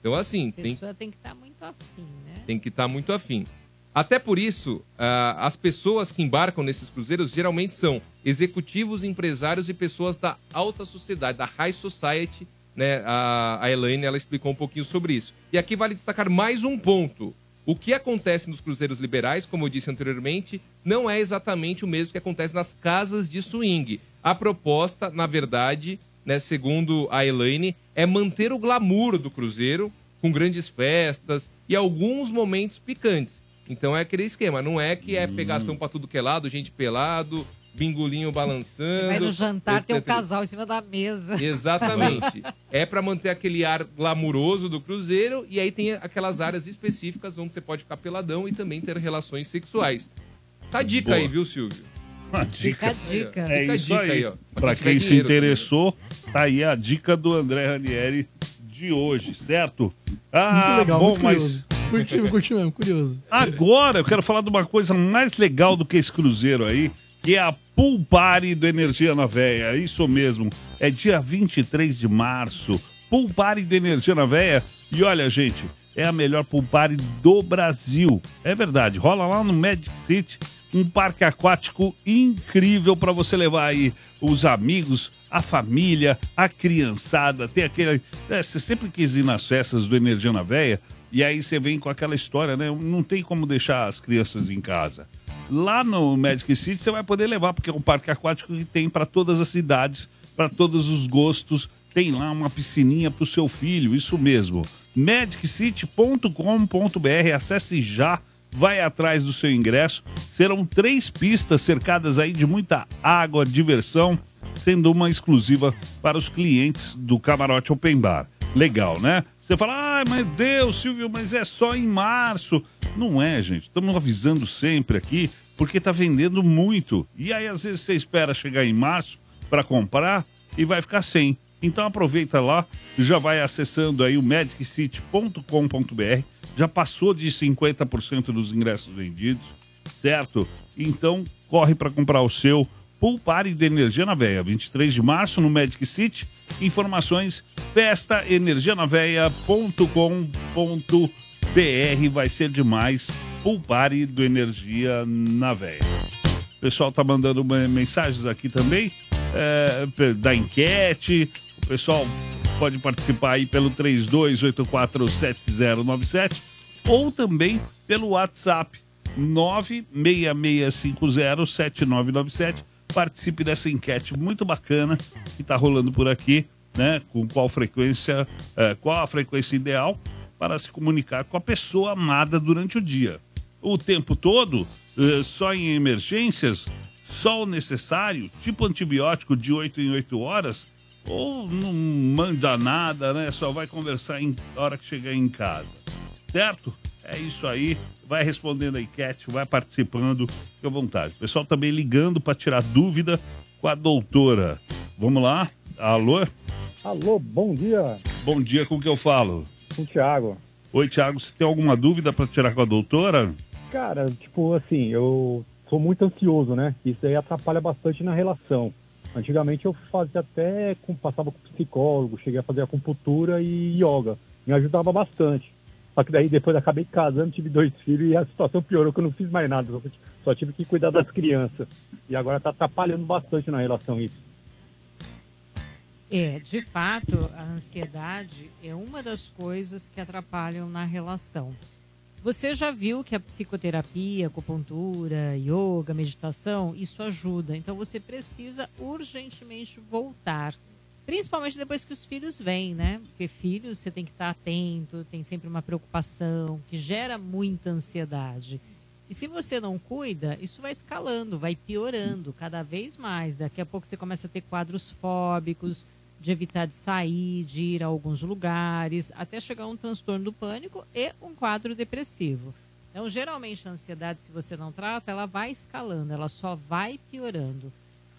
Então, assim, A tem, pessoa tem que estar muito afim, né? tem que estar muito afim. Até por isso, ah, as pessoas que embarcam nesses cruzeiros geralmente são executivos, empresários e pessoas da alta sociedade, da high society. Né? A, a Elaine ela explicou um pouquinho sobre isso. E aqui vale destacar mais um ponto. O que acontece nos cruzeiros liberais, como eu disse anteriormente, não é exatamente o mesmo que acontece nas casas de swing. A proposta, na verdade, né, segundo a Elaine, é manter o glamour do cruzeiro com grandes festas e alguns momentos picantes. Então é aquele esquema, não é que é pegação pra tudo que é lado, gente pelado, bingolinho balançando. Vai no jantar, tem um casal em cima da mesa. Exatamente. é pra manter aquele ar glamuroso do cruzeiro e aí tem aquelas áreas específicas onde você pode ficar peladão e também ter relações sexuais. Tá a dica Boa. aí, viu, Silvio? Uma Fica a dica. É Fica a isso dica aí. aí, ó. Pra quem se dinheiro interessou, tá aí a dica do André Ranieri de hoje, certo? Ah, Muito legal, bom, muito mas curioso. Curti, curti mesmo, curioso. agora eu quero falar de uma coisa mais legal do que esse cruzeiro aí, que é a Pool Party do Energia na Véia. Isso mesmo, é dia 23 de março. Pool Party do Energia na Véia. E olha, gente, é a melhor Pool Party do Brasil. É verdade, rola lá no Magic City um parque aquático incrível para você levar aí os amigos, a família, a criançada. Tem aquele. é, você sempre quis ir nas festas do Energia na Véia e aí você vem com aquela história, né? Não tem como deixar as crianças em casa. Lá no Magic City você vai poder levar, porque é um parque aquático que tem para todas as cidades, para todos os gostos. Tem lá uma piscininha para o seu filho, isso mesmo. magiccity.com.br, acesse já vai atrás do seu ingresso. Serão três pistas cercadas aí de muita água, diversão, sendo uma exclusiva para os clientes do Camarote Open Bar. Legal, né? Você fala, ai, meu Deus, Silvio, mas é só em março. Não é, gente. Estamos avisando sempre aqui, porque tá vendendo muito. E aí, às vezes, você espera chegar em março para comprar e vai ficar sem. Então aproveita lá, já vai acessando aí o magiccity.com.br. Já passou de 50% dos ingressos vendidos, certo? Então corre para comprar o seu Pool Party de Energia na Veia, 23 de março no Magic City. Informações festaenergianaveia.com.br. BR vai ser demais. Poupare do energia na véia. O pessoal tá mandando me- mensagens aqui também é, da enquete. O pessoal pode participar aí pelo 32847097 ou também pelo WhatsApp 966507997. Participe dessa enquete muito bacana que está rolando por aqui, né? Com qual frequência, eh, qual a frequência ideal para se comunicar com a pessoa amada durante o dia. O tempo todo, eh, só em emergências, só o necessário, tipo antibiótico de 8 em 8 horas, ou não manda nada, né? Só vai conversar em hora que chegar em casa. Certo? É isso aí. Vai respondendo a enquete, vai participando, fique à vontade. O pessoal também ligando para tirar dúvida com a doutora. Vamos lá? Alô? Alô, bom dia. Bom dia, com que eu falo? Com o Thiago. Oi, Thiago, você tem alguma dúvida para tirar com a doutora? Cara, tipo assim, eu sou muito ansioso, né? Isso aí atrapalha bastante na relação. Antigamente eu fazia até, passava com psicólogo, cheguei a fazer acupuntura e yoga. Me ajudava bastante. Só que daí depois acabei casando, tive dois filhos e a situação piorou, que eu não fiz mais nada. Só, tive que cuidar das crianças. E agora tá atrapalhando bastante na relação isso. É, de fato, a ansiedade é uma das coisas que atrapalham na relação. Você já viu que a psicoterapia, acupuntura, yoga, meditação, isso ajuda. Então você precisa urgentemente voltar. Principalmente depois que os filhos vêm, né? Porque filhos você tem que estar atento, tem sempre uma preocupação, que gera muita ansiedade. E se você não cuida, isso vai escalando, vai piorando cada vez mais. Daqui a pouco você começa a ter quadros fóbicos, de evitar de sair, de ir a alguns lugares, até chegar a um transtorno do pânico e um quadro depressivo. Então, geralmente, a ansiedade, se você não trata, ela vai escalando, ela só vai piorando.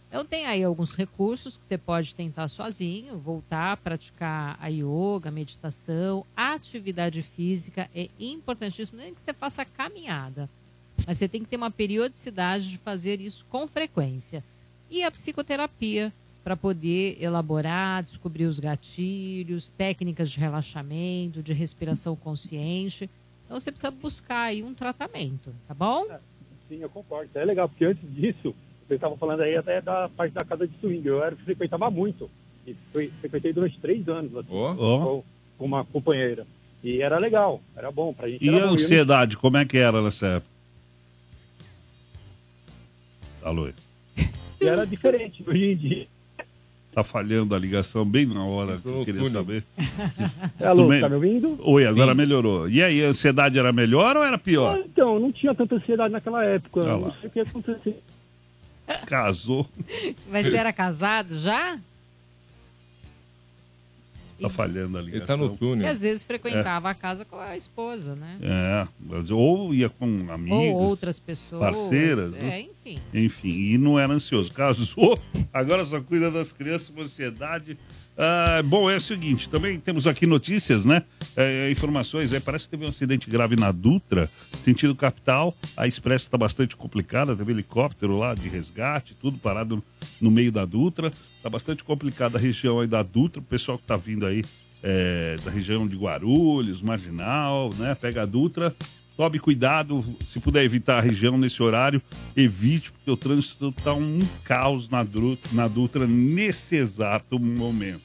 Então, tem aí alguns recursos que você pode tentar sozinho, voltar a praticar a yoga, a meditação, a atividade física é importantíssimo, nem que você faça caminhada, mas você tem que ter uma periodicidade de fazer isso com frequência. E a psicoterapia, para poder elaborar, descobrir os gatilhos, técnicas de relaxamento, de respiração consciente. Então, você precisa buscar aí um tratamento, tá bom? Sim, eu concordo. É legal, porque antes disso, você estava falando aí até da parte da casa de swing. Eu era, frequentava muito. E fre- frequentei durante três anos assim, Ó. com, com uma companheira. E era legal, era bom pra gente. E era a bom. Ansiedade, como é que era nessa época? Alô? E era diferente hoje em dia. Tá falhando a ligação bem na hora que eu queria saber. Alô, Tudo bem? tá me ouvindo? Oi, agora Sim. melhorou. E aí, a ansiedade era melhor ou era pior? Ah, Então, não tinha tanta ansiedade naquela época. Lá. Não sei o que aconteceu. Casou. Mas você era casado já? Tá falhando a ligação. Ele tá no E túnel. às vezes frequentava a casa com a esposa, né? É, mas- ou ia com amigos. Ou outras pessoas. Parceiras. É, né? enfim. Enfim, e não era ansioso. Casou, agora só cuida das crianças com ansiedade. Ah, bom, é o seguinte, também temos aqui notícias, né? É, informações, é, parece que teve um acidente grave na Dutra, sentido capital. A expressa está bastante complicada, teve helicóptero lá de resgate, tudo parado no meio da Dutra. Está bastante complicada a região aí da Dutra, o pessoal que está vindo aí é, da região de Guarulhos, Marginal, né? Pega a Dutra, tome cuidado, se puder evitar a região nesse horário, evite, porque o trânsito está um caos na, Dru- na Dutra nesse exato momento.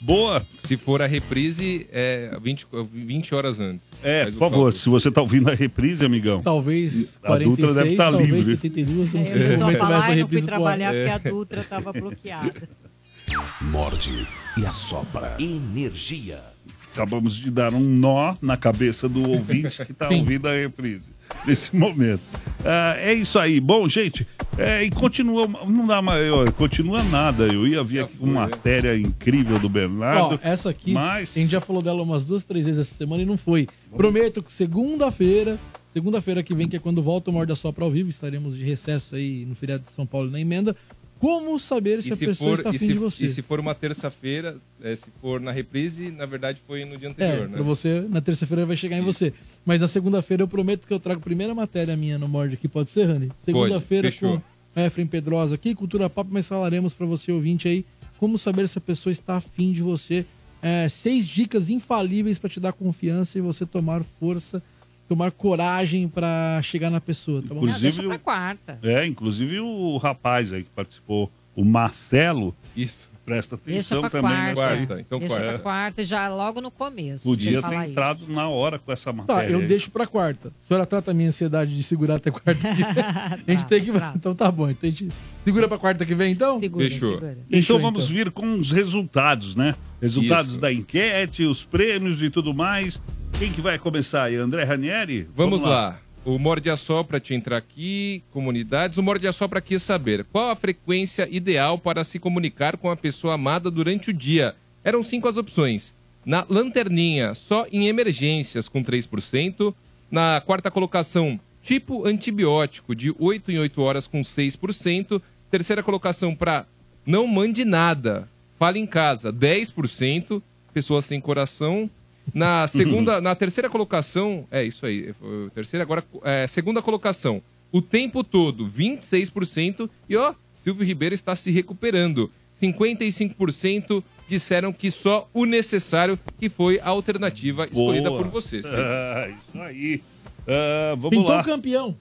Boa! Se for a reprise, é 20, 20 horas antes. É, Faz por favor, cálculo. se você está ouvindo a reprise, amigão. Talvez A Dutra 46, deve estar talvez livre. 72, não Aí sei é que vai fala, essa ai, não fui reprise pro ar." trabalhar É. porque a Dutra estava bloqueada. Morde e assopra. Energia. Acabamos de dar um nó na cabeça do ouvinte que está ouvindo a reprise nesse momento. Ah, é isso aí. Bom, gente, é, e continua. Não dá mais. ó, Continua nada. Eu ia vir aqui com uma matéria incrível do Bernardo. Ó, essa aqui, Mas. a gente já falou dela umas duas, três vezes essa semana e não foi. Prometo que segunda-feira, segunda-feira que vem, que é quando volta o Morde a Sopra ao vivo, estaremos de recesso aí no feriado de São Paulo na emenda. Como saber se a pessoa for, está afim de você? e se for uma terça-feira, é, se for na reprise, na verdade foi no dia É, anterior, né? pra você, na terça-feira vai chegar em você. Mas na segunda-feira eu prometo que eu trago a primeira matéria minha no Morde aqui, pode ser, Rani? Segunda-feira com Efraim Pedrosa aqui, Cultura Pop, mas falaremos pra você ouvinte aí como saber se a pessoa está afim de você é, seis dicas infalíveis para te dar confiança e você tomar força, tomar coragem para chegar na pessoa, tá bom? Inclusive, pra quarta. É, inclusive o rapaz aí que participou, o Marcelo. Isso. Presta atenção pra também, quarta. né? Então, Deixa É. pra quarta, já logo no começo. Podia ter falar isso. entrado na hora com essa Tá, matéria. eu aí. deixo pra quarta. A senhora trata a minha ansiedade de segurar até quarta que vem. a gente tem que. Então tá bom. Então a gente segura pra quarta que vem, então? Segura, Fechou. segura. Então Fechou, vamos então. vir com os resultados, né? Resultados Isso. da enquete, os prêmios e tudo mais. Quem que vai começar aí? André Ranieri? Vamos lá. O Morde a Sopra te entrar aqui, comunidades. O Morde a Sopra quis saber qual a frequência ideal para se comunicar com a pessoa amada durante o dia. Eram cinco as opções. Na lanterninha, só em emergências, com 3%. Na quarta colocação, tipo antibiótico, de 8 em 8 horas, com 6%. Terceira colocação para não mande nada, fale em casa, 10%. Pessoas sem coração, na segunda, na terceira colocação, é isso aí, foi o terceiro, agora é, segunda colocação, o tempo todo, 26%, e ó, Silvio Ribeiro está se recuperando. 55% disseram que só o necessário, que foi a alternativa escolhida Boa. por você. Silvio. Ah, isso aí. Ah, vamos Pintou lá. o campeão.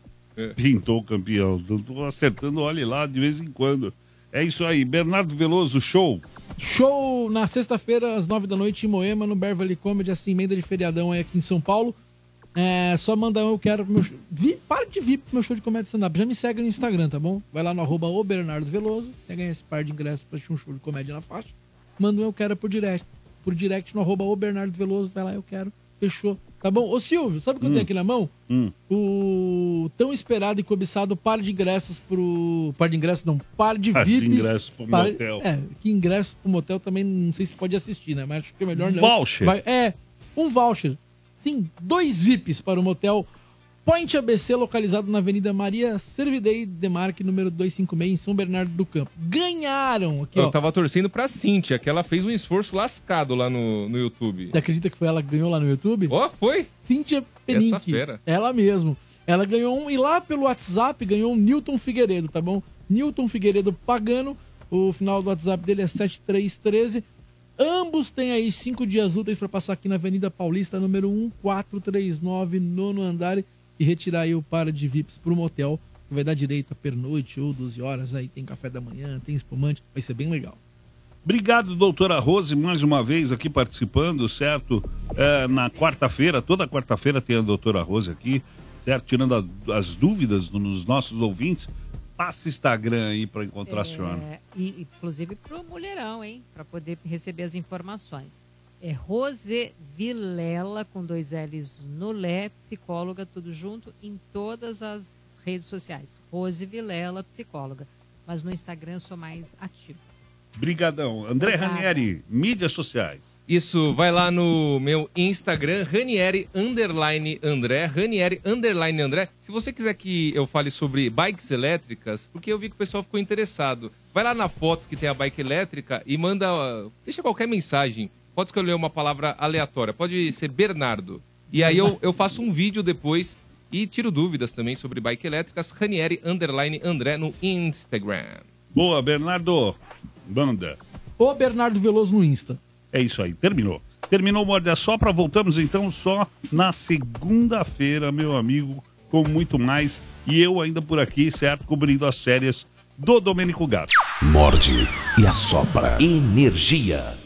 Pintou o campeão. Tô acertando, olhe lá, de vez em quando. É isso aí. Bernardo Veloso, show. Show na sexta-feira, às nove da noite, em Moema, no Beverly Comedy, assim, emenda de feriadão aí aqui em São Paulo. É, só mandar eu quero pro meu show. Vi, para de vir pro meu show de comédia stand-up. Já me segue no Instagram, tá bom? Vai lá no arroba o Bernardo Veloso. Esse par de ingressos pra assistir um show de comédia na faixa. Manda um eu quero por direct. Por direct no arroba o Bernardo Veloso. Vai lá, eu quero. Fechou. Tá bom? Ô Silvio, sabe o que eu Hum. tenho aqui na mão? O tão esperado e cobiçado par de ingressos pro. Par de ingressos, não, par de Par de VIPs. ingressos pro par- motel. É, que ingresso pro motel também não sei se pode assistir, né? Mas acho que é melhor não. Voucher. Vai- é, um voucher. Sim, dois VIPs para o motel Point ABC, localizado na Avenida Maria Servidei Demarque, número 256, em São Bernardo do Campo. Ganharam aqui, Eu ó. tava torcendo pra Cíntia, que ela fez um esforço lascado lá no, no YouTube. Você acredita que foi ela que ganhou lá no YouTube? Ó, foi? Cíntia Penink. Essa fera. Ela mesmo. Ela ganhou um, e lá pelo WhatsApp ganhou um Newton Figueiredo, tá bom? Newton Figueiredo pagando. O final do WhatsApp dele é 7313. Ambos têm aí cinco dias úteis para passar aqui na Avenida Paulista, número 1439, nono andar, e retirar aí o para de VIPs pro motel, que vai dar direito a pernoite ou 12 horas. Aí tem café da manhã, tem espumante, vai ser bem legal. Obrigado, doutora Rose, mais uma vez aqui participando, certo? É, na quarta-feira, toda quarta-feira tem a doutora Rose aqui, certo? Tirando a- as dúvidas nos nossos ouvintes. Passa o Instagram aí para encontrar a senhora. É, e, inclusive pro mulherão, hein? Pra poder receber as informações. É Rose Vilela, com dois L's no Lé, psicóloga, tudo junto, em todas as redes sociais. Rose Vilela, psicóloga. Mas no Instagram eu sou mais ativa. Brigadão. André Obrigada. Ranieri, mídias sociais. Isso, vai lá no meu Instagram, Ranieri underline André, Ranieri underline André. Se você quiser que eu fale sobre bikes elétricas, porque eu vi que o pessoal ficou interessado, vai lá na foto que tem a bike elétrica e manda, deixa qualquer mensagem. Pode escolher uma palavra aleatória, pode ser Bernardo. E aí eu, eu faço um vídeo depois e tiro dúvidas também sobre bike elétricas, Ranieri underline André no Instagram. Boa, Bernardo. Banda. O Bernardo Veloso no Insta. É isso aí, terminou. Terminou o Morde a Sopra, voltamos então só na segunda-feira, meu amigo, com muito mais. E eu ainda por aqui, certo, cobrindo as férias do Domênico Gato. Morde e assopra. Energia.